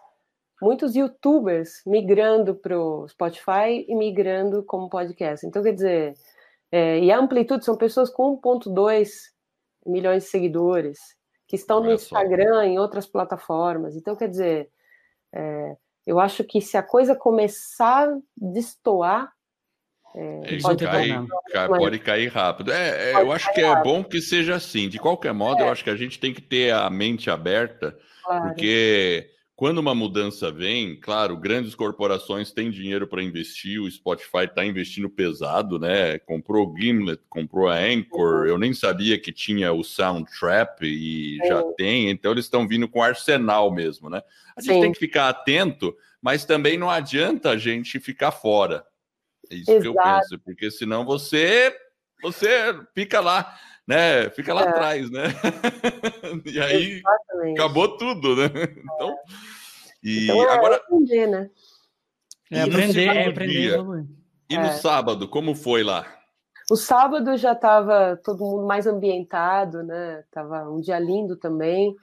muitos youtubers migrando para o Spotify e migrando como podcast. Então, quer dizer, é, e a amplitude são pessoas com 1,2 milhões de seguidores, que estão no Instagram, em outras plataformas. Então, quer dizer, é, eu acho que se a coisa começar a destoar, é, Isso pode, cai, cai, pode cair rápido. É, é eu acho que é rápido. bom que seja assim. De qualquer modo, eu é. acho que a gente tem que ter a mente aberta, claro. porque quando uma mudança vem, claro, grandes corporações têm dinheiro para investir, o Spotify está investindo pesado, né? Comprou o Gimlet, comprou a Anchor, uhum. eu nem sabia que tinha o Soundtrap e já tem, então eles estão vindo com arsenal mesmo, né? A gente Sim. tem que ficar atento, mas também não adianta a gente ficar fora. É isso Exato. que eu penso, porque senão você você fica lá, né? Fica lá é. atrás, né? e aí Exatamente. acabou tudo, né? Então, e então, é agora aprender, né? É aprender, é aprender. E no é. sábado, como foi lá? O sábado já estava todo mundo mais ambientado, né? Tava um dia lindo também.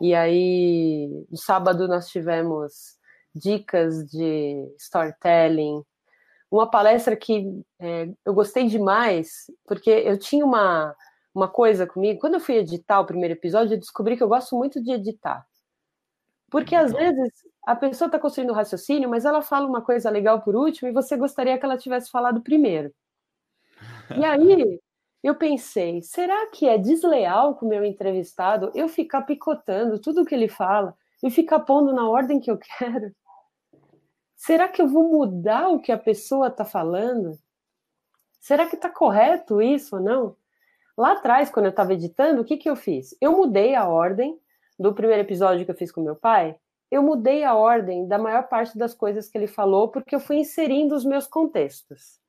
E aí, no sábado nós tivemos dicas de storytelling, uma palestra que é, eu gostei demais, porque eu tinha uma, uma coisa comigo. Quando eu fui editar o primeiro episódio, eu descobri que eu gosto muito de editar. Porque às vezes a pessoa está construindo um raciocínio, mas ela fala uma coisa legal por último e você gostaria que ela tivesse falado primeiro. E aí eu pensei, será que é desleal com o meu entrevistado eu ficar picotando tudo que ele fala e ficar pondo na ordem que eu quero? Será que eu vou mudar o que a pessoa está falando? Será que está correto isso ou não? Lá atrás, quando eu estava editando, o que, que eu fiz? Eu mudei a ordem do primeiro episódio que eu fiz com meu pai. Eu mudei a ordem da maior parte das coisas que ele falou, porque eu fui inserindo os meus contextos.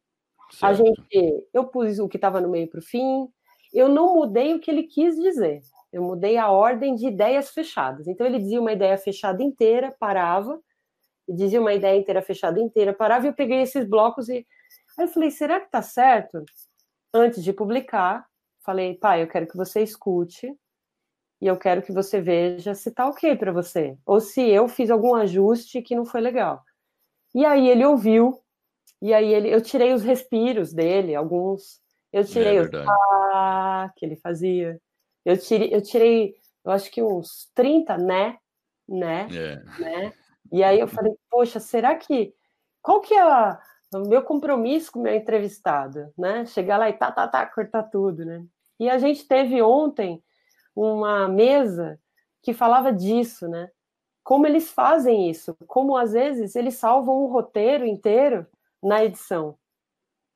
Certo. A gente, eu pus o que estava no meio para o fim. Eu não mudei o que ele quis dizer. Eu mudei a ordem de ideias fechadas. Então ele dizia uma ideia fechada inteira, parava dizia uma ideia inteira fechada inteira, parava e eu peguei esses blocos e aí eu falei, será que tá certo? Antes de publicar, falei, pai, eu quero que você escute e eu quero que você veja se tá ok para você, ou se eu fiz algum ajuste que não foi legal. E aí ele ouviu, e aí ele, eu tirei os respiros dele, alguns, eu tirei é os ah que ele fazia, eu tirei, eu tirei, eu acho que uns 30 né, né, é. né, e aí eu falei, poxa, será que. Qual que é a, o meu compromisso com o meu entrevistado? Né? Chegar lá e tá, tá, tá, cortar tudo, né? E a gente teve ontem uma mesa que falava disso, né? Como eles fazem isso, como às vezes eles salvam um roteiro inteiro na edição.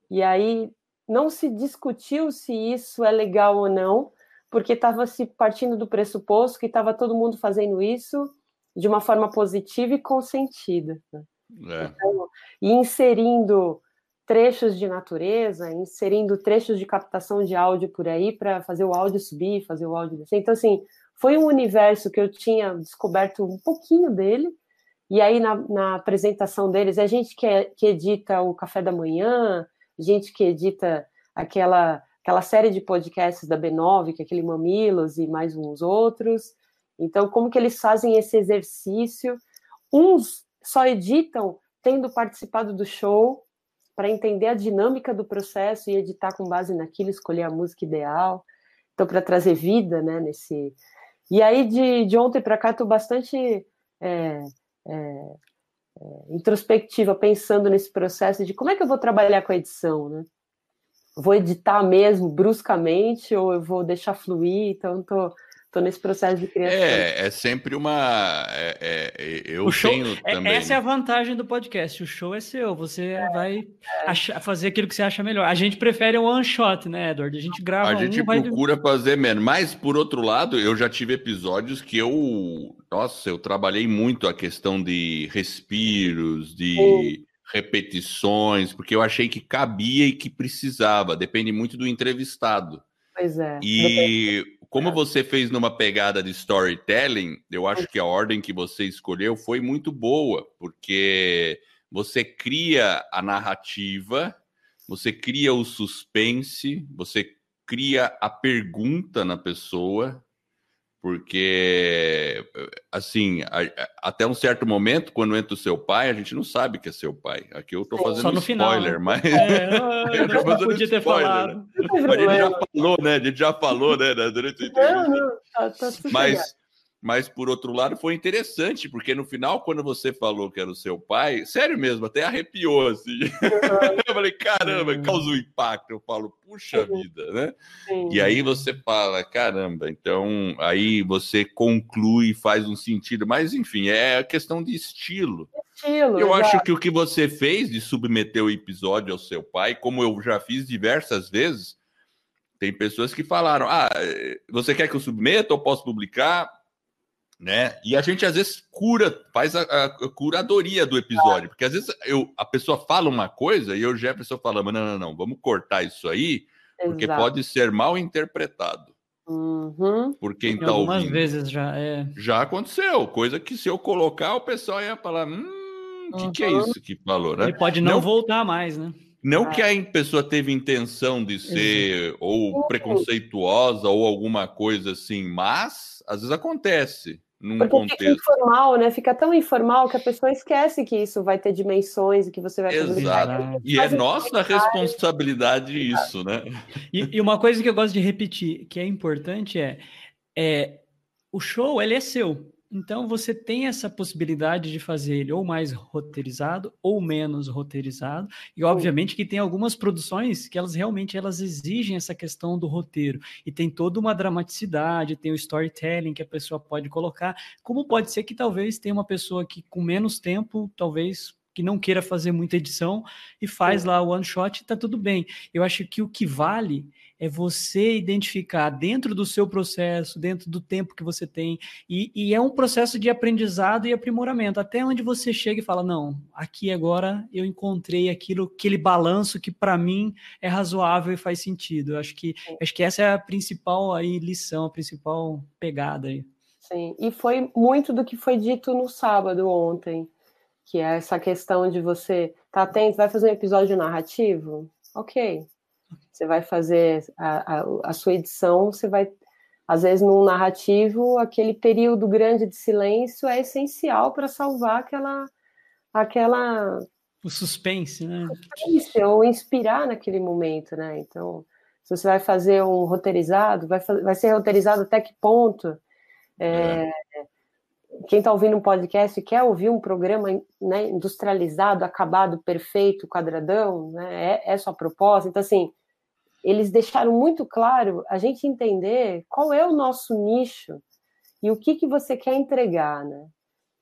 E aí não se discutiu se isso é legal ou não, porque estava se partindo do pressuposto que estava todo mundo fazendo isso de uma forma positiva e consentida. Né? É. Então, e inserindo trechos de natureza, inserindo trechos de captação de áudio por aí para fazer o áudio subir, fazer o áudio descer. Então, assim, foi um universo que eu tinha descoberto um pouquinho dele, e aí na, na apresentação deles, é gente que, é, que edita o Café da Manhã, gente que edita aquela, aquela série de podcasts da B9, que é aquele Mamilos e mais uns outros, então, como que eles fazem esse exercício? Uns só editam tendo participado do show para entender a dinâmica do processo e editar com base naquilo, escolher a música ideal. Então, para trazer vida, né, nesse... E aí, de, de ontem para cá, estou bastante é, é, é, introspectiva, pensando nesse processo de como é que eu vou trabalhar com a edição, né? Vou editar mesmo, bruscamente, ou eu vou deixar fluir? Então, estou Estou nesse processo de criação. É, é sempre uma. É, é, eu o show, tenho é, também. Essa é a vantagem do podcast. O show é seu. Você é, vai é. achar, fazer aquilo que você acha melhor. A gente prefere um one shot, né, Edward? A gente grava. A gente um, procura vai... fazer menos. Mas, por outro lado, eu já tive episódios que eu. Nossa, eu trabalhei muito a questão de respiros, de. Sim. Repetições, porque eu achei que cabia e que precisava, depende muito do entrevistado. Pois é. E como você fez numa pegada de storytelling, eu acho que a ordem que você escolheu foi muito boa, porque você cria a narrativa, você cria o suspense, você cria a pergunta na pessoa, porque assim, até um certo momento, quando entra o seu pai, a gente não sabe que é seu pai. Aqui eu estou fazendo spoiler, final, mas é, eu não podia ter spoiler, falado. Mas a gente já falou, né? A gente já falou, né? Durante o não, não, tá, tá mas mas, por outro lado, foi interessante, porque no final, quando você falou que era o seu pai, sério mesmo, até arrepiou, assim. Eu falei, caramba, causou impacto. Eu falo, puxa vida, né? Sim. E aí você fala, caramba, então aí você conclui, faz um sentido. Mas, enfim, é questão de estilo. Estilo, eu acho que o que você fez de submeter o episódio ao seu pai, como eu já fiz diversas vezes, tem pessoas que falaram: Ah, você quer que eu submeta ou posso publicar? Né? E a gente às vezes cura, faz a, a curadoria do episódio, porque às vezes eu, a pessoa fala uma coisa e eu já a pessoa fala, não, não, não, vamos cortar isso aí, porque Exato. pode ser mal interpretado. Uhum. Por quem tá Algumas ouvindo. vezes já é. Já aconteceu, coisa que se eu colocar, o pessoal ia falar, hum, o uhum. que, que, é isso que falou, né? Ele pode não, não voltar mais, né? Não ah. que a pessoa teve intenção de ser ou preconceituosa ou alguma coisa assim, mas às vezes acontece num Porque contexto. Fica informal, né? Fica tão informal que a pessoa esquece que isso vai ter dimensões e que você vai fazer. Exato. E é nossa responsabilidade isso, né? E, e, uma coisa que eu gosto de repetir, que é importante, é, é o show ele é seu. Então você tem essa possibilidade de fazer ele ou mais roteirizado ou menos roteirizado. E obviamente que tem algumas produções que elas realmente elas exigem essa questão do roteiro e tem toda uma dramaticidade, tem o storytelling que a pessoa pode colocar. Como pode ser que talvez tenha uma pessoa que com menos tempo, talvez que não queira fazer muita edição e faz lá o one shot e tá tudo bem. Eu acho que o que vale é você identificar dentro do seu processo, dentro do tempo que você tem, e, e, é um processo de aprendizado e aprimoramento, até onde você chega e fala, não, aqui agora eu encontrei aquilo, aquele balanço que para mim é razoável e faz sentido. Eu acho que, acho que essa é a principal aí lição, a principal pegada aí. Sim, e foi muito do que foi dito no sábado ontem, que é essa questão de você tá atento, vai fazer um episódio narrativo? Ok, você vai fazer a, a, a sua edição, você vai às vezes no narrativo aquele período grande de silêncio é essencial para salvar aquela aquela o suspense, né? Suspense, ou inspirar naquele momento, né? Então, se você vai fazer um roteirizado, vai, vai ser roteirizado até que ponto? É, é. Quem está ouvindo um podcast quer ouvir um programa né, industrializado, acabado, perfeito, quadradão, né? É, é sua proposta. Então, assim, eles deixaram muito claro a gente entender qual é o nosso nicho e o que, que você quer entregar, né?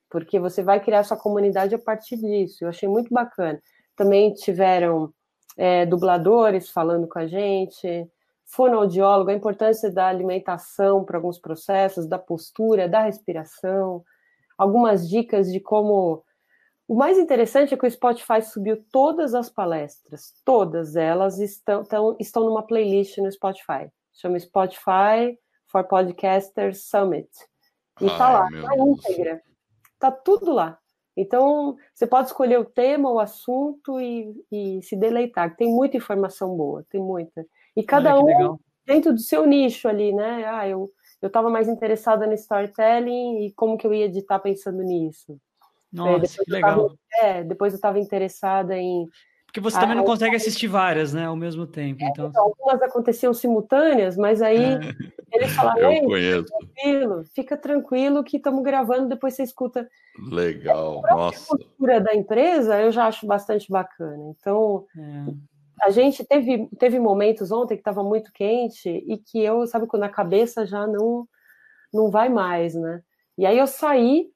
Porque você vai criar sua comunidade a partir disso. Eu achei muito bacana. Também tiveram é, dubladores falando com a gente, fonoaudiólogo, a importância da alimentação para alguns processos, da postura, da respiração, algumas dicas de como o mais interessante é que o Spotify subiu todas as palestras, todas elas estão, estão, estão numa playlist no Spotify. Chama Spotify for Podcasters Summit. E está lá, na íntegra. Está tudo lá. Então, você pode escolher o tema, o assunto e, e se deleitar. Tem muita informação boa, tem muita. E cada um dentro do seu nicho ali, né? Ah, eu eu estava mais interessada no storytelling e como que eu ia editar pensando nisso. É, Nossa, que legal. Tava, é, depois eu estava interessada em. Porque você também não consegue assistir várias, né, ao mesmo tempo. É, então... então algumas aconteciam simultâneas, mas aí é. eles falaram: Ei, fica tranquilo, fica tranquilo que estamos gravando, depois você escuta. Legal, a nossa. A cultura da empresa eu já acho bastante bacana. Então. A gente teve, teve momentos ontem que estava muito quente e que eu, sabe, quando a cabeça já não, não vai mais, né? E aí eu saí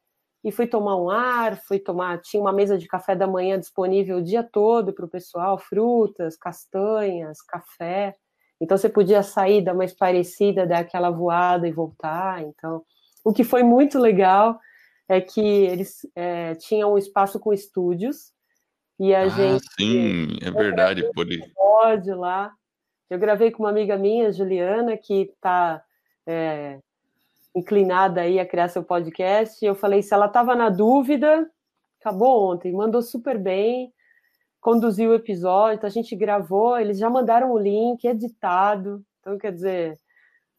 e fui tomar um ar, fui tomar, tinha uma mesa de café da manhã disponível o dia todo para o pessoal, frutas, castanhas, café. Então você podia sair, dar uma esparecida, dar aquela voada e voltar. Então, o que foi muito legal é que eles é, tinham um espaço com estúdios e a ah, gente. Sim, é verdade. Pode lá. Eu gravei com uma amiga minha, Juliana, que está inclinada aí a criar seu podcast. Eu falei, se ela estava na dúvida, acabou ontem, mandou super bem, conduziu o episódio, a gente gravou, eles já mandaram o link editado, então quer dizer,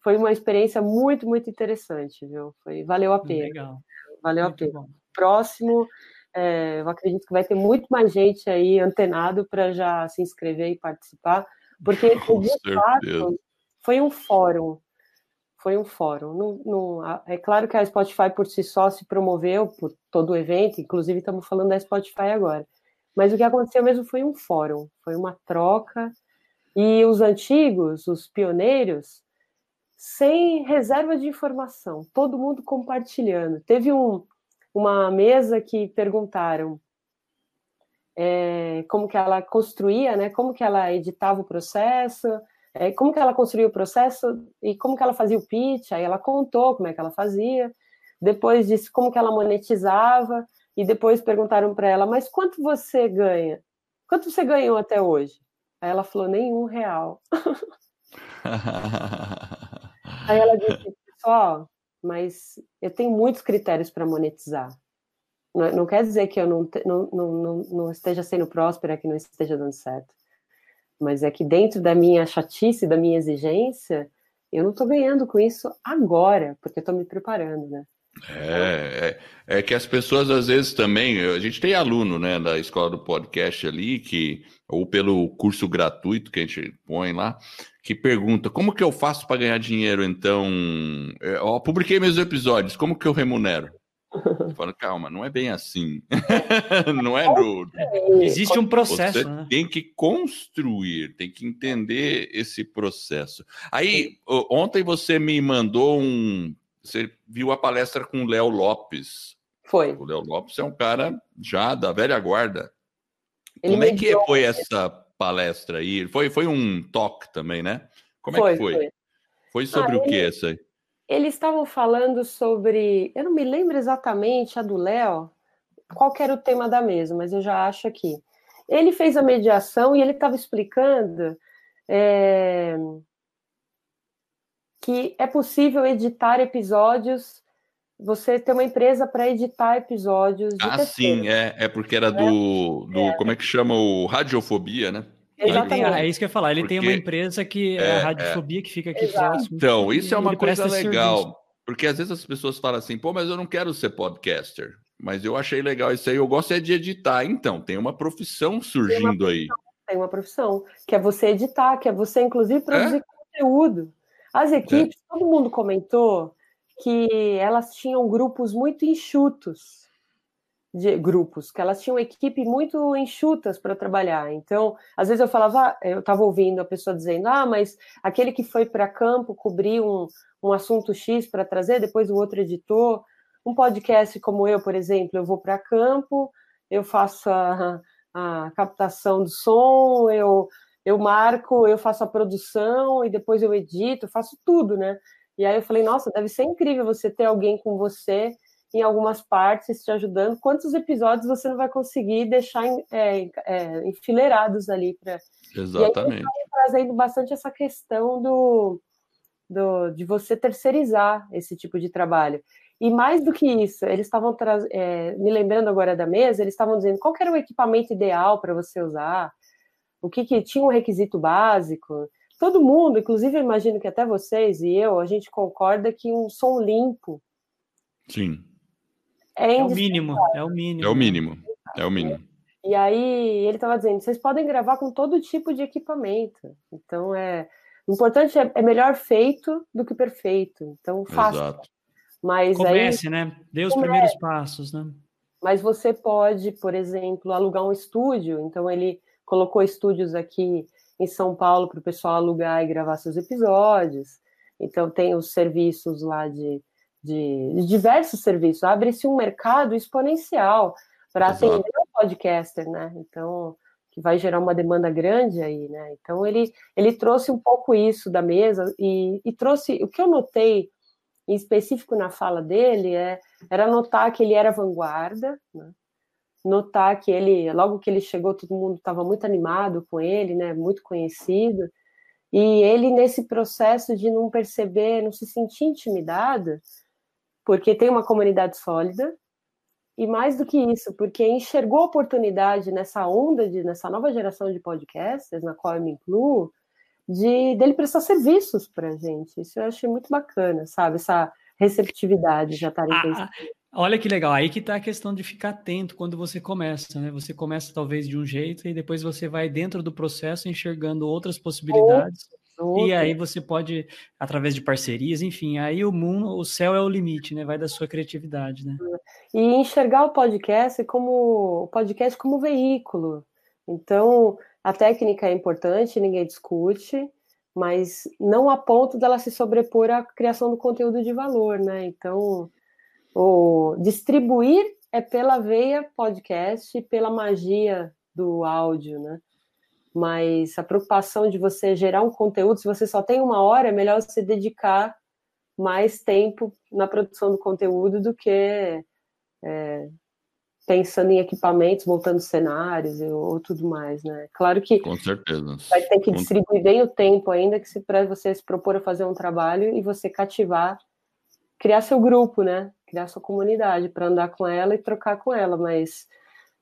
foi uma experiência muito, muito interessante, viu? Foi, valeu a pena. Legal. Valeu muito a pena. Bom. Próximo, é, eu acredito que vai ter muito mais gente aí antenado para já se inscrever e participar, porque de fato foi um fórum. Foi um fórum. Não, não, é claro que a Spotify por si só se promoveu por todo o evento, inclusive estamos falando da Spotify agora. Mas o que aconteceu mesmo foi um fórum, foi uma troca. E os antigos, os pioneiros, sem reserva de informação, todo mundo compartilhando. Teve um, uma mesa que perguntaram é, como que ela construía, né, como que ela editava o processo, é, como que ela construía o processo e como que ela fazia o pitch, aí ela contou como é que ela fazia, depois disse como que ela monetizava, e depois perguntaram para ela, mas quanto você ganha? Quanto você ganhou até hoje? Aí ela falou, nenhum real. aí ela disse, pessoal, mas eu tenho muitos critérios para monetizar. Não, não, quer dizer que eu não, não, não, não esteja sendo próspera, que não esteja dando certo. Mas é que dentro da minha chatice, da minha exigência, eu não estou ganhando com isso agora, porque estou me preparando, né? É, é, é, que as pessoas às vezes também, a gente tem aluno, né, da escola do podcast ali, que, ou pelo curso gratuito que a gente põe lá, que pergunta, como que eu faço para ganhar dinheiro, então, é, eu publiquei meus episódios, como que eu remunero? Falo, calma, não é bem assim. não é no. Existe um processo. Você né? tem que construir, tem que entender esse processo. Aí, ontem você me mandou um você viu a palestra com o Léo Lopes. Foi. O Léo Lopes é um cara já da velha guarda. Ele Como é que foi essa palestra aí? Foi, foi um talk também, né? Como foi, é que foi? Foi, foi sobre ah, o que ele, essa aí? Eles estavam falando sobre. Eu não me lembro exatamente a do Léo, qual era o tema da mesa, mas eu já acho aqui. Ele fez a mediação e ele estava explicando. É, que é possível editar episódios. Você tem uma empresa para editar episódios. ah, sim, é, é porque era do, do é. como é que chama o radiofobia, né? Exatamente. é isso que eu ia falar. Ele porque tem uma empresa que é, a é. radiofobia que fica aqui Exato. próximo. Então, isso é uma coisa legal. Serviço. Porque às vezes as pessoas falam assim, pô, mas eu não quero ser podcaster. Mas eu achei legal isso aí. Eu gosto é de editar. Então, tem uma profissão surgindo tem uma profissão, aí. Tem uma profissão, que é você editar, que é você, inclusive, produzir é? conteúdo. As equipes, é. todo mundo comentou que elas tinham grupos muito enxutos de grupos, que elas tinham equipe muito enxutas para trabalhar. Então, às vezes eu falava, eu estava ouvindo a pessoa dizendo, ah, mas aquele que foi para campo cobrir um, um assunto X para trazer, depois o outro editor. Um podcast como eu, por exemplo, eu vou para campo, eu faço a, a captação do som, eu eu marco, eu faço a produção e depois eu edito, faço tudo, né? E aí eu falei, nossa, deve ser incrível você ter alguém com você em algumas partes te ajudando. Quantos episódios você não vai conseguir deixar é, é, enfileirados ali para. Exatamente. E aí, trazendo bastante essa questão do, do, de você terceirizar esse tipo de trabalho. E mais do que isso, eles estavam é, me lembrando agora da mesa, eles estavam dizendo qual era o equipamento ideal para você usar, o que, que tinha um requisito básico. Todo mundo, inclusive eu imagino que até vocês e eu, a gente concorda que um som limpo. Sim. É, é o mínimo, é o mínimo. É o mínimo, é o mínimo. E aí ele estava dizendo, vocês podem gravar com todo tipo de equipamento. Então é o importante é, é melhor feito do que perfeito. Então faça. Exato. Mas comece, aí, né? Dê os comece. primeiros passos, né? Mas você pode, por exemplo, alugar um estúdio. Então ele colocou estúdios aqui em São Paulo para o pessoal alugar e gravar seus episódios. Então, tem os serviços lá de, de, de diversos serviços. Abre-se um mercado exponencial para atender o podcaster, né? Então, que vai gerar uma demanda grande aí, né? Então, ele, ele trouxe um pouco isso da mesa e, e trouxe. O que eu notei em específico na fala dele é, era notar que ele era vanguarda, né? Notar que ele, logo que ele chegou, todo mundo estava muito animado com ele, né, muito conhecido, e ele nesse processo de não perceber, não se sentir intimidado, porque tem uma comunidade sólida, e mais do que isso, porque enxergou oportunidade nessa onda, de, nessa nova geração de podcasters, na qual eu me incluo, de dele prestar serviços para a gente. Isso eu achei muito bacana, sabe? Essa receptividade já estarem ah, Olha que legal, aí que está a questão de ficar atento quando você começa, né? Você começa talvez de um jeito e depois você vai dentro do processo enxergando outras possibilidades. E aí você pode, através de parcerias, enfim, aí o mundo, o céu é o limite, né? Vai da sua criatividade, né? E enxergar o podcast como o podcast como veículo. Então, a técnica é importante, ninguém discute, mas não a ponto dela se sobrepor à criação do conteúdo de valor, né? Então, o distribuir é pela veia podcast, pela magia do áudio, né? mas a preocupação de você gerar um conteúdo, se você só tem uma hora, é melhor você dedicar mais tempo na produção do conteúdo do que é, pensando em equipamentos, montando cenários ou, ou, tudo mais, né? Claro que com certeza vai ter que distribuir bem o tempo ainda que se para você se propor a fazer um trabalho e você cativar, criar seu grupo, né? Criar sua comunidade para andar com ela e trocar com ela, mas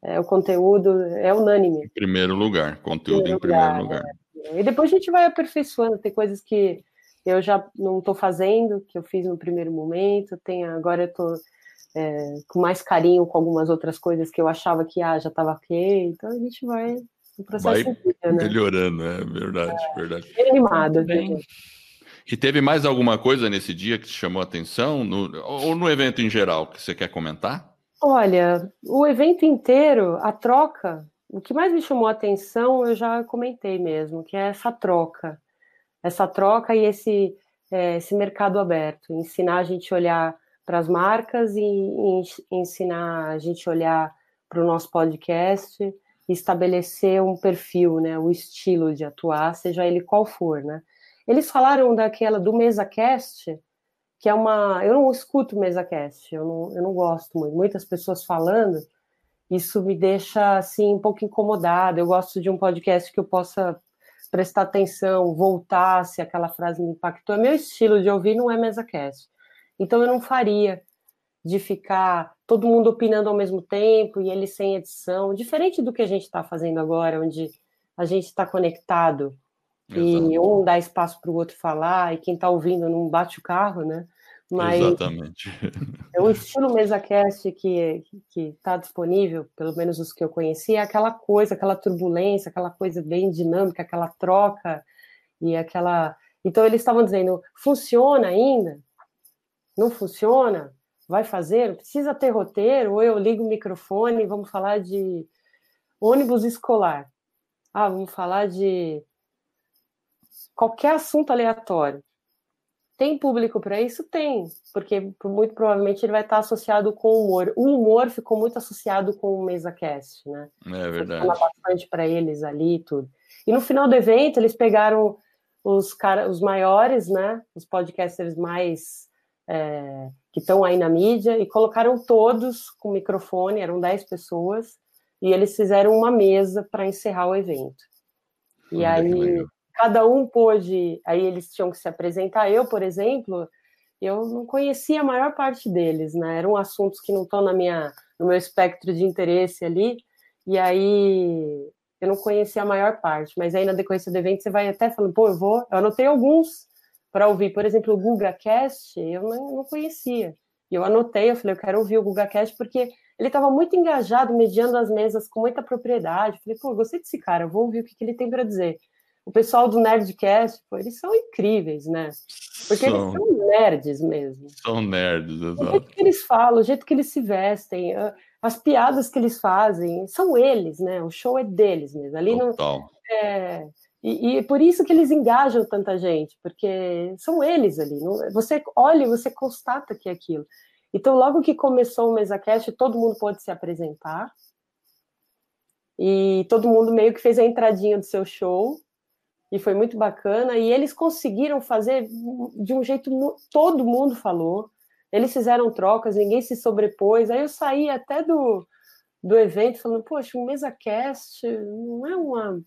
é, o conteúdo é unânime. Em primeiro lugar, conteúdo em primeiro lugar. É. E depois a gente vai aperfeiçoando, tem coisas que eu já não estou fazendo, que eu fiz no primeiro momento, tem, agora eu estou é, com mais carinho com algumas outras coisas que eu achava que ah, já estava ok, então a gente vai no processo vai vida, né? melhorando, é verdade, é, verdade. Bem animado. Bem. E teve mais alguma coisa nesse dia que te chamou a atenção, no, ou no evento em geral, que você quer comentar? Olha, o evento inteiro, a troca, o que mais me chamou a atenção, eu já comentei mesmo, que é essa troca. Essa troca e esse, é, esse mercado aberto. Ensinar a gente a olhar para as marcas e, e ensinar a gente a olhar para o nosso podcast estabelecer um perfil, né, o estilo de atuar, seja ele qual for, né. Eles falaram daquela do MesaCast, que é uma. Eu não escuto MesaCast, eu não, eu não gosto muito. Muitas pessoas falando, isso me deixa assim um pouco incomodada. Eu gosto de um podcast que eu possa prestar atenção, voltar se aquela frase me impactou. É meu estilo de ouvir, não é MesaCast. Então eu não faria de ficar todo mundo opinando ao mesmo tempo e ele sem edição, diferente do que a gente está fazendo agora, onde a gente está conectado Exato. e um dá espaço para o outro falar, e quem está ouvindo não bate o carro, né? Mas Exatamente. É o estilo MesaCast que está disponível, pelo menos os que eu conheci, é aquela coisa, aquela turbulência, aquela coisa bem dinâmica, aquela troca e aquela. Então eles estavam dizendo, funciona ainda? Não funciona? Vai fazer? Precisa ter roteiro? Ou eu ligo o microfone e vamos falar de ônibus escolar? Ah, vamos falar de qualquer assunto aleatório. Tem público para isso? Tem, porque muito provavelmente ele vai estar associado com o humor. O humor ficou muito associado com o MesaCast, né? É verdade. Fala bastante para eles ali e tudo. E no final do evento, eles pegaram os, cara, os maiores, né? Os podcasters mais é, que estão aí na mídia e colocaram todos com microfone, eram 10 pessoas, e eles fizeram uma mesa para encerrar o evento. E aí cada um pôde, aí eles tinham que se apresentar. Eu, por exemplo, eu não conhecia a maior parte deles, né? Eram assuntos que não estão na minha, no meu espectro de interesse ali, e aí eu não conhecia a maior parte, mas aí na decorrência do evento você vai até falando, pô, eu vou, eu anotei alguns para ouvir, por exemplo, o GugaCast, eu não, não conhecia. E eu anotei, eu falei, eu quero ouvir o GugaCast porque ele estava muito engajado, mediando as mesas com muita propriedade. Eu falei, pô, eu gostei desse cara, eu vou ouvir o que, que ele tem para dizer o pessoal do Nerdcast, pô, eles são incríveis, né? Porque são. eles são nerds mesmo. São nerds, exato. O jeito que eles falam, o jeito que eles se vestem, as piadas que eles fazem, são eles, né? O show é deles mesmo. Ali Total. Não, é, e, e por isso que eles engajam tanta gente, porque são eles ali. Não, você olha e você constata que é aquilo. Então, logo que começou o MesaCast, todo mundo pôde se apresentar. E todo mundo meio que fez a entradinha do seu show e foi muito bacana. E eles conseguiram fazer de um jeito todo mundo falou. Eles fizeram trocas, ninguém se sobrepôs. Aí eu saí até do, do evento falando, poxa, um mesa cast não é uma,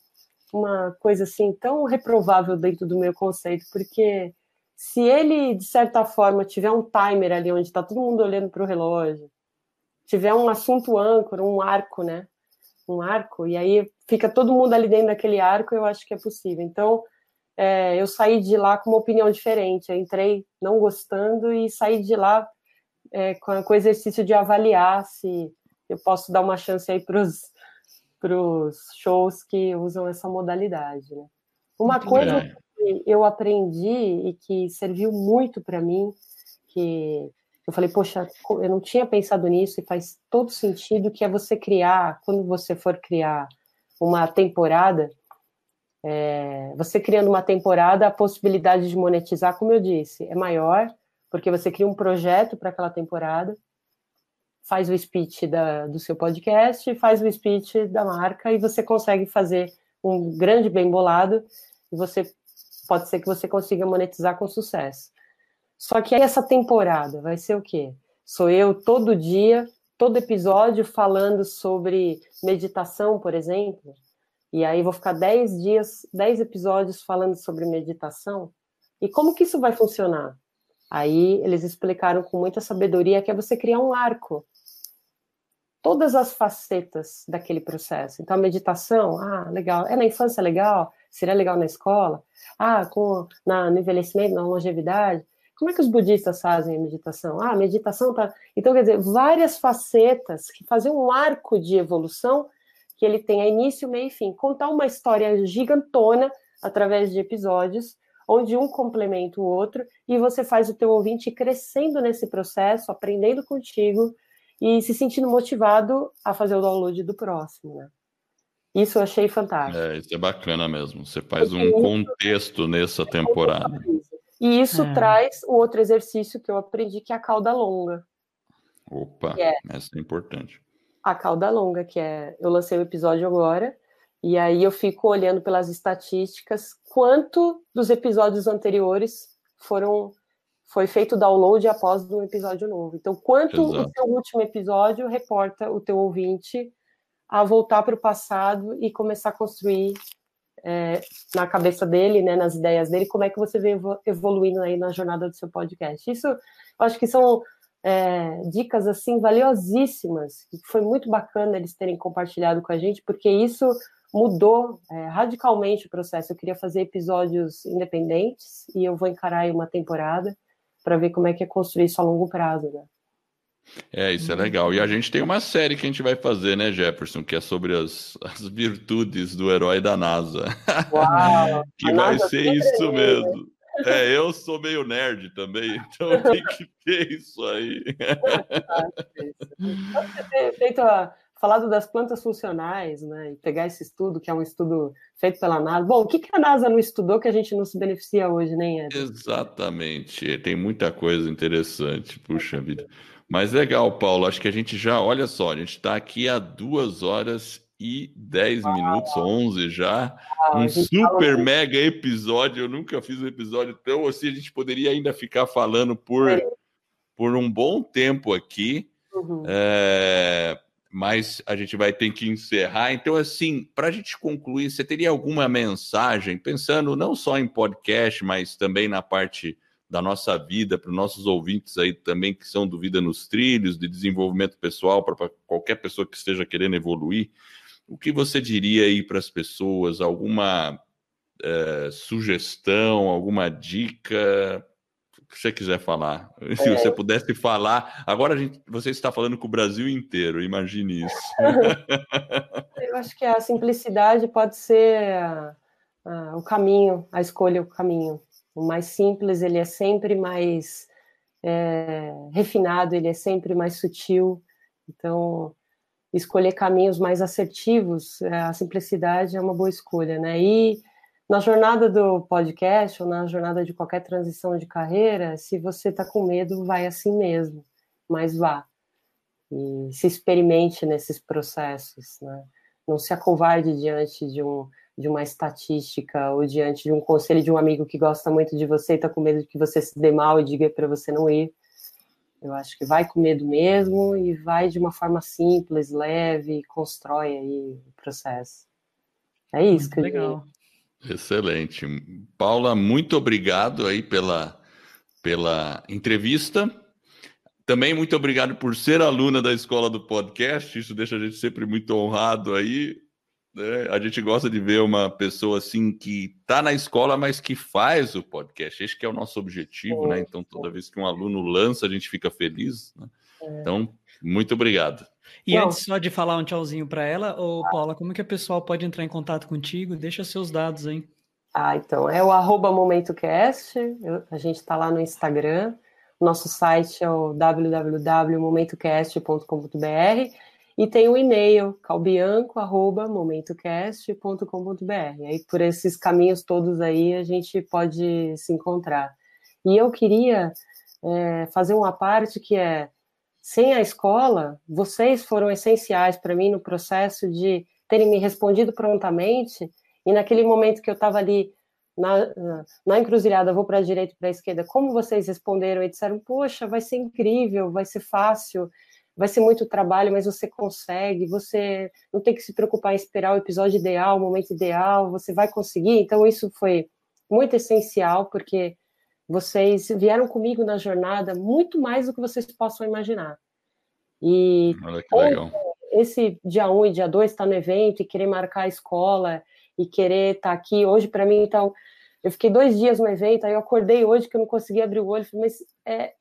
uma coisa assim tão reprovável dentro do meu conceito, porque se ele, de certa forma, tiver um timer ali onde está todo mundo olhando para o relógio, tiver um assunto âncora, um arco, né? Um arco, e aí fica todo mundo ali dentro daquele arco, eu acho que é possível. Então, é, eu saí de lá com uma opinião diferente. Eu entrei não gostando e saí de lá é, com, com o exercício de avaliar se eu posso dar uma chance aí para os shows que usam essa modalidade. Né? Uma muito coisa legal. que eu aprendi e que serviu muito para mim, que eu falei, poxa, eu não tinha pensado nisso e faz todo sentido, que é você criar, quando você for criar uma temporada, é, você criando uma temporada, a possibilidade de monetizar, como eu disse, é maior, porque você cria um projeto para aquela temporada, faz o speech da, do seu podcast, faz o speech da marca e você consegue fazer um grande bem bolado e você pode ser que você consiga monetizar com sucesso. Só que essa temporada vai ser o quê? Sou eu todo dia, todo episódio falando sobre meditação, por exemplo, e aí vou ficar 10 dias, 10 episódios falando sobre meditação. E como que isso vai funcionar? Aí eles explicaram com muita sabedoria que é você criar um arco. Todas as facetas daquele processo. Então, a meditação, ah, legal. É na infância legal? Seria legal na escola? Ah, com, na, no envelhecimento, na longevidade? Como é que os budistas fazem a meditação? Ah, a meditação tá. Então, quer dizer, várias facetas que fazem um arco de evolução que ele tenha início, meio e fim. Contar uma história gigantona através de episódios, onde um complementa o outro, e você faz o teu ouvinte crescendo nesse processo, aprendendo contigo e se sentindo motivado a fazer o download do próximo, né? Isso eu achei fantástico. É, isso é bacana mesmo. Você faz um contexto nessa temporada. E isso é. traz o outro exercício que eu aprendi, que é a cauda longa. Opa, é, essa é importante a cauda longa, que é eu lancei o episódio agora, e aí eu fico olhando pelas estatísticas quanto dos episódios anteriores foram foi feito download após um episódio novo. Então, quanto Exato. o seu último episódio reporta o teu ouvinte a voltar para o passado e começar a construir é, na cabeça dele, né, nas ideias dele, como é que você vem evoluindo aí na jornada do seu podcast. Isso, eu acho que são é, dicas assim valiosíssimas, foi muito bacana eles terem compartilhado com a gente, porque isso mudou é, radicalmente o processo. Eu queria fazer episódios independentes e eu vou encarar aí uma temporada para ver como é que é construir isso a longo prazo, né? É, isso é legal. E a gente tem uma série que a gente vai fazer, né, Jefferson, que é sobre as, as virtudes do herói da NASA. Uau, que vai NASA ser isso mesmo. É, eu sou meio nerd também, então tem que ter isso aí. Pode ter feito a, falado das plantas funcionais, né? E pegar esse estudo, que é um estudo feito pela NASA. Bom, o que, que a NASA não estudou que a gente não se beneficia hoje, nem é? Exatamente. Tem muita coisa interessante, puxa vida. Mas legal, Paulo. Acho que a gente já, olha só, a gente está aqui há duas horas e 10 ah, minutos, 11 já. Ah, um super mega episódio. Eu nunca fiz um episódio tão assim. A gente poderia ainda ficar falando por, é. por um bom tempo aqui. Uhum. É, mas a gente vai ter que encerrar. Então, assim, para a gente concluir, você teria alguma mensagem, pensando não só em podcast, mas também na parte da nossa vida, para os nossos ouvintes aí também que são do Vida nos Trilhos, de desenvolvimento pessoal, para qualquer pessoa que esteja querendo evoluir. O que você diria aí para as pessoas? Alguma é, sugestão, alguma dica? Que você quiser falar. É. Se você pudesse falar. Agora a gente, você está falando com o Brasil inteiro, imagine isso. Eu acho que a simplicidade pode ser o caminho, a escolha, o caminho. O mais simples, ele é sempre mais é, refinado, ele é sempre mais sutil. Então, escolher caminhos mais assertivos, é, a simplicidade é uma boa escolha, né? E na jornada do podcast ou na jornada de qualquer transição de carreira, se você está com medo, vai assim mesmo, mas vá. E se experimente nesses processos, né? Não se acovarde diante de, um, de uma estatística ou diante de um conselho de um amigo que gosta muito de você e está com medo de que você se dê mal e diga para você não ir. Eu acho que vai com medo mesmo e vai de uma forma simples, leve, constrói aí o processo. É isso que legal. Excelente. Paula, muito obrigado aí pela, pela entrevista. Também muito obrigado por ser aluna da escola do podcast. Isso deixa a gente sempre muito honrado aí. Né? A gente gosta de ver uma pessoa assim que está na escola, mas que faz o podcast. Esse que é o nosso objetivo, né? Então, toda vez que um aluno lança, a gente fica feliz. Né? É. Então, muito obrigado. E Não. antes só de falar um tchauzinho para ela, ô Paula, como que o pessoal pode entrar em contato contigo? Deixa seus dados aí. Ah, então é o arroba MomentoCast, a gente está lá no Instagram, nosso site é o www.momentocast.com.br e tem o e-mail calbianco@momentocast.com.br. Aí por esses caminhos todos aí a gente pode se encontrar. E eu queria é, fazer uma parte que é sem a escola, vocês foram essenciais para mim no processo de terem me respondido prontamente e naquele momento que eu estava ali na, na, encruzilhada, vou para a direita e para a esquerda, como vocês responderam e disseram, poxa, vai ser incrível, vai ser fácil, vai ser muito trabalho, mas você consegue, você não tem que se preocupar em esperar o episódio ideal, o momento ideal, você vai conseguir. Então, isso foi muito essencial, porque vocês vieram comigo na jornada muito mais do que vocês possam imaginar. E esse dia 1 e dia 2 está no evento e querer marcar a escola e querer estar tá aqui. Hoje, para mim, então, eu fiquei dois dias no evento, aí eu acordei hoje que eu não consegui abrir o olho, mas é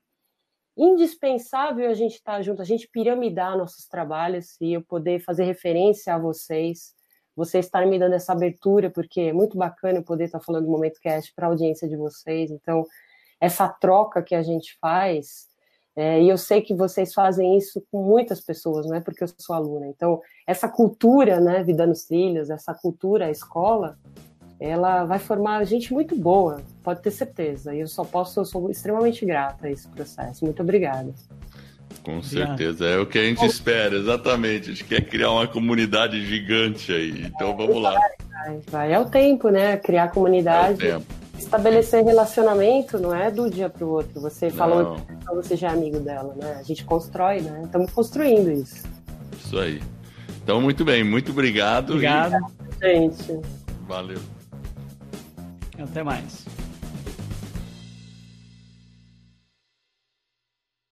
indispensável a gente estar tá junto, a gente piramidar nossos trabalhos e eu poder fazer referência a vocês, vocês estarem me dando essa abertura, porque é muito bacana poder estar falando do Momento Cast para a audiência de vocês. Então, essa troca que a gente faz é, e eu sei que vocês fazem isso com muitas pessoas, não é porque eu sou aluna. Então, essa cultura, né, Vida nos Trilhos, essa cultura, a escola, ela vai formar gente muito boa, pode ter certeza. E eu só posso, eu sou extremamente grata a esse processo. Muito obrigada. Com certeza, é o que a gente espera, exatamente. A gente quer criar uma comunidade gigante aí. Então vamos lá. Vai, vai. É o tempo, né? Criar comunidade. É estabelecer relacionamento não é do dia para o outro. Você não. falou que você já é amigo dela, né? A gente constrói, né? Estamos construindo isso. Isso aí. Então, muito bem, muito obrigado. Obrigado. E... Gente. Valeu. Até mais.